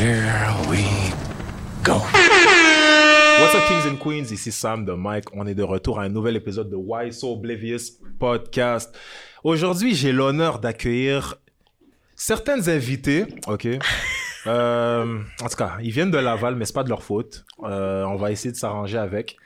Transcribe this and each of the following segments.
Here we go. What's up, Kings and Queens? Ici Sam de Mike. On est de retour à un nouvel épisode de Why So Oblivious Podcast. Aujourd'hui, j'ai l'honneur d'accueillir certaines invités, ok? Euh, en tout cas, ils viennent de Laval, mais c'est pas de leur faute. Euh, on va essayer de s'arranger avec.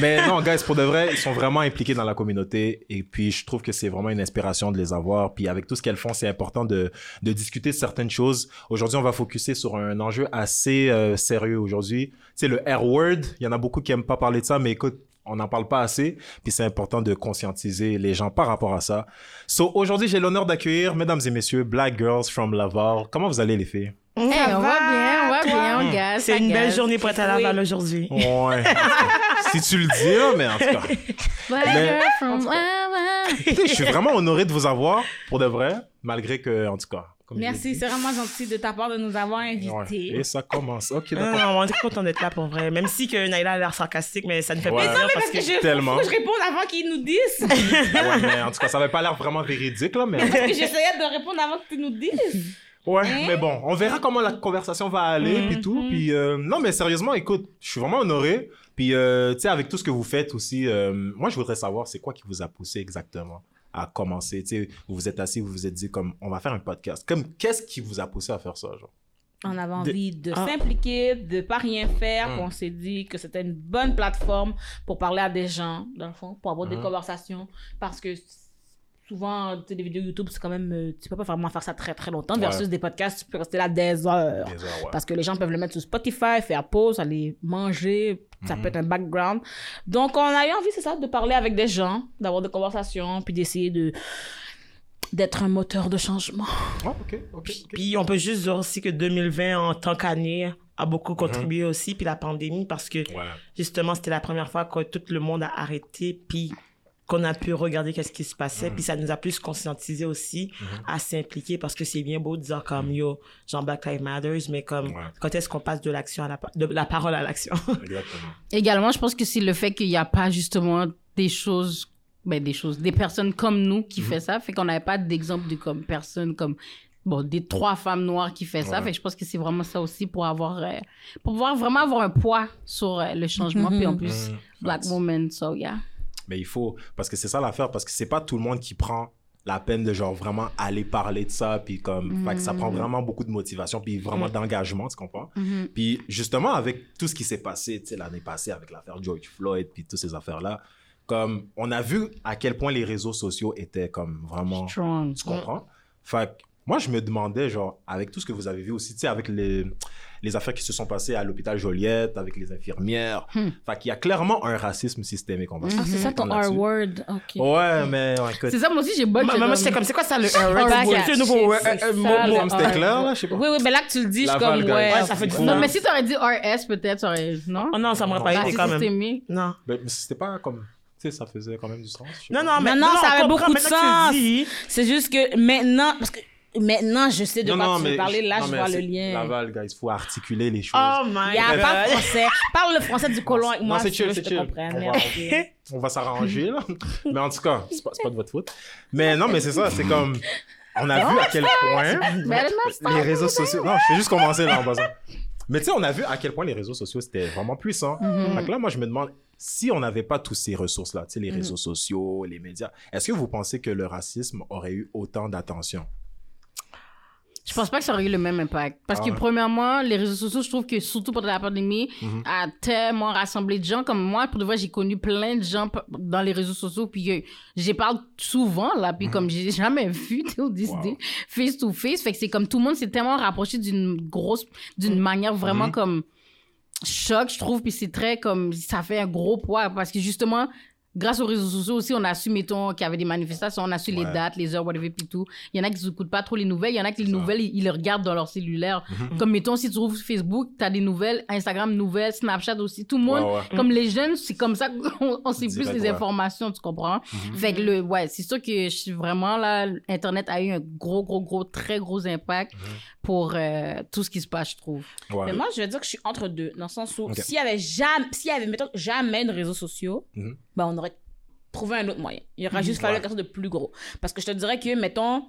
Mais non, guys, pour de vrai, ils sont vraiment impliqués dans la communauté. Et puis, je trouve que c'est vraiment une inspiration de les avoir. Puis, avec tout ce qu'elles font, c'est important de, de discuter de certaines choses. Aujourd'hui, on va focuser sur un enjeu assez euh, sérieux aujourd'hui. Sais, le R-word, il y en a beaucoup qui aiment pas parler de ça, mais écoute, on n'en parle pas assez, puis c'est important de conscientiser les gens par rapport à ça. So, aujourd'hui, j'ai l'honneur d'accueillir, mesdames et messieurs, Black Girls from Laval. Comment vous allez, les filles? Hey, on va, va bien, on va toi? bien, on. C'est une belle journée pour être à Laval aujourd'hui. Ouais. si tu le dis, là, mais en tout cas. Mais- from je suis vraiment honoré de vous avoir, pour de vrai, malgré que, en tout cas. comme Merci, c'est vraiment gentil de ta part de nous avoir Ouais. invités. Et ça commence. Ok, Non, d'accord. non, on est content d'être là pour vrai. Même si que Naïla a l'air sarcastique, mais ça nous fait Ouais. plaisir parce Parce que... que je, Tellement. faut que je réponde avant qu'ils nous disent. Ouais, mais en tout cas, ça avait pas l'air vraiment véridique, là, mais. Parce que j'essayais de répondre avant que tu nous dises. Ouais, mais bon, on verra comment la conversation va aller, puis tout. Puis, euh, non, mais sérieusement, écoute, je suis vraiment honoré. Puis, euh, tu sais, avec tout ce que vous faites aussi, euh, moi, je voudrais savoir, c'est quoi qui vous a poussé exactement à commencer? Tu sais, vous vous êtes assis, vous vous êtes dit, comme, on va faire un podcast. Comme, qu'est-ce qui vous a poussé à faire ça, genre? On avait envie de Ah. s'impliquer, de pas rien faire. Mm. On s'est dit que c'était une bonne plateforme pour parler à des gens, dans le fond, pour avoir des Mhm. conversations. Parce que souvent, tu sais, des vidéos YouTube, c'est quand même. euh, Tu peux pas vraiment faire ça très très longtemps. Ouais. Versus des podcasts, tu peux rester là des heures. Des heures, ouais. Parce que les gens peuvent le mettre sur Spotify, faire pause, aller manger, ça Mhm. peut être un background. Donc, on a eu envie, c'est ça, de parler avec des gens, d'avoir des conversations, puis d'essayer de d'être un moteur de changement. Ok. Puis on peut juste dire aussi que 2020, en tant qu'année, a beaucoup contribué aussi, puis la pandémie, parce que Ouais. justement, c'était la première fois que tout le monde a arrêté, puis qu'on a pu regarder qu'est-ce qui se passait, puis ça nous a plus conscientisé aussi à s'impliquer, parce que c'est bien beau de dire comme, yo, genre Black Lives Matters, mais comme, Ouais. quand est-ce qu'on passe de l'action à la, de la parole à l'action? Exactement. Également, je pense que c'est le fait qu'il n'y a pas justement des choses, ben des choses, des personnes comme nous qui Mhm. fait ça, fait qu'on n'avait pas d'exemple de comme personne comme bon des trois femmes noires qui fait ça, Ouais. fait que je pense que c'est vraiment ça aussi pour avoir euh, pour pouvoir vraiment avoir un poids sur euh, le changement, puis en plus Mhm. black woman, so yeah. Mais il faut, parce que c'est ça l'affaire, parce que c'est pas tout le monde qui prend la peine de genre vraiment aller parler de ça, puis comme, que ça prend vraiment beaucoup de motivation, puis vraiment d'engagement, tu comprends? Mhm. Puis justement, avec tout ce qui s'est passé, tu sais, l'année passée avec l'affaire George Floyd, puis toutes ces affaires-là, comme, on a vu à quel point les réseaux sociaux étaient comme vraiment, Strong. tu comprends? Fait que moi, je me demandais, genre, avec tout ce que vous avez vu aussi, tu sais, avec les, les affaires qui se sont passées à l'hôpital Joliette, avec les infirmières, Hmm. fait qu'il y a clairement un racisme systémique, on va Ah, c'est ça ton. R-word. OK. Ouais, mais écoute. C'est ça moi aussi j'ai bug. Comme- j'étais comme, c'est quoi ça, le R-word? C'est nouveau euh, c'est ça, mot- c'était clair, là, je sais pas. Oui, oui, mais là que tu le dis, je suis comme, ouais. Ouais, ça fait du Non, mais si t'aurais dit RS peut-être, ça aurait non? Oh non, ça m'aurait pas été quand même. systémique. Non. Mais, c'était pas comme. Tu sais, ça faisait quand même du sens. Non, non, mais Non, non, ça avait beaucoup de sens. C'est juste que maintenant, parce que maintenant, je sais de quoi tu veux parler. Là, non, je vois le c'est lien. Laval, guys, il faut articuler les choses. Oh my Il n'y a god. pas de français. Parle le français du colon avec Non, moi, c'est si tu veux, chill, c'est chill. On va- Merci. On va s'arranger, là. mais en tout cas, c'est pas, c'est pas de votre faute. Mais non, mais c'est ça, c'est comme. On a vu à quel point les réseaux sociaux. Non, je vais juste commencer là en bas. Mais tu sais, on a vu à quel point les réseaux sociaux c'était vraiment puissant. Fait que là, moi, je me demande si on n'avait pas toutes ces ressources-là, tu sais, les réseaux sociaux, les médias, est-ce que vous pensez que le racisme aurait eu autant d'attention? Je pense pas que ça aurait eu le même impact. Parce Ah que, ouais. premièrement, les réseaux sociaux, je trouve que surtout pendant la pandémie, Mhm. a tellement rassemblé de gens. Comme moi, pour de vrai, j'ai connu plein de gens dans les réseaux sociaux. Puis euh, j'y parle souvent, là. Puis comme j'ai jamais vu, tu sais, au Disney. Wow. face to face. Fait que c'est comme tout le monde s'est tellement rapproché d'une grosse, d'une manière vraiment Mhm. comme choc, je trouve. Puis c'est très comme, ça fait un gros poids. Parce que justement, grâce aux réseaux sociaux aussi, on a su, mettons, qu'il y avait des manifestations, on a su les dates, les heures, whatever, puis tout. Il y en a qui n'écoutent pas trop les nouvelles, il y en a qui les ça. nouvelles, ils, ils les regardent dans leur cellulaire. Mhm. Comme, mettons, si tu ouvres Facebook, tu as des nouvelles, Instagram, nouvelles, Snapchat aussi. Tout le monde, Ouais, ouais. comme les jeunes, c'est comme ça qu'on on sait plus les ouais. informations, tu comprends? Mhm. Fait que, le, ouais, c'est sûr que je suis vraiment là, Internet a eu un gros, gros, gros, très gros impact Mhm. pour euh, tout ce qui se passe, je trouve. Ouais. Mais moi, je vais dire que je suis entre deux, dans le sens où Ok. s'il y avait jamais, s'il y avait, mettons, jamais de réseaux sociaux, ben, on aurait trouvé un autre moyen. Il aurait Mhm. juste fallu quelque chose de plus gros. Parce que je te dirais que, mettons,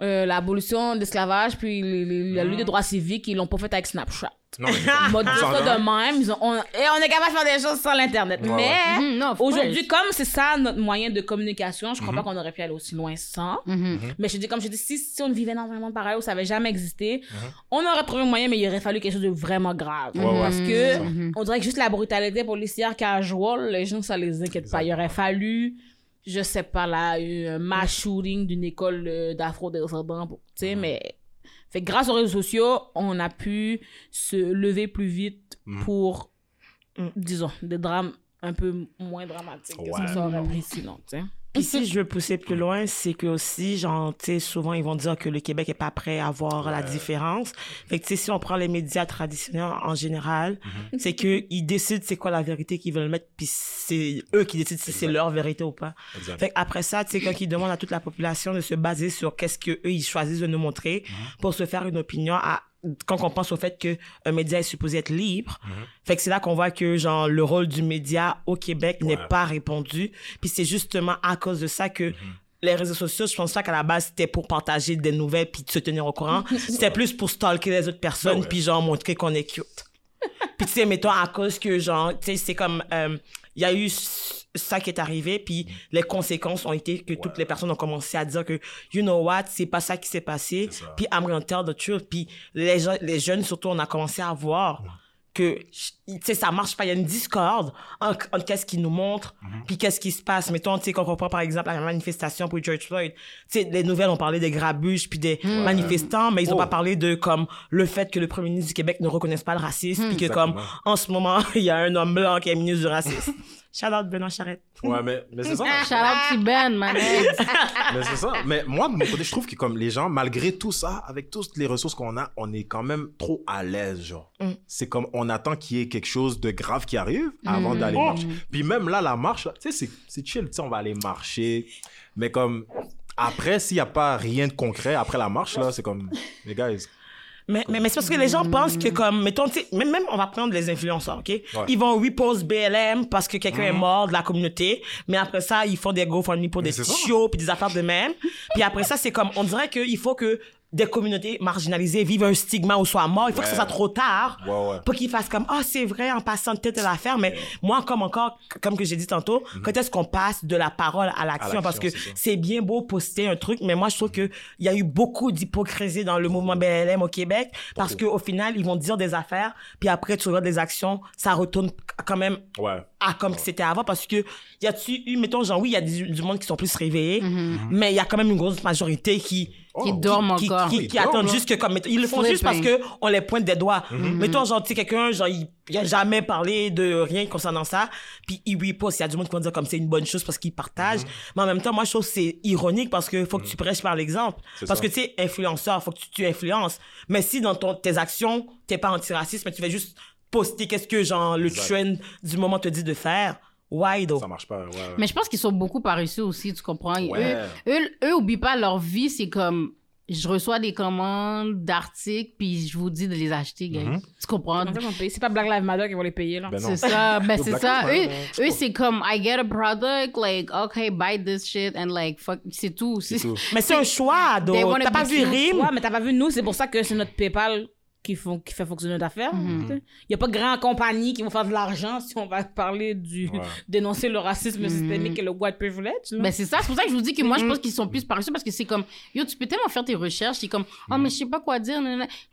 euh, l'abolition de l'esclavage, puis les- les- la lutte des droits civiques, ils l'ont pas fait avec Snapchat. Non, Mode s'en ça de même. Ils ont- on, et on est capable de faire des choses sans l'Internet. Ouais, mais Mhm, of aujourd'hui, comme c'est ça notre moyen de communication, je crois Mhm. pas qu'on aurait pu aller aussi loin sans. Mhm. Mais je dis, comme je dis, si, si on vivait dans un monde pareil où ça avait jamais existé, on aurait trouvé un moyen, mais il aurait fallu quelque chose de vraiment grave. Parce que on dirait que juste la brutalité policière casual, les gens, ça les inquiète pas. Il aurait fallu, je sais pas, là, un mass shooting d'une école euh, d'afro-descendants, pour- tu sais, mais. Fait que grâce aux réseaux sociaux, on a pu se lever plus vite Mhm. pour, Mm. disons, des drames un peu moins dramatiques que Ouais. ça, ça aurait pris sinon, tu sais. Puis si je veux pousser plus loin, c'est que aussi, genre, tu sais, souvent, ils vont dire que le Québec est pas prêt à voir la différence. Fait que, tu si on prend les médias traditionnels en général, c'est que ils décident c'est quoi la vérité qu'ils veulent mettre, puis c'est eux qui décident si c'est leur vérité ou pas. Exact. Fait après ça, tu sais, quand ils demandent à toute la population de se baser sur qu'est-ce que eux ils choisissent de nous montrer pour se faire une opinion à quand on pense au fait que un média est supposé être libre, fait que c'est là qu'on voit que genre le rôle du média au Québec n'est pas répondu. Puis c'est justement à cause de ça que les réseaux sociaux, je pense pas qu'à la base c'était pour partager des nouvelles puis de se tenir au courant. c'était plus pour stalker les autres personnes puis genre montrer qu'on est cute. Puis tu sais, mettons à cause que genre, tu sais, c'est comme, euh, il y a eu ça qui est arrivé, puis les conséquences ont été que toutes les personnes ont commencé à dire que, you know what, c'est pas ça qui s'est passé, puis I'm gonna tell the truth, puis les, les jeunes surtout, on a commencé à voir que, tu sais, ça marche pas, il y a une discorde entre, entre qu'est-ce qu'ils nous montrent, Mhm. puis qu'est-ce qui se passe. Mettons, tu sais, quand on prend par exemple la manifestation pour George Floyd, tu sais, les nouvelles ont parlé des grabuges puis des manifestants, mais ils ont Oh. pas parlé de comme le fait que le premier ministre du Québec ne reconnaisse pas le racisme, puis que comme en ce moment il y a un homme blanc qui est ministre du racisme. Shout out Benoît Charette. Ouais, mais, mais c'est ça. Shout out to Ben, man. mais c'est ça. Mais moi, de mon côté, je trouve que comme les gens, malgré tout ça, avec toutes les ressources qu'on a, on est quand même trop à l'aise, genre. Mm. C'est comme, on attend qu'il y ait quelque chose de grave qui arrive avant d'aller marcher. Puis même là, la marche, tu sais, c'est- c'est chill, tu sais, on va aller marcher. Mais comme, après, s'il n'y a pas rien de concret, après la marche, là, c'est comme, les gars, ils- Mais, mais, mais c'est parce que les gens pensent que comme, mettons, même, même on va prendre les influenceurs, OK? Ils vont repost BLM parce que quelqu'un est mort de la communauté, mais après ça, ils font des GoFundMe pour des shows puis des affaires de même. puis après ça, c'est comme, on dirait qu'il faut que des communautés marginalisées vivent un stigma ou soient morts. Il faut que ça soit trop tard Ouais, ouais. pour qu'ils fassent comme, ah, c'est vrai, en passant de tête à l'affaire. Mais moi, comme encore, comme que j'ai dit tantôt, quand est-ce qu'on passe de la parole à l'action? Parce que c'est bien beau poster un truc, mais moi, je trouve que il y a eu beaucoup d'hypocrisie dans le mouvement BLM au Québec parce qu'au final, ils vont dire des affaires, puis après, tu regardes des actions, ça retourne quand même ouais. à comme c'était avant parce que y a-tu eu, mettons, genre, oui, il y a du, du monde qui sont plus réveillés, mais il y a quand même une grosse majorité qui, Qui Oh. dorment qui, encore. qui, dorment, attendent juste que comme mettons, ils le font juste parce que on les pointe des doigts. Mettons genre tu sais quelqu'un genre il, il a jamais parlé de rien concernant ça, puis il reposte, il y a du monde qui va dire comme c'est une bonne chose parce qu'il partage. Mais en même temps moi je trouve que c'est ironique parce que faut que tu prêches par l'exemple. C'est Parce ça. que tu sais influenceur, faut que tu, tu influences. Mais si dans ton tes actions, t'es pas antiraciste mais tu fais juste poster qu'est-ce que genre le Exact. trend du moment te dit de faire, why though? Ça marche pas, ouais. ouais. Mais je pense qu'ils sont beaucoup paresseux aussi, tu comprends? Ouais. Eux, eux, eux, oublient pas leur vie, c'est comme, je reçois des commandes d'articles, puis je vous dis de les acheter, gars. Mhm. Tu comprends? C'est pas Black Lives Matter qui vont les payer, là. Ben. C'est ça, ben c'est ça. Eux, eux c'est comme, I get a product, like, okay, buy this shit, and like, fuck, c'est tout. C'est tout. Mais c'est un choix, donc. T'as pas be vu? Ouais, mais t'as pas vu, nous, c'est pour ça que c'est notre PayPal qui, font, qui fait fonctionner notre affaire. Il y a pas de grandes compagnies qui vont faire de l'argent si on va parler du... Ouais. dénoncer le racisme systémique et le white privilege. là. Ben c'est ça, c'est pour ça que je vous dis que moi je pense qu'ils sont plus paresseux parce que c'est comme yo tu peux tellement faire tes recherches, c'est comme oh mais je sais pas quoi dire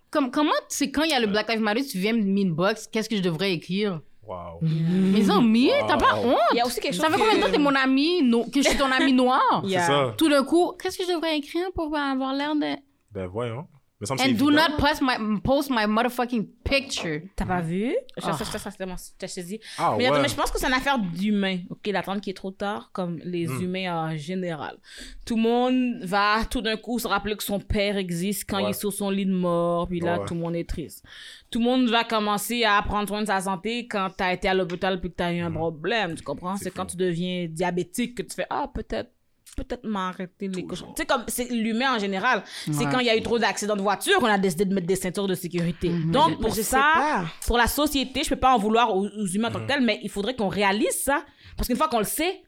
comme comment c'est quand il y a le Black Lives Matter tu viens me inbox, qu'est-ce que je devrais écrire? Wow. Mes amis, t'as pas Wow. honte Il y a aussi quelque chose Ça fait combien de temps que t'es mon ami no- que je suis ton ami noir? C'est ça. Tout d'un coup, qu'est-ce que je devrais écrire pour avoir l'air de Ben voyons. Mais ça me semble And do évident. not post my post my motherfucking picture. T'as pas vu? Ah. ça, ça, ça, c'était mon- t'as saisi. Ah mais, mais je pense que c'est une affaire d'humain. Ok, l'attente qui est trop tard, comme les Hmm. humains en général. Tout le monde va tout d'un coup se rappeler que son père existe quand Ouais. il est sur son lit de mort, puis là, Ouais. tout le monde est triste. Tout le monde va commencer à prendre soin de sa santé quand t'as été à l'hôpital puis que t'as eu un problème, tu comprends? Hmm. C'est quand tu deviens diabétique que tu fais, ah, peut-être peut-être m'arrêter les cochons. Tu sais, comme c'est l'humain en général. C'est quand il y a eu trop d'accidents de voiture qu'on a décidé de mettre des ceintures de sécurité. Donc, Mais pour ça, pas. pour la société, je peux pas en vouloir aux, aux humains en Mhm. tant que tel, mais il faudrait qu'on réalise ça. Parce qu'une fois qu'on le sait,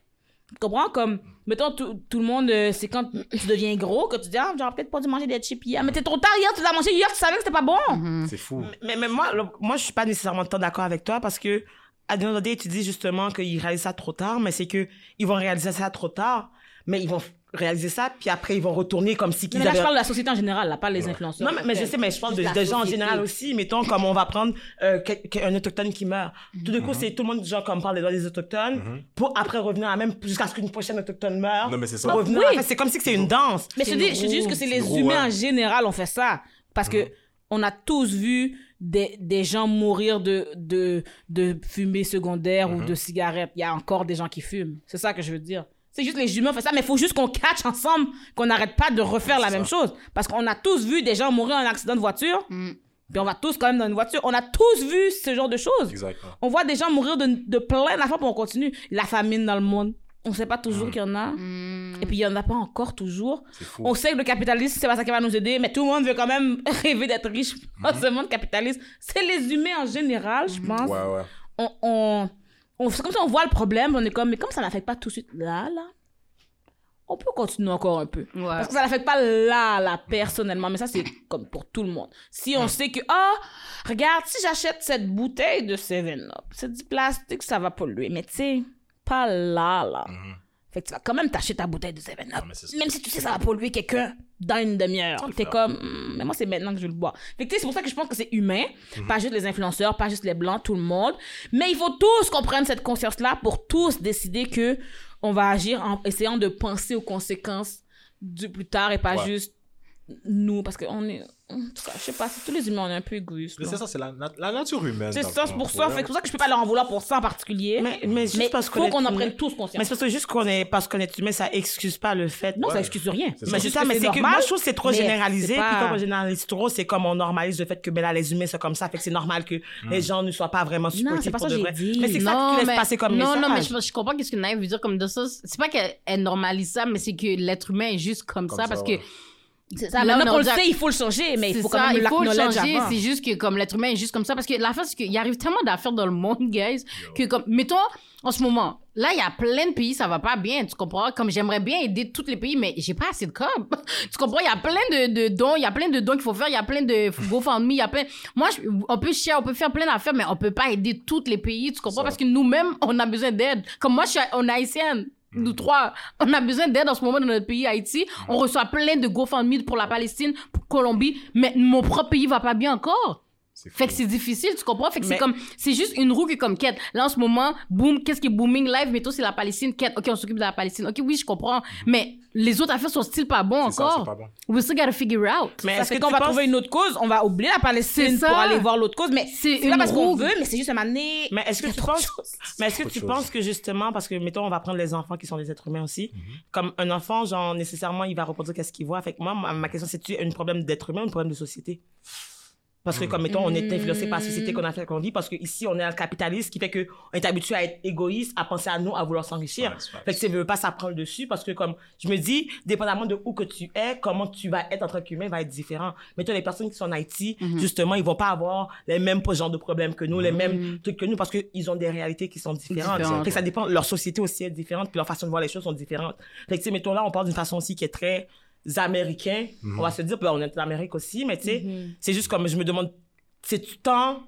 Tu comprends? Comme, mettons, tout, tout le monde, euh, c'est quand tu deviens gros que tu dis, ah, j'aurais peut-être pas dû manger des chips hier. Mais t'es trop tard hier, tu l'as mangé hier, tu savais que c'était pas bon. C'est fou. Mais, mais moi, le- moi, je suis pas nécessairement tant d'accord avec toi parce que, à the end of the day, tu dis justement qu'ils réalisent ça trop tard, mais c'est que ils vont réaliser ça trop tard, mais ils vont réaliser ça, puis après, ils vont retourner comme si qu'ils Mais là, je avaient... parle de la société en général, là, pas les influenceurs. Non, mais, mais je sais, mais je parle de, Juste la de gens en général aussi. Mettons, comme on va prendre euh, quel- quel- un autochtone qui meurt. Tout Mhm. d'un coup, c'est tout le monde, genre, comme parle des droits des autochtones, pour après revenir à même jusqu'à ce qu'une prochaine autochtone meure. Non, mais c'est ça. Pour revenir Oui. C'est comme si c'est une danse. Mais je dis, je dis juste que c'est les gros, humains ouais. en général ont fait ça. Parce que on a tous vu des, des gens mourir de, de, de fumée secondaire ou de cigarettes. Il y a encore des gens qui fument. C'est ça que je veux dire. C'est juste les humains font ça, mais il faut juste qu'on catch ensemble, qu'on n'arrête pas de refaire la même chose. Parce qu'on a tous vu des gens mourir en accident de voiture, puis on va tous quand même dans une voiture. On a tous vu ce genre de choses. Exactement. On voit des gens mourir de, de plein d'affaires, puis on continue. La famine dans le monde. On sait pas toujours qu'il y en a. Et puis il y en a pas encore toujours. Fou. On sait que le capitalisme, c'est pas ça qui va nous aider, mais tout le monde veut quand même rêver d'être riche dans ce monde capitaliste. C'est les humains en général, je pense. Ouais, ouais. On, on, on- c'est comme ça, on voit le problème, on est comme, mais comme ça n'affecte pas tout de suite là, là, on peut continuer encore un peu. Ouais. Parce que ça n'affecte pas là, là, personnellement, mais ça, c'est comme pour tout le monde. Si on sait que, ah, regarde, si j'achète cette bouteille de 7-Up, c'est du plastique, ça va polluer, mais tu sais, pas là, là. Fait que tu vas quand même t'acheter ta bouteille de 7-Up. Mhm. mais c'est ça. Même si tu sais ça va polluer quelqu'un dans une demi-heure. T'es comme, Hmm, mais moi, c'est maintenant que je le bois. Fait que c'est pour ça que je pense que c'est humain. Mhm. Pas juste les influenceurs, pas juste les blancs, tout le monde. Mais il faut tous qu'on prenne cette conscience-là pour tous décider que on va agir en essayant de penser aux conséquences du plus tard et pas Ouais. juste nous. Parce qu'on est, en tout cas, je sais pas, c'est tous les humains, on est un peu égoïstes. Mais c'est ça, c'est la, nat- la nature humaine. C'est ça, c'est pour ça. C'est pour ça que je peux pas leur en vouloir pour ça en particulier. Mais, mais juste Mais parce il qu'on faut est qu'on en humain- prenne tous Mais conscience. c'est parce que juste qu'on est, parce qu'on est humain, ça excuse pas le fait. Non, ça Ouais. excuse rien. Mais ça. c'est ça, mais c'est que moi, je trouve que c'est trop mais généralisé. c'est Puis pas- quand on généralise trop, c'est comme on normalise le fait que ben là, les humains sont comme ça. Fait que c'est normal que les gens ne soient pas vraiment supportifs c'est pas ça que j'ai dit. Mais c'est ça que tu laisses passer comme non, message. non, mais je, comprends qu'est-ce que Naïve veut dire comme de ça. C'est pas qu'elle elle normalise ça, mais c'est que l'être humain est juste comme, ça, ça, parce que. C'est ça. Là, Maintenant on qu'on le sait, il faut le changer, mais il faut quand ça, même il faut le changer. C'est juste que comme l'être humain est juste comme ça. Parce que la face, c'est qu'il arrive tellement d'affaires dans le monde, guys, que comme, mettons, en ce moment, là, il y a plein de pays, ça va pas bien, tu comprends? Comme j'aimerais bien aider tous les pays, mais j'ai pas assez de com. tu comprends? Il y a plein de, de dons, il y a plein de dons qu'il faut faire, il y a plein de GoFundMe, il y a plein. Moi, je- on peut share, on peut faire plein d'affaires, mais on peut pas aider tous les pays, tu comprends? Ça. Parce que nous-mêmes, on a besoin d'aide. Comme moi, je suis on est haïtienne. Nous trois, on a besoin d'aide en ce moment dans notre pays, Haïti. On reçoit plein de GoFundMe pour la Palestine, pour Colombie, mais mon propre pays va pas bien encore. Fait que c'est difficile, tu comprends? Fait que Mais- c'est comme, c'est juste une roue qui est comme quête. Là, en ce moment, boom, qu'est-ce qui est booming live? Mettons, c'est la Palestine, quête. Ok, on s'occupe de la Palestine. Ok, oui, je comprends. Mais les autres affaires sont still pas bons C'est ça, encore? pas bon. We still gotta figure out. Mais est-ce qu'on tu va penses- trouver une autre cause, on va oublier la Palestine pour aller voir l'autre cause, mais C'est une parce qu'on veut, mais c'est juste un donné. Mais est-ce que tu penses, mais est-ce que tu chose. penses que justement, parce que mettons, on va prendre les enfants qui sont des êtres humains aussi, Mhm. comme un enfant, genre nécessairement, il va reproduire qu'est-ce qu'il voit. Fait que moi, ma, ma question, c'est tu un problème d'être humain ou un problème de société? Parce que comme mettons, on est influencé par la société qu'on a fait qu'on vit, parce que ici, on est dans le capitalisme, qui fait que on est habitué à être égoïste, à penser à nous, à vouloir s'enrichir. Fait que tu veux pas, ça prend le dessus, parce que comme je me dis, dépendamment de où que tu es, comment tu vas être en tant qu'humain va être différent. Mettons, les personnes qui sont en Haïti, Mhm. justement, ils vont pas avoir les mêmes genres de problèmes que nous, les mêmes trucs que nous, parce qu'ils ont des réalités qui sont différentes. Différentes. Fait que ça dépend, leur société aussi est différente, puis leur façon de voir les choses sont différentes. Fait que, tu sais, mettons là, on parle d'une façon aussi qui est très américain. On va se dire, puis on est en Amérique aussi, mais tu sais, c'est juste comme, je me demande, c'est tout le temps,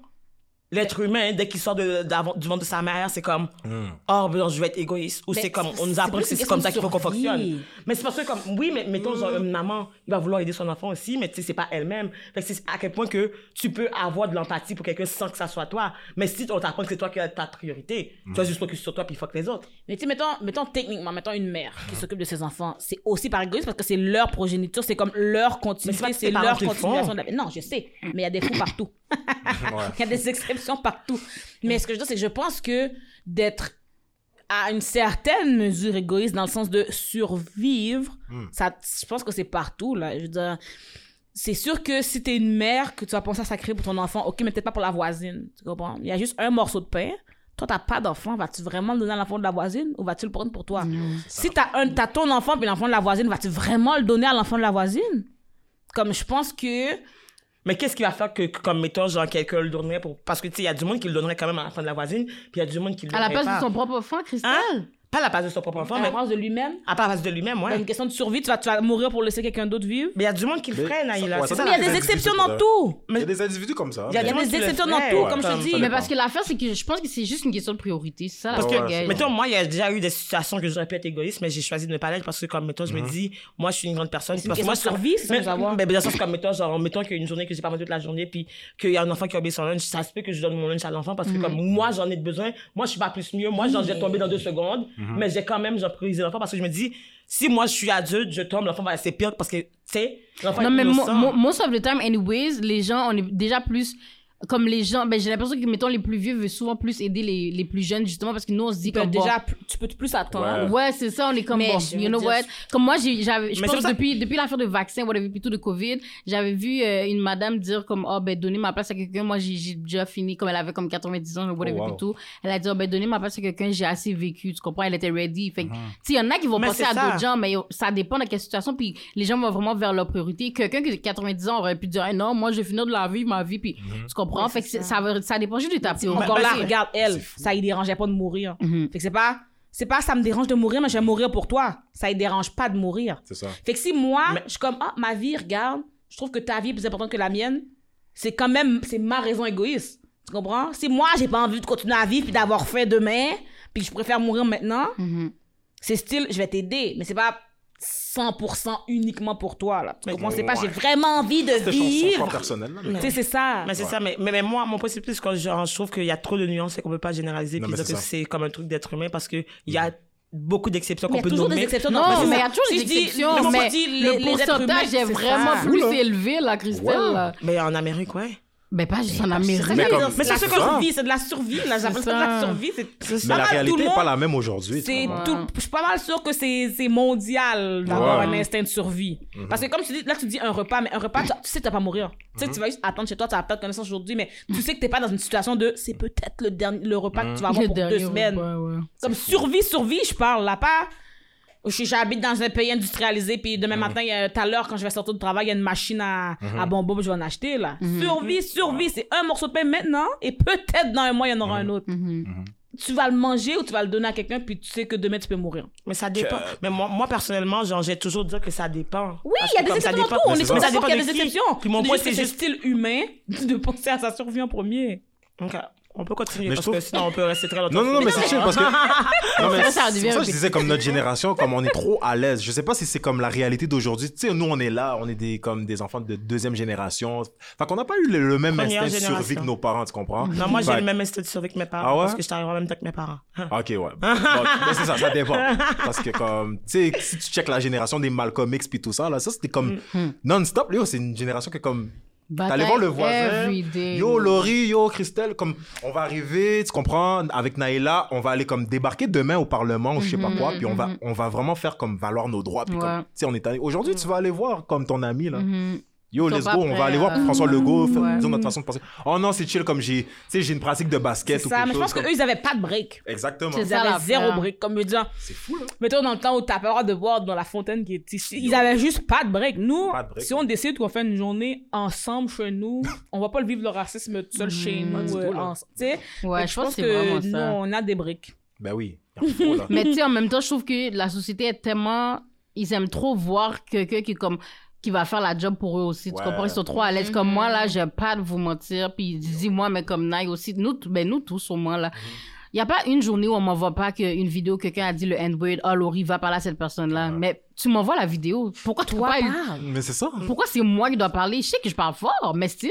l'être humain, dès qu'il sort de, d'avant- du ventre de sa mère, c'est comme, Hmm. oh, ben non, je vais être égoïste. Ou c'est comme, on nous apprend que c'est comme ça qu'il faut de qu'on fonctionne. Mais c'est parce que, comme, oui, mais mettons, genre, une maman, il va vouloir aider son enfant aussi, mais tu sais, c'est pas elle-même. Fait que c'est à quel point que tu peux avoir de l'empathie pour quelqu'un sans que ça soit toi. Mais si on t'apprend que c'est toi qui as ta priorité, tu vas juste focus sur toi puis fuck les autres. Mais tu sais, mettons, mettons techniquement, mettons une mère qui s'occupe de ses enfants, c'est aussi par égoïsme parce que c'est leur progéniture, c'est comme leur Mais c'est continuité, pas que c'est leur continuation de la vie. Non, je sais, mais il y a des fous partout. Ouais. Il y a des exceptions partout. Mais ce que je dire, c'est que je pense que d'être à une certaine mesure égoïste dans le sens de survivre, ça, je pense que c'est partout, là. Je veux dire, c'est sûr que si t'es une mère, que tu vas penser à sacrer pour ton enfant, ok, mais peut-être pas pour la voisine, tu comprends? Il y a juste un morceau de pain. Toi, t'as pas d'enfant, vas-tu vraiment le donner à l'enfant de la voisine ou vas-tu le prendre pour toi? Si t'as un, t'as ton enfant puis l'enfant de la voisine, vas-tu vraiment le donner à l'enfant de la voisine? Comme je pense que Mais qu'est-ce qui va faire que, que, comme, mettons, genre, quelqu'un le donnerait pour. Parce que, tu sais, il y a du monde qui le donnerait quand même à la fin de la voisine, puis il y a du monde qui le À la donnerait place pas. de son propre enfant, Christelle? Hein? Pas à la base de son propre enfant, À mais la base de lui-même. à la base de lui-même, C'est ouais. une question de survie. Tu vas, tu vas mourir pour laisser quelqu'un d'autre vivre? Mais il y a du monde qui le ferait, ça- Naïla. c'est Mais il y a des exceptions dans tout. Il y a des individus comme ça. Il y a des exceptions dans tout, comme je te dis. Mais parce que l'affaire, c'est que je pense que c'est juste une question de priorité. C'est ça, Parce que-. Mettons, moi, il y a déjà eu des situations que j'aurais pu être égoïste, mais j'ai choisi de ne pas l'être parce que, comme, mettons, je me dis, moi, je suis une grande personne. C'est une parce que question moi, de survie, c'est savoir. mais, le sens, comme, mettons, genre, mettons qu'il y a une journée que j'ai pas mangé toute la journée, puis qu'il y a un enfant qui a oublié son lunch, ça se peut que je donne mon lunch à l'enfant parce que, comme, moi, j'en ai besoin. Moi, je suis pas plus mieux. Moi, genre, j'ai tombé dans deux secondes, mais j'ai quand même, priorisé l'enfant parce que je me dis, si moi, je suis adulte, je tombe, l'enfant va c'est pire parce que, tu sais, l'enfant Non, est mais mo- mo- most of the time, anyways, les gens, on est déjà plus. Comme les gens, ben j'ai l'impression que, mettons, les plus vieux veulent souvent plus aider les, les plus jeunes, justement, parce que nous, on se dit Tu comme. bon, déjà, tu peux plus attendre. Ouais. Ouais, c'est ça, on est comme Mais bon, you know dire- what? Comme moi, j'ai- j'avais, je Mais pense ça- depuis, depuis l'affaire de vaccin, whatever, puis tout de COVID, j'avais vu euh, une madame dire comme, oh, ben, donner ma place à quelqu'un. Moi, j'ai, j'ai déjà fini, comme elle avait comme 90 ans, whatever, Oh, wow. puis tout. Elle a dit, oh, ben, donner ma place à quelqu'un, j'ai assez vécu, tu comprends? Elle était ready. Fait que, tu sais, il y en a qui vont Mais penser à d'autres gens, mais ça dépend de quelle situation, puis les gens vont vraiment vers leur priorité. Quelqu'un qui a 90 ans aurait pu dire, Hey, non, moi, je vais finir de la vivre, ma vie, puis tu comprends? Fait que c'est- ça. dépend juste de ta priorité. Encore là, regarde, elle, ça y dérangeait pas de mourir. Mhm. Fait que c'est pas, c'est pas ça me dérange de mourir, mais je vais mourir pour toi. Ça y dérange pas de mourir. C'est ça. Fait que si moi, Mais- je suis comme, ah, ma vie, regarde, je trouve que ta vie est plus importante que la mienne, c'est quand même, c'est ma raison égoïste. Tu comprends? Si moi, j'ai pas envie de continuer à vivre puis d'avoir fait demain, puis que je préfère mourir maintenant, Mhm. c'est style, je vais t'aider, mais c'est pas 100% uniquement pour toi, là. Tu Mais- comprends? C'est pas, Ouais. j'ai vraiment envie de C'est vivre. personnel. là, mais- Tu sais, c'est ça. Mais c'est ça, mais, mais, mais moi, mon point, c'est plus quand je trouve qu'il y a trop de nuances et qu'on peut pas généraliser puis dire c'est que c'est comme un truc d'être humain parce qu'il y a beaucoup d'exceptions Mais il y qu'on a peut toujours nommer. des exceptions Non, mais il y a toujours Si des exceptions, mais le pourcentage est c'est vraiment ça. plus élevé, là, Christelle. Mais en Amérique, ouais. Ben, pas juste en C'est Amérique. Mais mais comme- c'est Mais la c'est ça. survie, c'est de la survie, là. J'appelle ça de la survie. C'est Mais la réalité n'est pas la même aujourd'hui. C'est tout. Je suis pas mal sûre que c'est c'est mondial d'avoir Ouais. un instinct de survie. Parce que comme tu dis, là tu dis un repas, mais un repas, tu, tu sais que tu vas pas mourir. Tu sais que tu vas juste attendre chez toi, tu vas perdre connaissance aujourd'hui, mais tu sais que t'es pas dans une situation de c'est peut-être le dernier le repas que tu vas avoir Le pour deux dernier semaines. repas, ouais. Comme survie, survie, je parle là pas. Je- J'habite dans un pays industrialisé, puis demain matin, il y a- tout à l'heure, quand je vais sortir de travail, il y a une machine à, à bonbons, je vais en acheter, là. Survie, survie, c'est un morceau de pain maintenant, et peut-être dans un mois, il y en aura un autre. Tu vas le manger ou tu vas le donner à quelqu'un, puis tu sais que demain, tu peux mourir. Mais ça dépend. Mais moi, moi personnellement, genre, j'ai toujours dit que ça dépend. Oui, il y a des exceptions tout. On est d'accord qu'il y a Ça des dépend de qui. exceptions. Puis mon C'est point, c'est c'est juste- style humain de penser à sa survie en premier. Ok, on peut continuer Mais parce trouve- que sinon on peut rester très longtemps. Non, non, non, mais c'est chill parce que. Non, mais Ça, ça ça je disais, comme notre génération, comme on est trop à l'aise. Je sais pas si c'est comme la réalité d'aujourd'hui. Tu sais, nous, on est là, on est des, comme des enfants de deuxième génération. Fait qu'on n'a pas eu le, le même Première instinct de survie que nos parents, tu comprends? Non, moi, j'ai le même instinct de survie que mes parents. Ah ouais? Parce que je suis arrivé en même temps que mes parents. Ok, ouais. Mais c'est ça, ça dépend. Parce que, comme, tu sais, si tu checkes la génération des Malcolm X puis tout ça, là, ça, c'était comme non-stop. Yo, c'est une génération que, comme, T'allais voir le voisin. Yo, Laurie, yo, Christelle, comme on va arriver, tu comprends, avec Naïla, on va aller comme débarquer demain au Parlement ou je sais pas quoi, puis on va, on va vraiment faire comme valoir nos droits. Puis Ouais. comme, tu sais, on est allé- Aujourd'hui, tu vas aller voir comme ton ami, là. Yo, let's go, on va aller voir à- François Legault, fa- Ouais. disons notre façon de penser. Oh non, c'est chill comme j'ai, tu sais, j'ai une pratique de basket ou ça, quelque mais je pense chose. qu'eux, ils avaient pas de break. Exactement. Ils avaient zéro break. Comme me disant, C'est fou, là. mettons dans le temps où t'as pas le droit de boire dans la fontaine qui est ici. Ils avaient juste pas de break. Nous, Pas de break. si on décide qu'on fait une journée ensemble chez nous, on va pas le vivre le racisme seul chez nous. du tout, euh, Ouais, je pense que nous, on a des breaks. Ben oui. Mais tu sais, en même temps, je trouve que la société est tellement. Ils aiment trop voir quelqu'un qui est comme qui va faire la job pour eux aussi. Ouais. Tu comprends? Ils sont trop à l'aise. Comme moi, là, j'ai pas de vous mentir. Puis dis-moi, mais comme Nike aussi. Nous, ben, nous tous, au moins, là. Il n'y a pas une journée où on m'envoie pas que- une vidéo, quelqu'un a dit le N-word, ah, Laurie, va parler à cette personne-là. Mais tu m'envoies la vidéo. Pourquoi tu peux pas. Mais c'est ça. Pourquoi c'est moi qui dois parler? Je sais que je parle fort, mais still.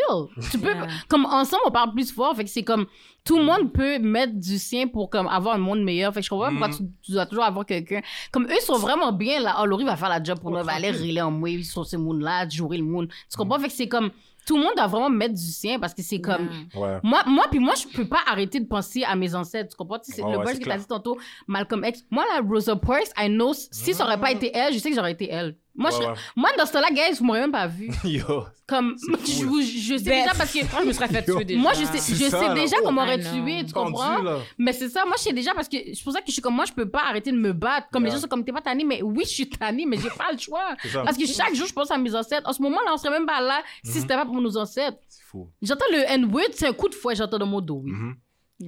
Tu peux, Yeah. comme ensemble, on parle plus fort. Fait que c'est comme, tout le monde peut mettre du sien pour comme avoir un monde meilleur. Fait que je comprends pas pourquoi tu, tu dois toujours avoir quelqu'un. Comme eux sont vraiment bien là. Oh, Laurie va faire la job pour nous, elle va aller riler en moi sur ce monde-là, jouer le monde. Tu comprends? Fait que c'est comme, tout le monde doit vraiment mettre du sien parce que c'est comme, Ouais. moi, moi, puis moi, je peux pas arrêter de penser à mes ancêtres. Tu comprends? C'est le ouais, c'est que t'as dit tantôt, Malcolm X. Moi, là, Rosa Parks, I know, si ça aurait pas été elle, je sais que j'aurais été elle. Moi, Ouais, je, ouais. moi dans ce temps-là, guys, vous m'aurez même pas vu. Yo. Comme, je, vous- je sais Ben, déjà parce que. Moi, je me serais fait tuer déjà. Moi, je sais, je ça, sais là. déjà Oh, qu'on m'aurait tué, tu comprends? là. Mais c'est ça, moi, je sais déjà parce que c'est pour ça que je suis comme moi, je peux pas arrêter de me battre. Comme les gens sont comme, t'es pas tanné, mais oui, je suis tanné, mais j'ai pas le choix. Parce que chaque jour, je pense à mes ancêtres. En ce moment-là, on serait même pas là Mhm. si c'était pas pour nos ancêtres. C'est fou. J'entends le N-word, c'est un coup de fouet, j'entends dans mon dos, oui. Mhm.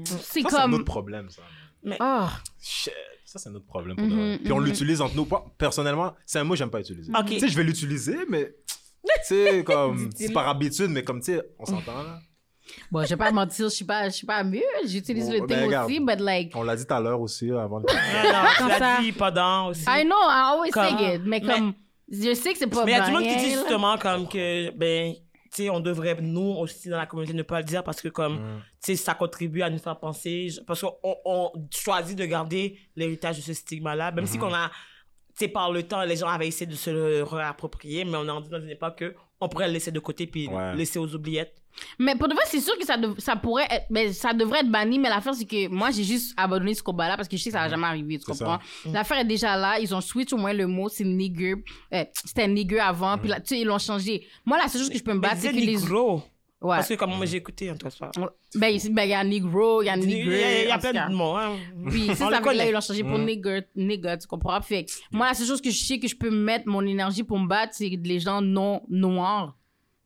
C'est Ça, c'est un comme. autre problème, ça. Oh, Shit. Ça, c'est notre problème. Pour Mhm, de. Puis on mhm. l'utilise entre nous. Personnellement, c'est un mot que j'aime pas utiliser. Tu sais, je vais l'utiliser, mais. Tu sais, comme. C'est par habitude, mais comme, tu sais, on s'entend, là. bon, je vais pas mentir, je suis pas, je suis pas mieux. J'utilise Bon, le ben, aussi, but like, On l'a dit tout à l'heure aussi, avant le. Non, non, tu l'as ça. dit pendant aussi. I know, I always Comme- say it, mais mais- comme, je sais que c'est pas Mais il y a du monde qui dit justement comme que, ben, tu sais, on devrait, nous aussi, dans la communauté, ne pas le dire parce que, comme, Mm. tu sais, ça contribue à nous faire penser. Parce qu'on on choisit de garder l'héritage de ce stigma-là, même si qu'on a, tu sais, par le temps, les gens avaient essayé de se le réapproprier, mais on est rendu dans une époque que on pourrait le laisser de côté puis Ouais. laisser aux oubliettes. Mais pour de vrai, c'est sûr que ça, dev- ça pourrait être, mais ça devrait être banni, mais l'affaire, c'est que moi, j'ai juste abandonné ce combat-là parce que je sais que ça va jamais arriver, tu comprends? L'affaire est déjà là, ils ont switch au moins le mot, c'est nigger. Euh, c'était nigger avant, puis là, tu sais, ils l'ont changé. Moi, la seule chose que je peux me battre, c'est que les. négro. Ouais. Parce que, comme moi, j'ai écouté, en tout cas. Ben, il ben, il y a negro, il y a nigger. il y a plein de mots, hein. Puis c'est ça, là, ils l'ont changé pour nigger, nigger, tu comprends? Fait moi, la seule chose que je sais que je peux mettre mon énergie pour me battre, c'est les gens non noirs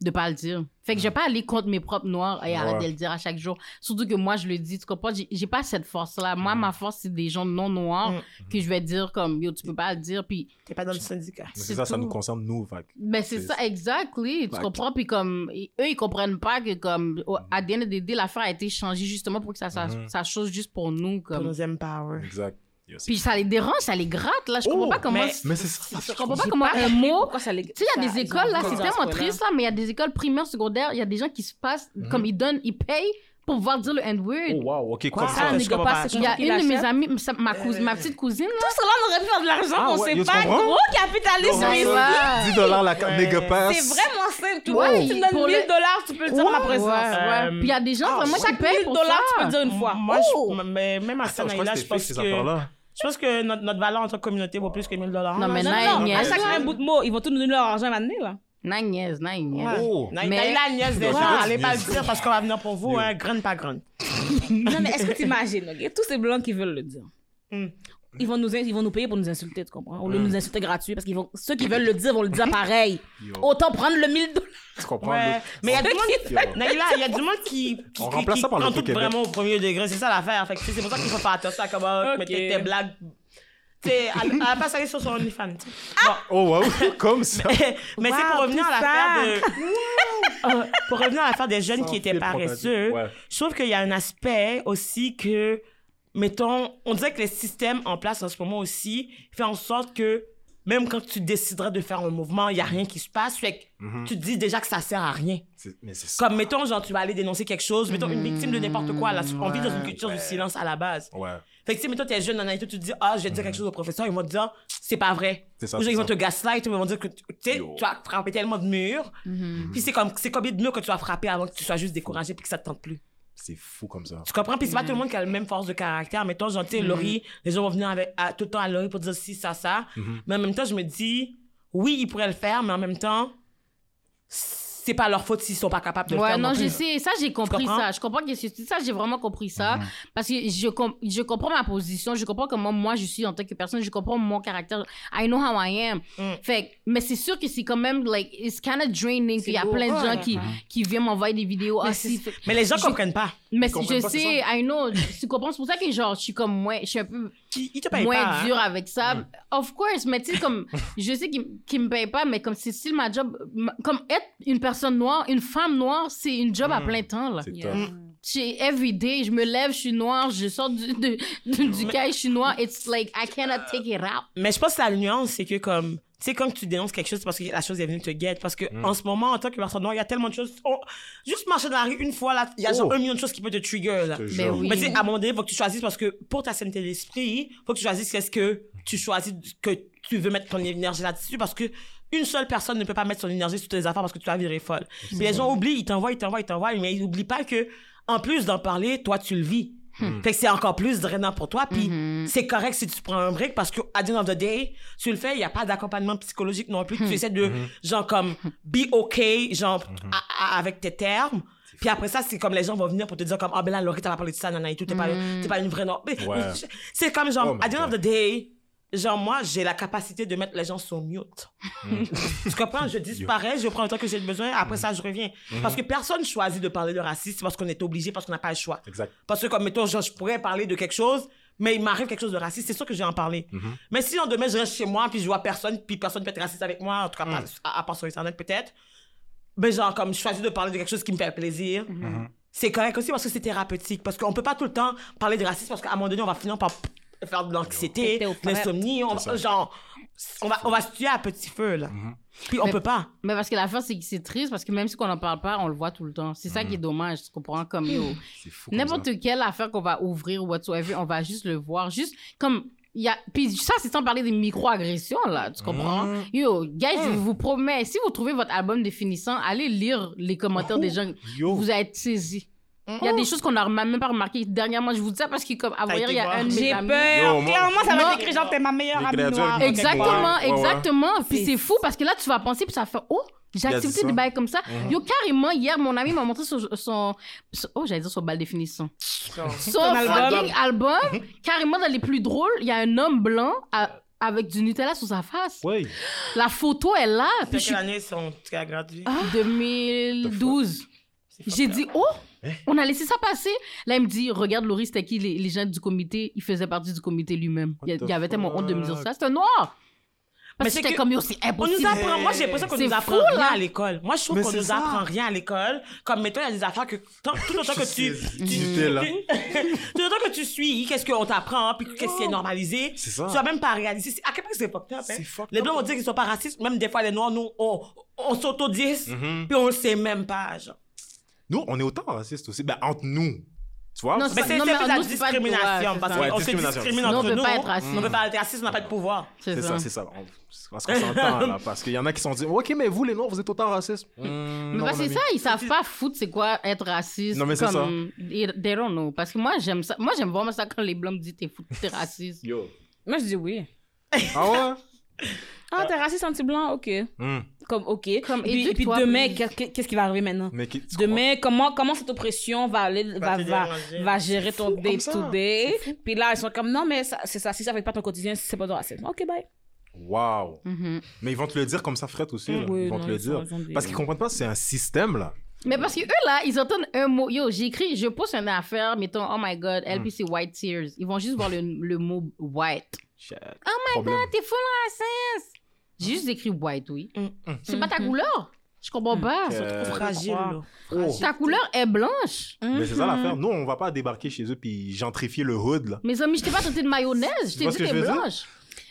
de pas le dire. Fait que je vais pas aller contre mes propres noirs et arrêter Ouais. de le dire à chaque jour. Surtout que moi, je le dis, tu comprends? J'ai- pas cette force-là. Moi, ma force, c'est des gens non noirs Mm. que je vais dire comme, yo, tu peux pas le dire. Puis, T'es pas dans le syndicat. Mais C'est ça, ça nous concerne, nous. Fait. que- ben, c'est ça, exactly. Tu Fait- comprends? Puis comme, eux, ils comprennent pas que comme, au- à the day, l'affaire a été changée justement pour que ça, ça, Mhm. ça chose juste pour nous. Pour Comme. nous empower. Exact. Puis ça les dérange, ça les gratte, là. Je comprends Oh, pas comment. mais- Mais c'est ça. Je comprends pas comment un mot. Tu sais, il y a des écoles, là, c'est tellement triste, là, mais il y a des écoles primaires, secondaires, il y a des gens qui se passent, comme ils donnent, ils payent pour pouvoir dire le N-word. Oh, wow, ok, Quoi? comme ça. néglige comprends pas, Il y a une de mes amies, ma, cousine, ma petite cousine, là. Que là, on aurait pu faire de l'argent, Ah on ouais, sait pas. comprends? Gros capitalisme ici. ouais. 10 dollars la. Nigga Pass. C'est vraiment simple. Tu vois, si tu donnes pour 1000 le- dollars, tu peux le dire en ma Ouais, présence. ouais. Euh, Puis il y a des gens ah, vraiment qui Chaque payent 1000 pour dollars, tu peux ça. le dire une fois. Moi, Oh! même à Sanaïla, je pense que, je pense que notre, notre valeur en tant que communauté vaut plus que 1000 dollars. Non, mais Non, non, à chaque un bout de mot, ils vont tous nous donner leur argent maintenant, là. Naï, niaise. Oh. Mais- la nièce des Ouais. gens, allez pas le dire parce qu'on va venir pour vous, hein, graine pas graine. Non, mais est-ce que tu imagines, ok? Tous ces blancs qui veulent le dire. Hmm. Ils vont, nous, ils vont nous payer pour nous insulter, tu comprends? Au lieu de nous insulter gratuit, parce qu'ils vont, ceux qui veulent le dire vont le dire pareil. Yo. Autant prendre le 1000 dollars. Tu comprends? Ouais. le- Mais il y a du monde, il y a du monde qui, qui, On qui, remplace qui ça par le prend tout Québec. vraiment au premier degré. C'est ça l'affaire. Fait c'est pour ça qu'il faut faire attention à comment Ok. mettre tes blagues. Elle elle a pas salé sur son OnlyFans. Bon. Oh, wow, comme ça. Mais c'est Wow, pour revenir à l'affaire de. Euh, pour revenir à l'affaire des jeunes Sans qui étaient paresseux, Ouais. je trouve qu'il y a un aspect aussi que, mettons, on dirait que les systèmes en place en ce moment aussi fait en sorte que même quand tu décideras de faire un mouvement, il n'y a rien qui se passe. Fait que Mhm. tu te dis déjà que ça sert à rien. C'est- Mais. Comme, mettons, genre, tu vas aller dénoncer quelque chose, mettons, une victime de n'importe quoi, là, on vit dans une culture du silence à la base. Ouais. Fait que, si, mettons, t'es jeune dans Haïti, tu te dis, ah, je vais dire quelque chose au professeur, ils vont te dire, c'est pas vrai. C'est ça, Ou ils vont ça. te gaslight, ils vont dire que, tu tu sais, tu as frappé tellement de murs. Puis c'est comme, c'est combien de murs que tu as frappé avant que tu sois juste découragé puis que ça te tente plus? C'est fou comme ça. Tu comprends? Puis c'est pas tout le monde qui a la même force de caractère. Mettons, genre, tu sais, Laurie, les gens vont venir avec, à- tout le temps à Laurie pour dire si, ça, ça. Mais en même temps, je me dis, oui, ils pourraient le faire, mais en même temps, c'est pas leur faute s'ils sont pas capables de le Ouais, faire. non, plus. je sais, ça j'ai compris ça. Je comprends que c'est ça, j'ai vraiment compris ça. Parce que je, com- je comprends ma position, je comprends comment moi je suis en tant que personne, je comprends mon caractère. I know how I am. Mm. Fait mais c'est sûr que c'est quand même, like, it's kind of draining. Puis il y a lourd. plein de gens Ouais. qui, qui viennent m'envoyer des vidéos. Mais, Ah, c'est- si, fait- mais les gens Je- comprennent pas. mais je pas, sais, I know, tu comprends? C'est pour ça que genre, je suis comme moins, je suis un peu Ils, ils te payent moins pas. hein. dur avec ça. Of course, mais tu sais, comme, je sais qu'ils qu'ils me payent pas, mais comme c'est still ma job, comme être une personne noire, une femme noire, c'est une job à Mm. plein temps, là. C'est Yeah. Tough. J'ai every day, je me lève, je suis noire, je sors du, de, de- du cahier, je suis noire. It's like, I cannot take it out. Mais je pense que la nuance, c'est que comme, tu sais, quand tu dénonces quelque chose, c'est parce que la chose est venue te guette. Parce que en ce moment, en tant que personne noire, il y a tellement de choses. on- Juste marcher dans la rue une fois, là, il y a genre Oh. un million de choses qui peuvent te trigger, là. Te Mais oui. Mais tu sais, à un moment donné, il faut que tu choisisses parce que pour ta santé d'esprit, il faut que tu choisisses qu'est-ce que tu choisis, que tu veux mettre ton énergie là-dessus parce que une seule personne ne peut pas mettre son énergie sur tes affaires parce que tu vas virer folle. Puis les gens oublient, ils t'envoient, ils t'envoient, ils t'envoient, mais ils n'oublient pas que, en plus d'en parler, toi, tu le vis. Fait que c'est encore plus drainant pour toi. Puis c'est correct si tu prends un break parce que, à the end of the day, tu le fais, il n'y a pas d'accompagnement psychologique non plus. Tu essaies de, genre, comme, be okay, genre, à- à- avec tes termes. Puis après ça, c'est comme les gens vont venir pour te dire comme, ah ben là, Laurie, t'as parlé de ça, nana et tout, t'es pas, t'es pas une vraie noire. Mais- Ouais. C'est comme genre, Oh at the end of the day, genre moi, j'ai la capacité de mettre les gens sur mute. tu comprends? Je disparais, je prends le temps que j'ai besoin, après ça, je reviens. Parce que personne choisit de parler de racisme, parce qu'on est obligé, parce qu'on n'a pas le choix. Exact. Parce que comme, mettons, genre, je pourrais parler de quelque chose, mais il m'arrive quelque chose de raciste, c'est sûr que je vais en parler. Mhm. Mais si en demain, je reste chez moi, puis je vois personne, puis personne peut être raciste avec moi, en tout cas, Mm. à, à part sur Internet peut-être, ben genre, comme je choisis de parler de quelque chose qui me fait plaisir, Mhm. c'est correct aussi parce que c'est thérapeutique. Parce qu'on peut pas tout le temps parler de racisme parce qu'à un moment donné, on va finir par faire de l'anxiété, de l'insomnie, on, genre, on va, on va se tuer à petit feu, là. Mhm. Puis on Mais- peut pas. Mais parce que l'affaire, c'est que c'est triste parce que même si on n'en parle pas, on le voit tout le temps. C'est ça qui est dommage, tu comprends? Comme N'importe quelle affaire qu'on va ouvrir ou whatsoever, on va juste le voir. Juste comme. Il y a... Puis ça, c'est sans parler des micro-agressions, là. Tu comprends? Mm. Yo, guys, je vous promets, si vous trouvez votre album définissant, allez lire les commentaires des gens. Yo. Vous allez être saisis. Il y a des choses qu'on n'a même pas remarquées. Dernièrement, je vous dis ça parce que, comme, à vrai dire, il y a un de voir. mes J'ai amis- peur. Clairement, ça va être écrit genre, t'es ma meilleure amie noire. Exactement, exactement. Puis C'est- fou parce que là, tu vas penser, puis ça faire Oh, j'ai accepté des bails comme ça. Mhm. Yo, carrément, hier, mon ami m'a montré son. son, son- oh, j'allais dire son bal définition. Son album. fucking album. carrément, dans les plus drôles, il y a un homme blanc à- avec du Nutella sur sa face. Ouais. La photo est là. Puis C'est je suis quelle année son gratuit? Ah. 2012. J'ai dit, oh? On a laissé ça passer. Là, il me dit, regarde, Laurie, c'était qui les, les gens du comité? Il faisait partie du comité lui-même. Il il avait tellement honte de me dire ça. C'était un noir. Mais Parce c'est que que comme, yo, c'est On impossible. nous apprend, moi j'ai l'impression qu'on nous apprend fou, rien là. à l'école. Moi je trouve Mais qu'on nous ça. apprend rien à l'école. Comme mettons, il y a des affaires que tant- tout le temps que tu. tu- j'étais là. tout le temps que tu suis, qu'est-ce qu'on t'apprend, puis qu'est-ce qui est normalisé. C'est ça. Tu vas même pas réaliser. C'est- À quel point c'est fucked up, hein? Fucked Les blancs vont dire qu'ils sont pas racistes, même des fois les noirs, nous, on, on s'auto-dise, Mhm. puis on le sait même pas, genre. Nous, on est autant racistes aussi. Ben, entre nous. Tu vois? Non, Mais c'est la nous, c'est pas- discrimination, parce ça. Qu'on se discrimination. discrimine Nous, on entre peut nous. pas être raciste. On peut pas être raciste, on n'a pas de pouvoir. C'est ça, c'est ça. On- Parce qu'on s'entend, là. Parce qu'il y en a qui sont dit, OK, mais vous, les Noirs, vous êtes autant racistes. Hmm, Mais non, parce que ami. ça, ils savent pas foutre c'est quoi être raciste. Non, mais c'est comme, They, they don't know. Parce que moi, j'aime ça. Moi, j'aime vraiment ça quand les blancs me disent t'es fou, t'es raciste. Yo. Moi, je dis oui. Ah ouais? Ah, t'es raciste anti-blanc? OK. Hmm. Comme, OK. Comme, et puis, et puis demain, qu'est-ce qui va arriver maintenant? Mais qui, tu Demain, comment, comment cette oppression va aller, va, va, va gérer ton fou comme day ça. to day. Puis là, ils sont comme, non, mais c'est ça, si ça fait pas ton quotidien, c'est pas de racisme. OK, bye. Wow. Mhm. Mais ils vont te le dire comme ça, Fred, aussi. Oui, ils vont non, te le dire. Parce qu'ils comprennent pas, c'est un système, là. Mais parce que eux, là, ils entendent un mot. Yo, j'écris, je poste une affaire, mettons, oh my god, LPC White Tears. Ils vont juste voir le, le mot white. Shit. Oh my Problème. god, t'es full raciste. J'ai juste écrit white, oui. Mm. C'est pas ta couleur? Je comprends pas. Euh, Fragile, là. Oh. Ta couleur est blanche. Mais c'est ça Mhm. l'affaire. Nous, on va pas débarquer chez eux puis gentrifier le hood, là. Mes amis, je t'ai pas traité de mayonnaise. Je t'ai dit que t'es blanche.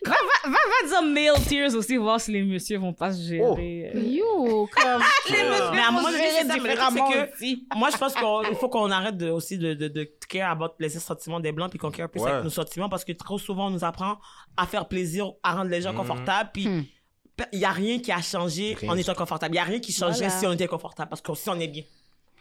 Va, va, va, va dire male tears aussi, voir si les messieurs vont pas se gérer. euh. Yo, comme. Mais à truc, c'est que moi, je pense qu'il faut qu'on arrête de, aussi de, de, de care about les sentiments des Blancs puis qu'on care plus Ouais. avec nos sentiments parce que trop souvent, on nous apprend à faire plaisir, à rendre les gens Mhm. confortables puis Hmm. il n'y a rien qui a changé Rien. en étant confortable. Il n'y a rien qui changeait Voilà. si on était confortable parce que si on est bien.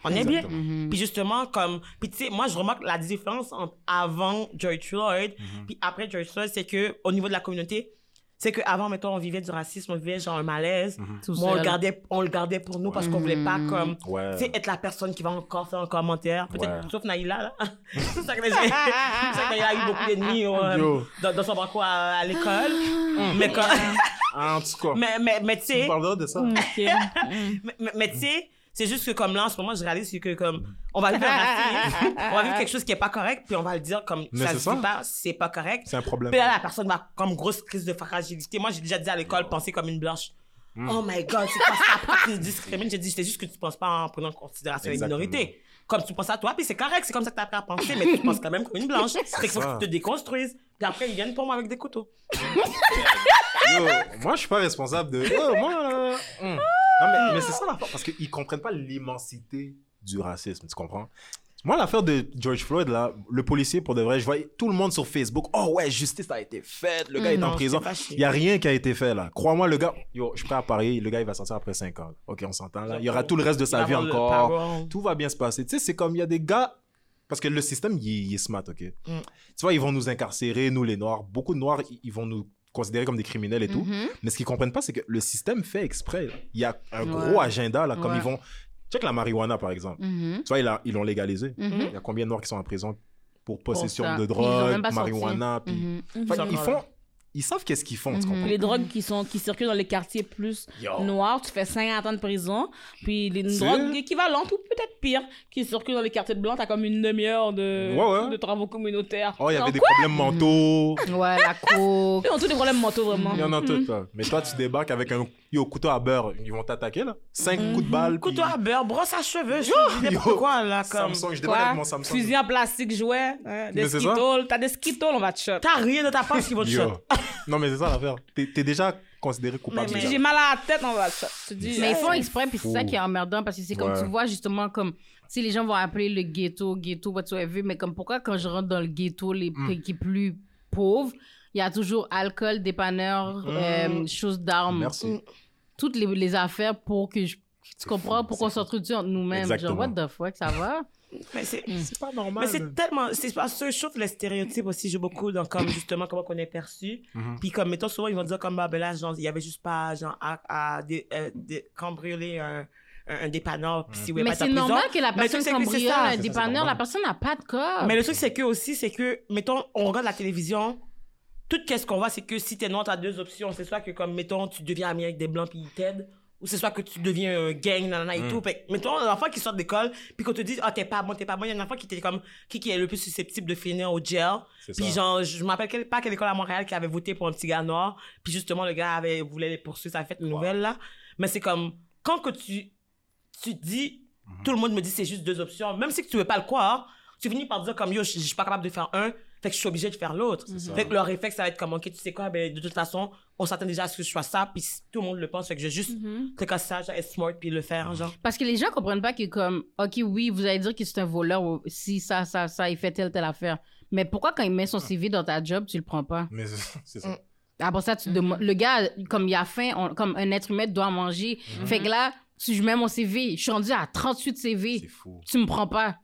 On est bien. Mhm. Puis justement, comme. Puis tu sais, moi, je remarque la différence entre avant George Floyd Mhm. puis après George Floyd, c'est que au niveau de la communauté, c'est qu'avant, mettons, on vivait du racisme, on vivait genre un malaise. Tout Moi, on le, gardait, on le gardait pour nous parce qu'on voulait pas Mhm. comme. Ouais. Tu sais, être la personne qui va encore faire un commentaire. Peut-être, Ouais. sauf Naïla, là. c'est ça que les gens- c'est ça que Naïla a eu beaucoup d'ennemis euh, dans, dans son parcours à, à l'école. mais, quand- En tout cas, mais, mais, mais tu sais, de ça. Ok. mais, mais, mais tu sais, c'est juste que comme là, en ce moment, je réalise que comme, on va vivre un racisme, on va vivre quelque chose qui est pas correct, puis on va le dire comme, Mais ça c'est se pas, c'est pas correct. C'est un problème. Puis là, la personne va comme grosse crise de fragilité. Moi, j'ai déjà dit à l'école, penser comme une blanche. Hmm. Oh my god, c'est pas ça? Tu discrimines? J'ai dit, c'est juste que tu penses pas en prenant en considération Exactement. les minorités. Comme tu penses à toi, puis c'est correct, c'est comme ça que t'as appris à penser, mais tu penses quand même comme une blanche. C'est qu'il faut ça. que tu te déconstruises. Puis après, ils viennent pour moi avec des couteaux. Yo, moi, je suis pas responsable de. Yo, moi, là. hum. Non, mais, mais c'est ça l'affaire, parce qu'ils comprennent pas l'immensité du racisme, tu comprends? Moi, l'affaire de George Floyd, là, le policier, pour de vrai, je voyais tout le monde sur Facebook. Oh ouais, justice a été faite, le gars est en prison. Il y a rien qui a été fait, là. Crois-moi, le gars, yo, je suis prêt à parier, le gars, il va sortir après 5 ans. Ok, on s'entend, là. Il y aura tout le reste de sa vie encore. Tout va bien se passer. Tu sais, c'est comme, il y a des gars. Parce que le système, il, il est smart, ok? Mm. Tu vois, ils vont nous incarcérer, nous, les Noirs. Beaucoup de Noirs, ils vont nous considérer comme des criminels et tout. Mhm. Mais ce qu'ils comprennent pas, c'est que le système fait exprès. Il y a un Ouais. gros agenda, là, comme Ouais. ils vont. Check la marijuana, par exemple. Mhm. Tu vois, ils l'ont légalisé. Mhm. Il y a combien de Noirs qui sont en prison pour possession Pour de drogue, marijuana. Puis... Enfin, Ils font. Ils savent qu'est-ce qu'ils font, tu comprends? Les drogues qui, sont, qui circulent dans les quartiers plus Yo. noirs, tu fais 50 ans de prison. Puis les drogues équivalentes ou peut-être pire qui circulent dans les quartiers de blancs, t'as comme une demi-heure de, Ouais, ouais. de travaux communautaires. Oh, il y avait des quoi? problèmes mentaux. Ouais, la coke. Ils ont tous des problèmes mentaux, vraiment. Il y en a tout, là. Mais toi, tu débarques avec un yo, couteau à beurre. Ils vont t'attaquer, là. Cinq coups de balle. puis- Couteau à beurre, brosse à cheveux, je n'importe Yo, quoi, là, comme... Samsung, je débarque avec mon Samsung. Fusil en plastique jouet, hein, des skittles. T'as des skittles, on va te shot. T'as rien de ta poche qui va te shot. Non, mais c'est ça l'affaire. T'es déjà considéré coupable. Mais- j'ai mal à la tête, on va te shot. Tu dis, Mais ils font exprès, puis c'est ça qui est emmerdant, parce que c'est comme Ouais. tu vois, justement, comme si les gens vont appeler le ghetto, ghetto, whatsoever, mais comme pourquoi quand je rentre dans le ghetto, les Mm. qui est plus pauvre, il y a toujours alcool, dépanneur, euh, choses d'armes, Mm. Toutes les, les affaires pour que je. Tu comprends? Pour qu'on s'entretue entre nous-mêmes. Genre, what the fuck, ça va? Mais c'est... C'est pas normal. Mais c'est tellement, c'est parce que je trouve que les stéréotypes aussi jouent beaucoup dans comme justement comment on est perçu. Mhm. Puis comme mettons souvent ils vont dire comme bah ben là genre il y avait juste pas genre à, à dé- euh, dé- cambrioler un, un, un dépanneur puis si vous voulez mais c'est normal que la le personne truc, c'est que c'est cambriole ça. un dépanneur, la personne n'a pas de corps. Mais le truc c'est que aussi c'est que mettons on regarde la télévision tout qu'est-ce qu'on voit c'est que si t'es noir t'as deux options. C'est soit que comme mettons tu deviens ami avec des blancs puis ils t'aident ou c'est soit que tu deviens un gang nanana et Mm. tout. Fait mettons un enfant qui sort d'école puis qu'on te dit ah t'es pas bon t'es pas bon il y a un enfant qui était comme qui qui est le plus susceptible de finir au jail. Puis genre je me rappelle quelle- pas quelle école à Montréal qui avait voté pour un petit gars noir puis justement le gars avait voulait les poursuivre ça a fait une nouvelle là. Mais c'est comme quand que tu tu dis Mhm. tout le monde me dit c'est juste deux options. Même si tu veux pas le croire tu finis par dire comme yo je je suis pas capable de faire un fait que je suis obligé de faire l'autre ça. fait que leur réflexe ça va être comme ok tu sais quoi ben de toute façon on s'attend déjà à ce que je sois ça puis tout le monde le pense fait que je vais juste Mhm. cliquer ça genre, être smart puis le faire genre Parce que les gens comprennent pas que comme, ok, oui, vous allez dire que c'est un voleur ou si ça, ça, ça, il fait telle, telle affaire. Mais pourquoi quand il met son CV dans ta job, tu le prends pas? Mais c'est c'est ça. Après ça, tu demandes, le gars, comme il a faim, on- comme un être humain doit manger. Fait que là, si je mets mon CV, je suis rendu à 38 CV. C'est fou. Tu me prends pas.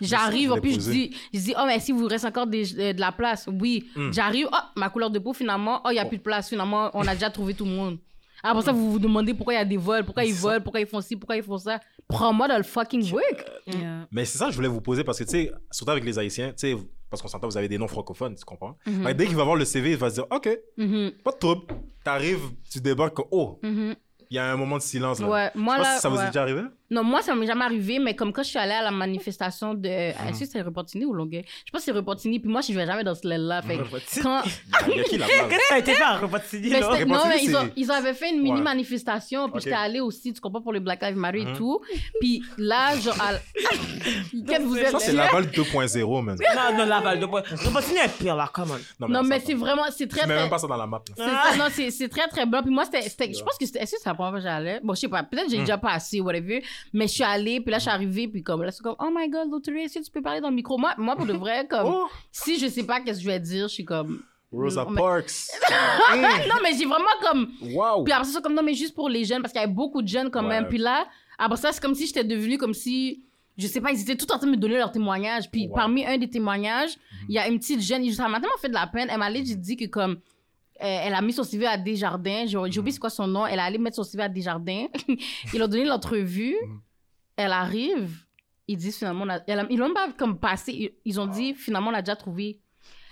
J'arrive, plus, je dis, je dis, oh, mais si vous reste encore des- euh, de la place, oui. Mm. J'arrive, oh, ma couleur de peau, finalement, oh, il n'y a Oh. plus de place, finalement, on a déjà trouvé tout le monde. Après ça, vous vous demandez pourquoi il y a des vols, pourquoi ils volent, pourquoi ils font ci, pourquoi ils font ça. Prends-moi dans le fucking work. Yeah. Mais c'est ça que je voulais vous poser parce que, tu sais, surtout avec les Haïtiens, tu sais, parce qu'on s'entend, vous avez des noms francophones, tu comprends? Mhm. Que dès qu'il va voir le CV, il va se dire, OK, Mhm, pas de trouble. T'arrives, tu débarques, oh, mhm. il y a un moment de silence là. Ouais, moi Je sais pas là. si ça vous ouais. est déjà arrivé? Non, moi, ça m'est jamais arrivé, mais comme quand je suis allée à la manifestation de. Est-ce que c'était Repentigny ou Longueuil? Je pense que c'est Repentigny, puis moi, je vais jamais dans ce là Fait quand. Qui qu'est-ce que ça a été fait c'était- non, Repentigny, mais ils, ont, c'est- ils avaient fait une mini Ouais. manifestation, puis Ok. j'étais allée aussi, tu comprends, pour les Black Lives Matter et Mhm. tout. Puis là, genre. à- Qu'est-ce que vous êtes Ça, c'est Laval 2.0, man. non non Laval de bois repas de Sidi est pire là come on Non, on mais c'est vraiment. C'est très, Tu mets très. même pas ça dans la map. C'est non, c'est, c'est très, très blanc. Puis moi, c'était, je pense que c'était, est-ce que c'est la première fois que j'allais? Bon, je sais pas, peut-être que j'ai Mm. déjà passé, whatever. Mais je suis allée, puis là, je suis arrivée, puis comme, là, c'est comme, oh my god, Lottery, est-ce que tu peux parler dans le micro? Moi, moi pour de vrai, comme, Oh, si je sais pas qu'est-ce que je vais dire, je suis comme, Rosa Non, mais- Parks. non, mais j'ai vraiment comme, Wow. puis après ça, c'est comme, non, mais juste pour les jeunes, parce qu'il y avait beaucoup de jeunes quand Ouais. même. Puis là, après ça, c'est comme si j'étais devenue comme si, je sais pas, ils étaient tout en train de me donner leur témoignage. Puis Wow. parmi un des témoignages, Mhm. il y a une petite jeune, ça m'a tellement fait de la peine. Elle m'a dit que comme, elle a mis son CV à Desjardins, j'ai oublié c'est quoi son nom, elle a allé mettre son CV à Desjardins. Ils ont donné l'entrevue, Mhm. elle arrive, ils disent finalement, on a- elle a- ils l'ont même pas comme passé, ils- ont dit finalement on a déjà trouvé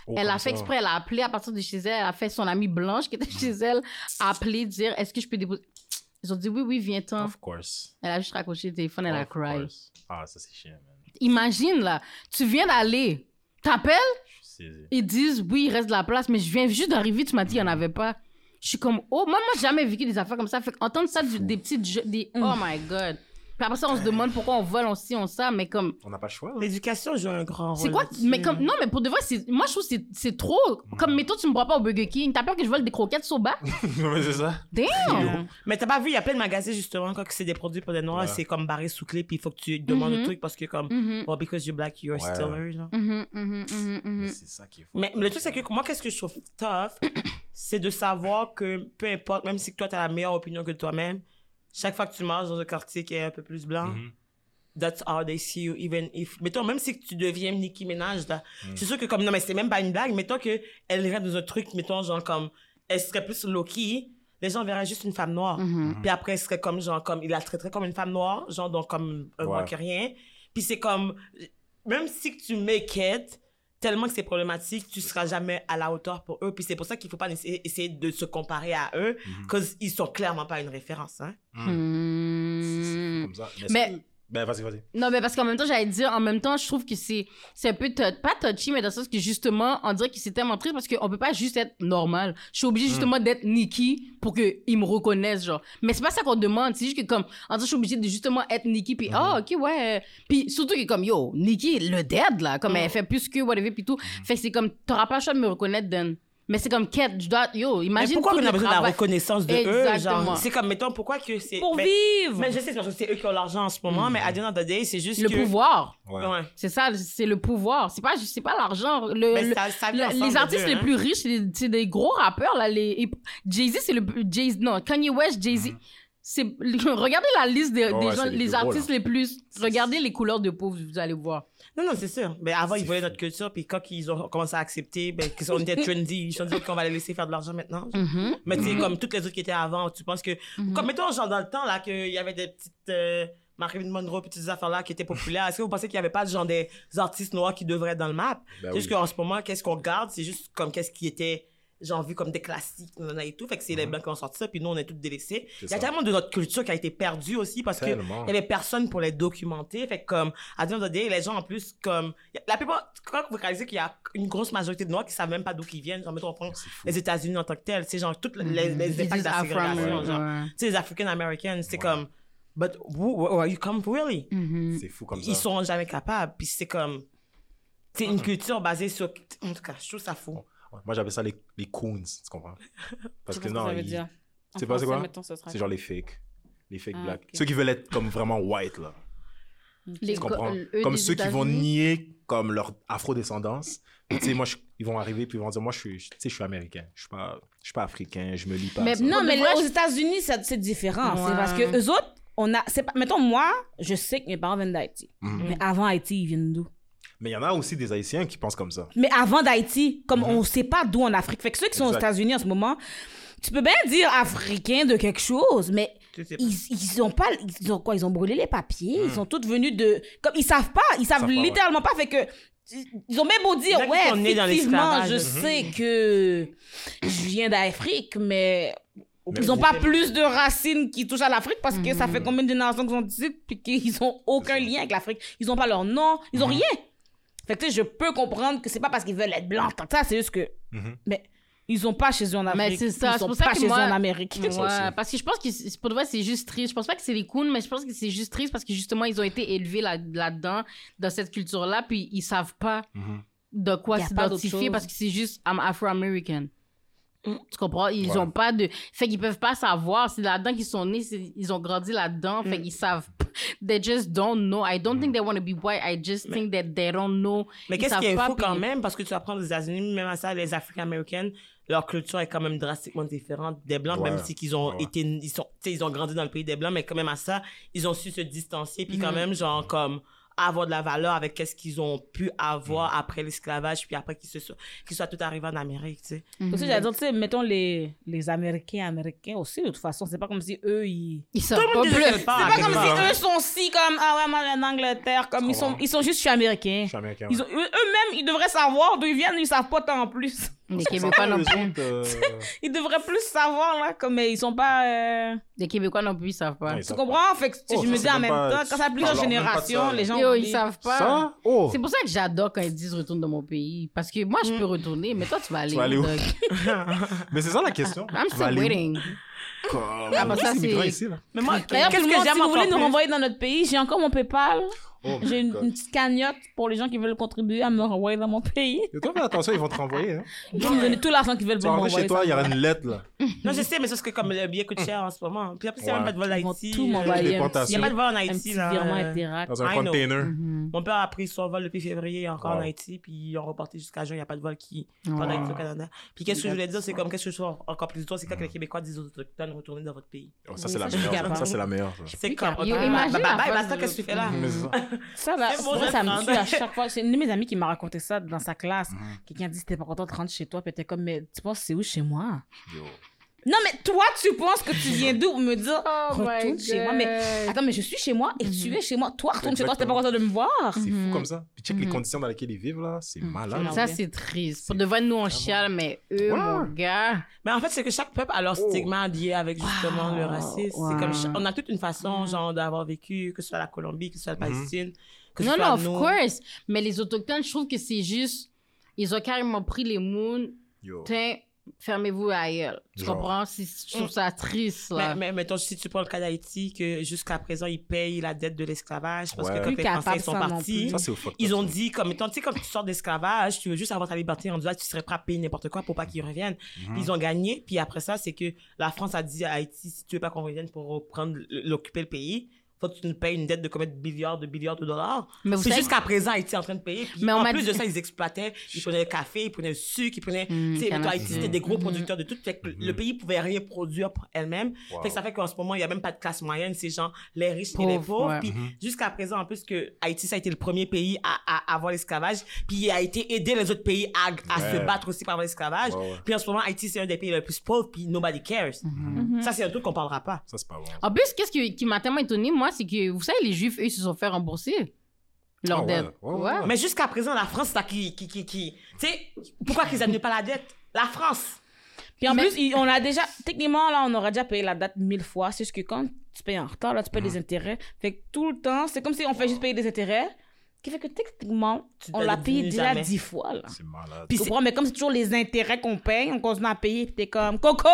Oh, elle a fait exprès, elle a appelé à partir de chez elle, elle a fait son amie Blanche qui était chez elle, appeler, dire est-ce que je peux déposer? Ils ont dit oui, oui, viens-t'en. Of course. Elle a juste raccroché le téléphone, elle a Of cry. course. Ah, ça, c'est chiant, man. Imagine là, tu viens d'aller, t'appelles. Ils disent oui, il reste de la place, mais je viens juste d'arriver, tu m'as dit il n'y en avait pas. Je suis comme oh, moi, moi, j'ai jamais vécu des affaires comme ça. Fait entendre ça du- des petites. jeux- Des, Oh my god. Puis après ça, on se demande pourquoi on vole, on ci, on ça, mais comme. On n'a pas le choix. hein. l'éducation joue un grand rôle C'est quoi. Mais comme non, mais pour de vrai, c'est moi je trouve que c'est c'est trop. Comme mettons tu me bois pas au Burger King, t'as peur que je vole des croquettes so bas? Non, mais c'est ça. Damn. Mais t'as pas vu, il y a plein de magasins justement quand c'est des produits pour des noirs, Ouais. c'est comme barré sous clé puis il faut que tu demandes le truc parce que comme Mhm, well because you're black you're Ouais. still here, genre. Mais C'est ça qui est fou. Mais le truc c'est que moi qu'est-ce que je trouve tough, c'est de savoir que peu importe même si toi t'as la meilleure opinion que toi-même, chaque fois que tu marches dans un quartier qui est un peu plus blanc, Mhm. that's how they see you even if mettons même si tu deviens Nicki Minaj là Mm. c'est sûr que comme non mais c'est même pas une blague mettons que elle irait dans un truc mettons genre comme elle serait plus low key les gens verraient juste une femme noire Mhm. puis après elle serait comme genre comme il la traiterait comme une femme noire genre donc comme un Ouais. moins que rien puis c'est comme même si que tu make it tellement que c'est problématique, tu seras jamais à la hauteur pour eux. Puis c'est pour ça qu'il faut pas essayer, essayer de se comparer à eux, parce qu'ils sont clairement pas une référence. Hein. Hmm. Comme ça. Mais- Ben, vas-y, vas-y. Non, mais parce qu'en même temps, j'allais dire, en même temps, je trouve que c'est, c'est un peu, pas touchy, mais dans le sens que justement, on dirait que c'est tellement triste parce qu'on peut pas juste être normal. Je suis obligée justement d'être Nikki pour qu'ils me reconnaissent, genre. Mais c'est pas ça qu'on demande, c'est juste que comme, en disant, je suis obligée de justement être Nikki, puis ah, ok, ouais. Puis surtout que comme, yo, Nikki, le dead, là, comme elle fait plus que whatever, puis tout. Fait que c'est comme, t'auras pas le choix de me reconnaître, Dan. Mais c'est comme, Kate, je dois, yo, Mais imagine pourquoi tout on le a besoin de la travail. reconnaissance de eux Exactement. genre, C'est comme, mettons, pourquoi que c'est... Pour mais, vivre! mais je sais, c'est parce que c'est eux qui ont l'argent en ce moment, mais à the end of the day, c'est juste Le que... pouvoir. Ouais. Ouais. C'est ça, c'est le pouvoir. C'est pas, c'est pas l'argent. Le, Mais le- ça- ça vient le- ensemble, les artistes deux, les hein. plus riches, c'est des, gros rappeurs là. Les Jay-Z, c'est le Jay non Kanye West, Jay-Z. C'est regardez la liste des, Oh des ouais, gens, c'est les les, plus gros, artistes les plus. Regardez les couleurs de peau, vous allez voir. Non, non, c'est sûr. Mais avant, C'est ils voyaient fou. notre culture, puis quand ils ont commencé à accepter, ben, qu'on était trendy, ils se sont dit qu'on va les laisser faire de l'argent maintenant. Mhm. Mais tu sais, comme toutes les autres qui étaient avant, tu penses que. Comme mettons, genre dans le temps, là, qu'il y avait des petites. Euh, Marilyn Monroe, ces affaires-là qui étaient populaires. Est-ce que vous pensez qu'il n'y avait pas genre des artistes noirs qui devraient être dans le map? Ben juste oui. qu'en ce moment, qu'est-ce qu'on garde? C'est juste comme qu'est-ce qui était. Genre vu comme des classiques et tout. Fait que c'est les blancs qui ont sorti ça puis nous on est tous délaissés il y a tellement de notre culture qui a été perdue aussi parce que Tellement. il y avait personne pour les documenter. Fait que comme à day, les gens en plus comme la plupart quand vous réalisez qu'il y a une grosse majorité de noirs qui savent même pas d'où ils viennent genre mettons on prend les États-Unis en tant que tel c'est genre toutes les, les, les impacts de la ségrégation Afro-Américain, genre. ouais. tu sais les African Americans c'est comme but who, where are you come from, really? Mhm. C'est fou comme ça. ils sont jamais capables puis c'est comme c'est une culture basée sur en tout cas je trouve ça fou Ouais. Moi, j'appelle ça les, les coons, tu comprends? Parce que sais non, ça veut ils- dire. En C'est pas c'est quoi? C'est genre les fakes. Les fake Ah, black. ok. Ceux qui veulent être comme vraiment white, là. Les Tu comprends? eux Comme ceux qui vont nier comme leur afrodescendance. Mais Tu sais, moi, je- ils vont arriver puis ils vont dire, moi, je suis, tu sais, je suis américain. Je suis pas, je suis pas africain. Je me lis pas. Mais ça. Non, mais là, aux États-Unis, c'est différent. Ouais. C'est parce que eux autres, on a. c'est Mettons, moi, je sais que mes parents viennent d'Haïti. Mhm. Mais avant Haïti, ils viennent d'où? Mais il y en a aussi des Haïtiens qui pensent comme ça. Mais avant d'Haïti, comme on sait pas d'où en Afrique. Fait que ceux qui sont aux. États-Unis en ce moment, tu peux bien dire africain de quelque chose, mais ils, ils ont pas. Ils ont quoi? Ils ont brûlé les papiers. Ils sont tous venus de. Comme ils savent pas. Ils savent savent pas, ouais. littéralement pas. Fait que. Ils ont même beau dire, ouais, dans effectivement, je Mhm. sais que je viens d'Afrique, mais Mais ils ont vous- pas plus de racines qui touchent à l'Afrique parce que ça fait combien de générations qu'ils sont ici puis qu'ils ont aucun lien avec l'Afrique. Ils ont pas leur nom, ils ont rien. Fait que je peux comprendre que c'est pas parce qu'ils veulent être blancs, tant que ça, c'est juste que. Mhm. Mais ils ont pas chez eux en Afrique. Mais c'est ça, Ils c'est sont pour ça pas que chez moi- eux en Amérique. Ouais, parce que je pense que pour de vrai, c'est juste triste. Je pense pas que c'est les coons, mais je pense que c'est juste triste parce que justement, ils ont été élevés là- là-dedans, dans cette culture-là, puis ils savent pas Mhm. de quoi s'identifier parce que c'est juste I'm Afro-American. Tu comprends? Ils Ouais. ont pas de. Fait qu'ils peuvent pas savoir. C'est là-dedans qu'ils sont nés. Ils ont grandi là-dedans. Fait qu'ils savent. They just don't know. I don't think they want to be white. I just think that they don't know. Mais qu'est-ce savent qui est pas, fou quand même, parce que tu apprends aux États-Unis, même à ça, les Africains-Américaines, leur culture est quand même drastiquement différente des Blancs, Ouais. même si qu'ils ont Ouais. été, ils sont, tu sais, ils ont grandi dans le pays des Blancs, mais quand même à ça, ils ont su se distancier, puis quand Mhm. même, genre, comme, avoir de la valeur avec qu'est-ce qu'ils ont pu avoir après l'esclavage, puis après qu'ils se soient, qu'ils soient tout arrivés en Amérique, tu sais. J'allais dire, tu sais, mettons les, les Américains américains aussi, de toute façon, c'est pas comme si eux, ils. Ils savent le pas part, C'est pas comme si eux sont si comme, ah ouais, moi, je viens d'Angleterre, comme ils sont, ils sont juste, je suis américain. Je suis américain. Ils ont- eux- eux-mêmes, ils devraient savoir d'où ils viennent, ils savent pas tant en plus. Les Québécois non plus. euh, Ils devraient plus savoir, là, comme mais ils sont pas. euh, Les Québécois non plus, ils savent pas. Ils Tu savent comprends? Fait que tu sais, Oh, je me dis en même pas- temps, quand ça a plusieurs pas générations, les gens. Yo, ils savent pas. Ça? Oh! C'est pour ça que j'adore quand ils disent retourne dans mon pays. Parce que moi, je peux retourner, mais toi, tu vas aller, vas aller où? Mais c'est ça la question. I'm Tu still waiting. Comme- Ah, bah, ça, ces c'est-. Mais moi, D'ailleurs, qu'est-ce tout le que monde, j'aime si vous voulez nous renvoyer dans notre pays, j'ai encore mon PayPal. Oh, J'ai une, une petite cagnotte pour les gens qui veulent contribuer à me renvoyer dans mon pays. Et toi, fais attention, ils vont te renvoyer. Hein. Ils vont me donner tout l'argent qu'ils veulent Tu pour vas me rentrer renvoyer. chez toi, il y aura une lettre, là. Non, je sais, mais c'est parce que comme le billet coûte cher en ce moment. Puis après, il n'y a Ouais. même pas de vol Ils vont Haïti. tout euh, m'envoyer. Il n'y a pas de vol en un Haïti, petit là. euh. Dans un I container. Mhm. Mon père a pris son vol depuis février encore en Wow. Haïti, puis ils ont reporté jusqu'à juin, il n'y a pas de vol qui Wow. part d'Haïti au Canada. Puis qu'est-ce que je voulais dire, c'est comme, qu'est-ce que je trouve encore plus dur, c'est quand les Québécois disent aux Autochtones, retournez dans votre pays. Oh, ça, c'est la meilleure. Ça, c'est la meilleure. C'est comme, bah, de- qu'est-ce que tu fais là? Ça. Ça, là, bon, moi, ça me tue à chaque fois. C'est une de mes amies qui m'a raconté ça dans sa classe. Mhm. Quelqu'un dit, c'était pas content de rentrer chez toi, puis elle était comme, mais tu penses, c'est où chez moi? Yo. Non, mais toi, tu penses que tu viens d'où? Me dire Oh retourne chez moi. Mais attends, mais je suis chez moi et tu es chez moi. Toi, retourne chez toi, c'était pas content de me voir. C'est Mhm. fou comme ça. Puis check les conditions dans lesquelles ils vivent, là. C'est malade. Non. Ça, c'est triste. Pour de vrai, nous, on chiale, mais eux, Ouais. mon gars. Mais en fait, c'est que chaque peuple a leur Oh. stigma lié avec justement le racisme. wow. C'est comme on a toute une façon, genre, d'avoir vécu, que ce soit la Colombie, que ce soit la Palestine, que ce Non, soit non, of nous. course. Mais les Autochtones, je trouve que c'est juste. Ils ont carrément pris les moons. Yo. Tiens, fermez-vous à elle. Tu Genre. comprends? C'est- Je trouve ça triste, Mais, là. mais mettons, si tu prends le cas d'Haïti, que jusqu'à présent, ils payent la dette de l'esclavage, parce Ouais. que quand Plus les Français ils sont partis. Ça, ils ont dit, comme, mettons, tu sais, quand tu sors d'esclavage, tu veux juste avoir ta liberté en disant, tu serais prêt à payer n'importe quoi pour pas qu'ils reviennent. Mhm. Puis ils ont gagné, puis après ça, c'est que la France a dit à Haïti, si tu veux pas qu'on revienne pour reprendre, l'occuper le pays, faut que tu nous payes une dette de combien de milliards de milliards de dollars. Mais C'est jusqu'à présent, Haïti est en train de payer. Puis Mais en plus dit- de ça, ils exploitaient. Ils prenaient le café, ils prenaient le sucre, ils prenaient. Mm, tu sais, canne à Haïti, sucre. c'était des gros Mhm. producteurs de tout. Fait que le pays pouvait rien produire pour elle-même. Wow. Fait que ça fait qu'en ce moment, il y a même pas de classe moyenne. C'est genre les riches et les Pauvres, ouais. Puis jusqu'à présent, en plus que Haïti, ça a été le premier pays à, à avoir l'esclavage. Puis il a été aidé les autres pays à, à Ouais. se battre aussi pour avoir l'esclavage. Puis en ce moment, Haïti, c'est un des pays les plus pauvres. Puis nobody cares. Ça, c'est un truc qu'on parlera pas. Ça, c'est pas bon. En plus, qu'est-ce qui, qui m'a tellement étonné, moi, c'est que, vous savez, les Juifs, eux, ils se sont fait rembourser leur Ah ouais, dette. ouais, ouais. Mais jusqu'à présent, la France, c'est ça qui, qui, qui, qui, tu sais, pourquoi qu'ils annulent pas la dette? La France. Puis en Mais- plus, il- on a déjà, techniquement, là, on aurait déjà payé la date mille fois. C'est juste que quand tu payes en retard, là, tu payes Mhm. des intérêts. Fait que tout le temps, c'est comme si on fait juste payer des intérêts. Qui fait que techniquement, Tu on l'a payé déjà jamais. dix fois, là. C'est malade. Puis c'est- comprends? Mais comme c'est toujours les intérêts qu'on paye, on continue à payer, puis t'es comme, Coco,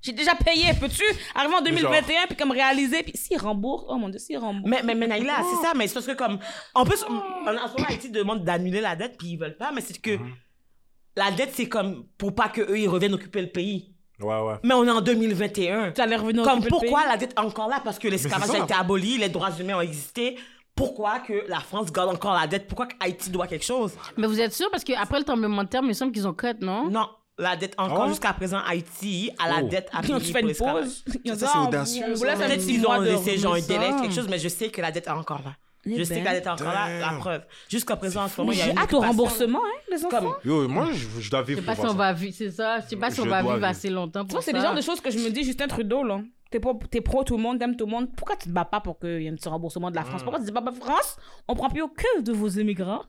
j'ai déjà payé, peux-tu? Arriver en 2021, puis comme réaliser, puis s'ils remboursent, oh mon dieu, s'ils remboursent. Mais, mais, mais Naïla, c'est ça, mais c'est parce que comme, en plus, en, en ce moment, Haïti demande d'annuler la dette, puis ils veulent pas, mais c'est que la dette, c'est comme pour pas que eux ils reviennent occuper le pays. Ouais, ouais. Mais on est en 2021. Tu allais revenir Comme le pourquoi pays? la dette est encore là? Parce que l'esclavage a été aboli, les droits humains ont existé. Pourquoi que la France garde encore la dette? Pourquoi que Haïti doit quelque chose? Mais vous êtes sûr? Parce qu'après le tremblement de terre, il me semble qu'ils ont cut, non? Non, la dette encore Ah ouais? jusqu'à présent, Haïti a la Oh. dette à payer tu fais pour une pause. Ça, c'est audacieux, Peut-être qu'ils ont de laissé genre un délai, quelque chose, mais je sais que la dette est encore là. Eh Je sais ben. que la dette est encore là, la preuve. Jusqu'à présent, en ce moment, il y a j'ai une hâte au remboursement, hein, les enfants. Comme, Yo, moi, je, je dois Je vivre sais pas pour si on ça. va vivre, c'est ça. Je sais pas si on Je va vivre vivre. assez longtemps Tu pour vois, c'est le genre de choses que je me dis, Justin Trudeau, là. T'es, pas, t'es pro tout le monde, t'aimes tout le monde. Pourquoi tu te bats pas pour qu'il y ait un petit remboursement de la France? Pourquoi tu dis pas, bah, France, on prend plus aucun de vos immigrants?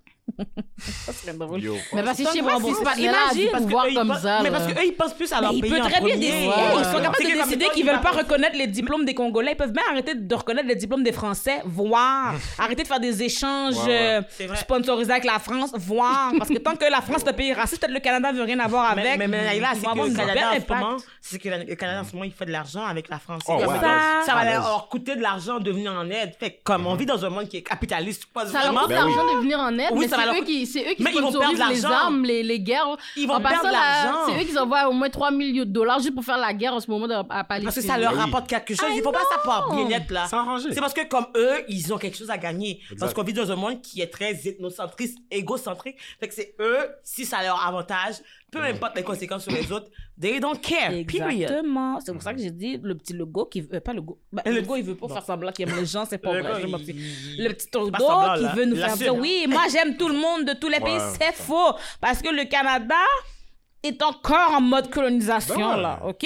Ça serait drôle. Yo. Mais parce que je sais C'est pas remboursement. là, pouvoir eux, ils comme pensent- ça. Mais parce qu'eux, ils pensent plus à leur pays peut en très bien décider. Ils sont capables de décider qu'ils ils veulent pas reconnaître les diplômes des Congolais. Ils peuvent bien arrêter de reconnaître les diplômes des Français, voire arrêter de faire des échanges euh, sponsorisés avec la France, voire. Parce que tant que la France est un pays raciste, peut-être le Canada veut rien avoir avec. mais, là, ils c'est que le une Canada, belle en ce moment, c'est que le Canada, en ce moment, il fait de l'argent avec la France. Oh, ça. Va leur coûter de l'argent de venir en aide. Fait comme on vit dans un monde qui est capitaliste, pas Ça leur coûte Ben oui. l'argent de venir en aide, Oui, ça c'est eux qui, c'est eux qui Mais ils vont sponsorisent perdre les armes, les, les guerres. Ils vont En perdre l'argent. C'est eux qui envoient au moins 3 millions de dollars juste pour faire la guerre en ce moment de- à Palestine. Parce que ça leur Ben rapporte quelque chose. Il faut pas ça être là. C'est parce que comme eux, ils ont quelque chose à gagner. Exact. Parce qu'on vit dans un monde qui est très ethnocentriste, égocentrique. Fait que c'est eux, si ça leur avantage, peu importe les conséquences sur les autres, they don't care. Period. Exactement. C'est pour ça que j'ai dit le petit logo qui veut. euh, pas le logo. Bah, Le le logo, il veut pas bon. faire semblant qu'il aime les gens, c'est pas Le vrai. il- Le petit semblant, qui là. veut nous faire dire oui, moi j'aime tout le monde de tous les pays. Ouais. C'est faux. Parce que le Canada est encore en mode colonisation, Ben ouais. là. OK?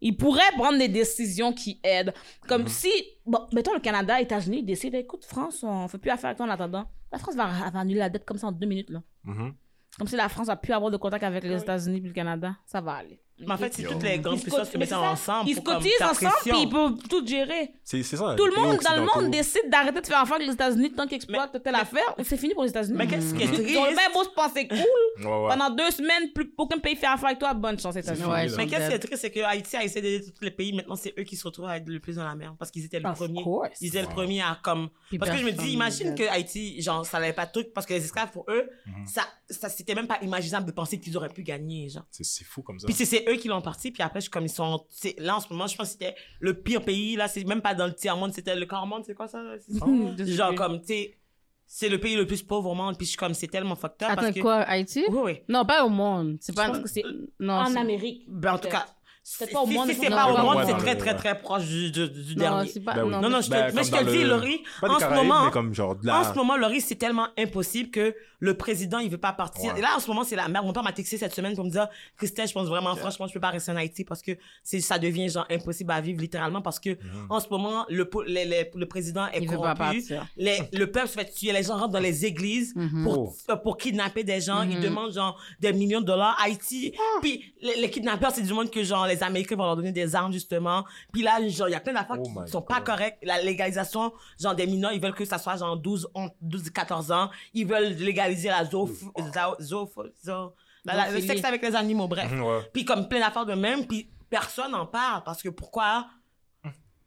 Il pourrait prendre des décisions qui aident. Comme Mhm. si, bon, mettons le Canada, États-Unis décident, écoute, France, on fait plus affaire avec toi en attendant. La France va, va annuler la dette comme ça en deux minutes, là. Mhm. Comme si la France a pu avoir de contact avec les États-Unis puis le Canada. Ça va aller. Mais en fait, c'est toutes les grandes puissances cot- se mettent ensemble. Ils se cotisent ensemble puis ils peuvent tout gérer. C'est ça. Tout le monde dans le monde décide d'arrêter de faire affaire avec les États-Unis tant qu'ils exploitent telle affaire. C'est fini pour les États-Unis. Mais qu'est-ce qui est Ils ont triste? bien beau se penser cool. Ouais, ouais. Pendant deux semaines, plus aucun pays fait affaire avec toi. Bonne chance, États-Unis. Mais qu'est-ce qui est triste, c'est que Haïti a essayé d'aider tous les pays. Maintenant, c'est eux qui se retrouvent à être le plus dans la merde. Parce qu'ils étaient le premier. Ils étaient le premier à comme. Parce que je me dis, imagine ne que Haïti, genre, ça n'avait pas de truc. Parce que les esclaves, pour eux, Mhm. ça, c'était même pas imaginable de penser qu'ils auraient pu gagner, genre. C'est c'est fou comme ça. Puis c'est- c'est eux qui l'ont parti, puis après, je suis comme ils sont. Là, en ce moment, je pense que c'était le pire pays. Là, c'est même pas dans le tiers-monde, c'était le quart-monde, c'est quoi ça? Genre, comme, tu sais, c'est le pays le plus pauvre au monde, puis je suis comme, c'est tellement fucked up. Attends, parce que... quoi, Haïti? Oui, oui. Non, pas au monde. C'est pas. pense que c'est Non, En Amérique. Ben, en tout cas, C'est pas au Si- monde. Si c'est pas au monde, c'est très, très, très proche du, du, du Non, dernier. pas. Ben oui. non, Non, je te, Ben, mais je te le dis, le- Laurie, Pas des en ce moment, mais comme genre de la... en ce moment, Laurie, c'est tellement impossible que le président, il veut pas partir. Ouais. Et là, en ce moment, c'est la merde. Mon père m'a texté cette semaine pour me dire, Christelle, je pense vraiment, franchement, je peux pas rester en Haïti parce que c'est, ça devient genre impossible à vivre littéralement parce que Mhm. en ce moment, le, les- les- le président est Il veut pas corrompu. partir. Les, le peuple se fait tuer. Les gens rentrent dans les églises Mhm. pour, Oh. euh, pour kidnapper des gens. Ils Mhm. demandent genre des millions de dollars. Haïti. Puis les, les kidnappeurs, c'est du monde que genre les Américains vont leur donner des armes justement. Puis là, genre, il y a plein d'affaires Oh qui sont pas correctes. La légalisation, genre des mineurs, ils veulent que ça soit genre 12, 11, 12 14 ans. Ils veulent légaliser la zoof... zo- zo- zo- la- la- le sexe avec les animaux, bref. Ouais. Puis comme plein d'affaires de même, puis personne n'en parle parce que pourquoi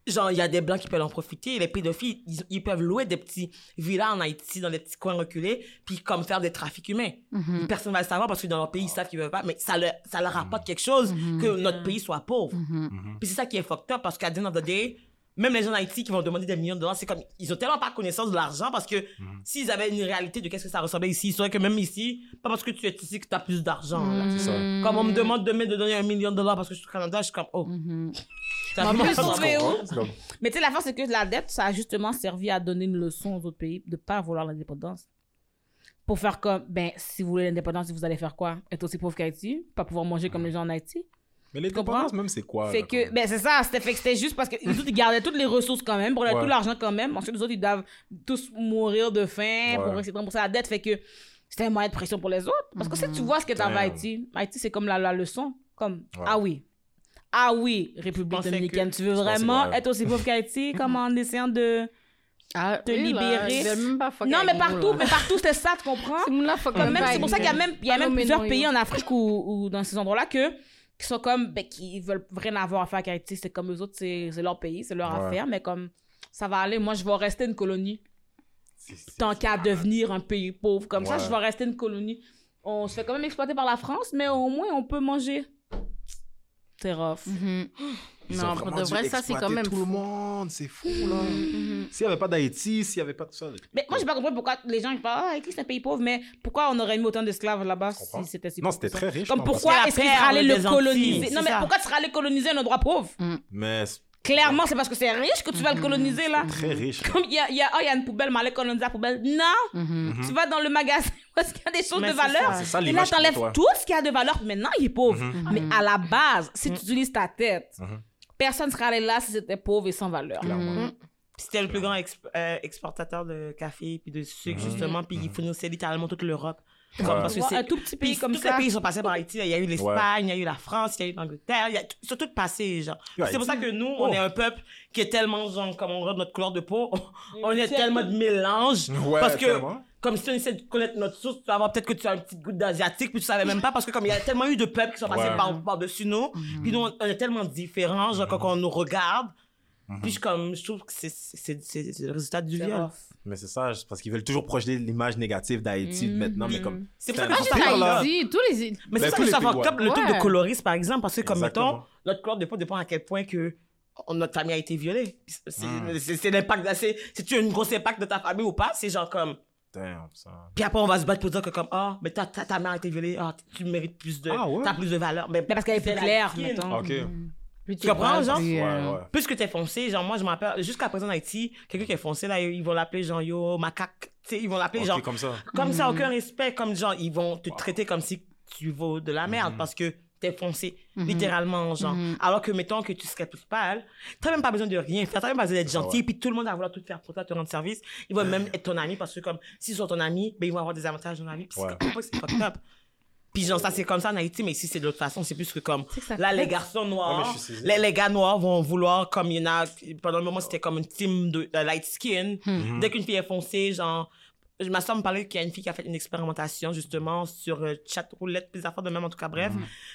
Genre, il y a des blancs qui peuvent en profiter. Les pédophiles, ils, ils peuvent louer des petits villas en Haïti, dans des petits coins reculés, puis comme faire des trafics humains. Mhm. Personne va le savoir parce que dans leur pays, ils savent qu'ils veulent pas, mais ça leur, ça leur rapporte quelque chose que notre pays soit pauvre. Mhm. Puis c'est ça qui est fucked up parce qu'à the end of the day, même les gens en Haïti qui vont demander des millions de dollars, c'est comme, ils ont tellement pas connaissance de l'argent parce que s'ils avaient une réalité de qu'est-ce que ça ressemblait ici, ils sauraient que même ici, pas parce que tu es ici que tu as plus d'argent. Comme on me demande demain de donner un million de dollars parce que je suis au Canada, je suis comme, oh. Mhm. Ça plus où? Mais tu sais, l'affaire, c'est que la dette, ça a justement servi à donner une leçon aux autres pays de pas vouloir l'indépendance. Pour faire comme, ben, si vous voulez l'indépendance, vous allez faire quoi? Être aussi pauvre qu'Haïti? Pas pouvoir manger comme les gens en Haïti? Mais les comprends? dépendances, même, c'est quoi? Fait que, ben, c'est ça, c'était fait que c'était juste parce que les autres, ils gardaient toutes les ressources quand même, Ouais. tout l'argent quand même. Ensuite, les autres, ils doivent tous mourir de faim pour Ouais. essayer de rembourser la dette. Fait que c'était un moyen de pression pour les autres. Parce que si tu vois ce que t'avais à. Haïti, Haïti, c'est comme la, la leçon. Comme, Ouais. ah oui. Ah oui, République dominicaine, que- tu veux vraiment être aussi pauvre qu'Haïti, comme en essayant de. Ah, Te oui, libérer? même pas Non, mais partout, là. mais partout, c'était ça, tu comprends? Même c'est pour ça qu'il y a même, il y a même plusieurs pays en Afrique ou, ou dans ces endroits-là que, qui sont comme, ben, qui veulent rien avoir à faire avec Haïti. C'est comme eux autres, c'est leur pays, c'est leur Ouais. affaire, mais comme, ça va aller. Moi, je vais rester une colonie tant qu'à devenir un pays pauvre. Comme ça, je vais rester une colonie. On se fait quand même exploiter par la France, mais au moins, on peut manger. C'est rough. Mhm. Ils ont Non, pour de vrai, ça, c'est quand même tout le monde, c'est fou, là. Mhm. S'il n'y avait pas d'Haïti, s'il n'y avait pas tout ça... Mais moi, j'ai pas compris pourquoi les gens ils parlent, ah, Haïti, c'est un pays pauvre, mais pourquoi on aurait mis autant d'esclaves là-bas si c'était si Non, c'était très riche. Comme pourquoi est-ce qu'il la serait allé perle le coloniser? Non, mais pourquoi tu serais allé coloniser un endroit pauvre? Que- Mais Clairement, c'est parce que c'est riche que tu vas le coloniser là. très riche. Comme il y a, il y a, oh, il y a une poubelle, mais aller coloniser la poubelle. Non Mhm. Tu vas dans le magasin parce qu'il y a des choses Mais de valeur. ça. Ça Et là, qu'il t'enlèves tout ce qui a de valeur. Maintenant, il est pauvre. Mais à la base, si tu utilises ta tête, personne ne serait allé là si c'était pauvre et sans valeur. Clairement. C'était le plus grand exp- euh, exportateur de café puis de sucre, justement, puis il fournissait littéralement toute l'Europe. Comme Ouais. parce que c'est un tout petit pays comme tous ça. les pays sont passés par Haïti. Il y a eu l'Espagne, il y a eu la France, il y a eu l'Angleterre. Il y a... Ils sont tous passés, genre. Ouais, c'est pour ça que nous, on Oh. est un peuple qui est tellement, genre, comme on regarde notre couleur de peau, on est tellement de mélange. Ouais, parce que, tellement. comme si on essaie de connaître notre source, tu vas avoir peut-être que tu as un petit goût d'asiatique, puis tu savais même pas, parce que comme il y a tellement eu de peuples qui sont passés Ouais. par, par-dessus nous, puis nous, on, on est tellement différents, genre, quand on nous regarde. Puis je, comme, je trouve que c'est, c'est, c'est, c'est le résultat du rough. Mais c'est ça, c'est parce qu'ils veulent toujours projeter l'image négative d'Haïti Mhm. maintenant, mais comme... C'est pour ça un que je Juste. Haïti, tous les... Mais Ben, c'est ça tous que pays, fucked up, le truc de colorisme, par exemple, parce que, comme, mettons, notre couleur de peau dépend à quel point que notre famille a été violée. C'est, Mm. c'est, c'est l'impact, c'est, si tu as une grosse impact de ta famille ou pas, c'est genre comme, Damn, ça... puis après on va se battre pour dire que comme, ah, mais ta, ta, ta mère a été violée, ah, tu mérites plus de, Ah ouais? t'as plus de valeur. Mais, Mais parce qu'elle est plus c'est la claire, mettons. OK. Plus Tu comprends, genre? plus, Ouais, euh, ouais. Plus que t'es foncé, genre, moi, je m'appelle, jusqu'à présent en Haïti, quelqu'un qui est foncé, là, ils vont l'appeler genre, yo, macaque, tu sais, ils vont l'appeler Ok, genre, comme ça. comme ça, aucun respect, comme genre, ils vont te traiter comme si tu vaux de la merde Mhm. parce que t'es foncé, Mhm. littéralement, genre. Mhm. Alors que, mettons que tu serais plus pâle, t'as même pas besoin de rien faire, t'as même pas besoin d'être gentil, ouais. puis tout le monde va vouloir tout faire pour toi, te rendre service. Ils vont même être ton ami parce que, comme, s'ils sont ton ami, ben, ils vont avoir des avantages dans la vie, Ouais. c'est fucked up. Puis genre, ça, c'est comme ça en Haïti, mais ici, c'est de l'autre façon. C'est plus que comme, là, les garçons noirs, Ouais, les, les gars noirs vont vouloir, comme il y en a, pendant le moment, c'était comme une team de, de light skin. Mhm. Dès qu'une fille est foncée, genre, je ma soeur me parlait qu'il y a une fille qui a fait une expérimentation, justement, sur euh, chat roulette, puis des affaires de même, en tout cas, bref.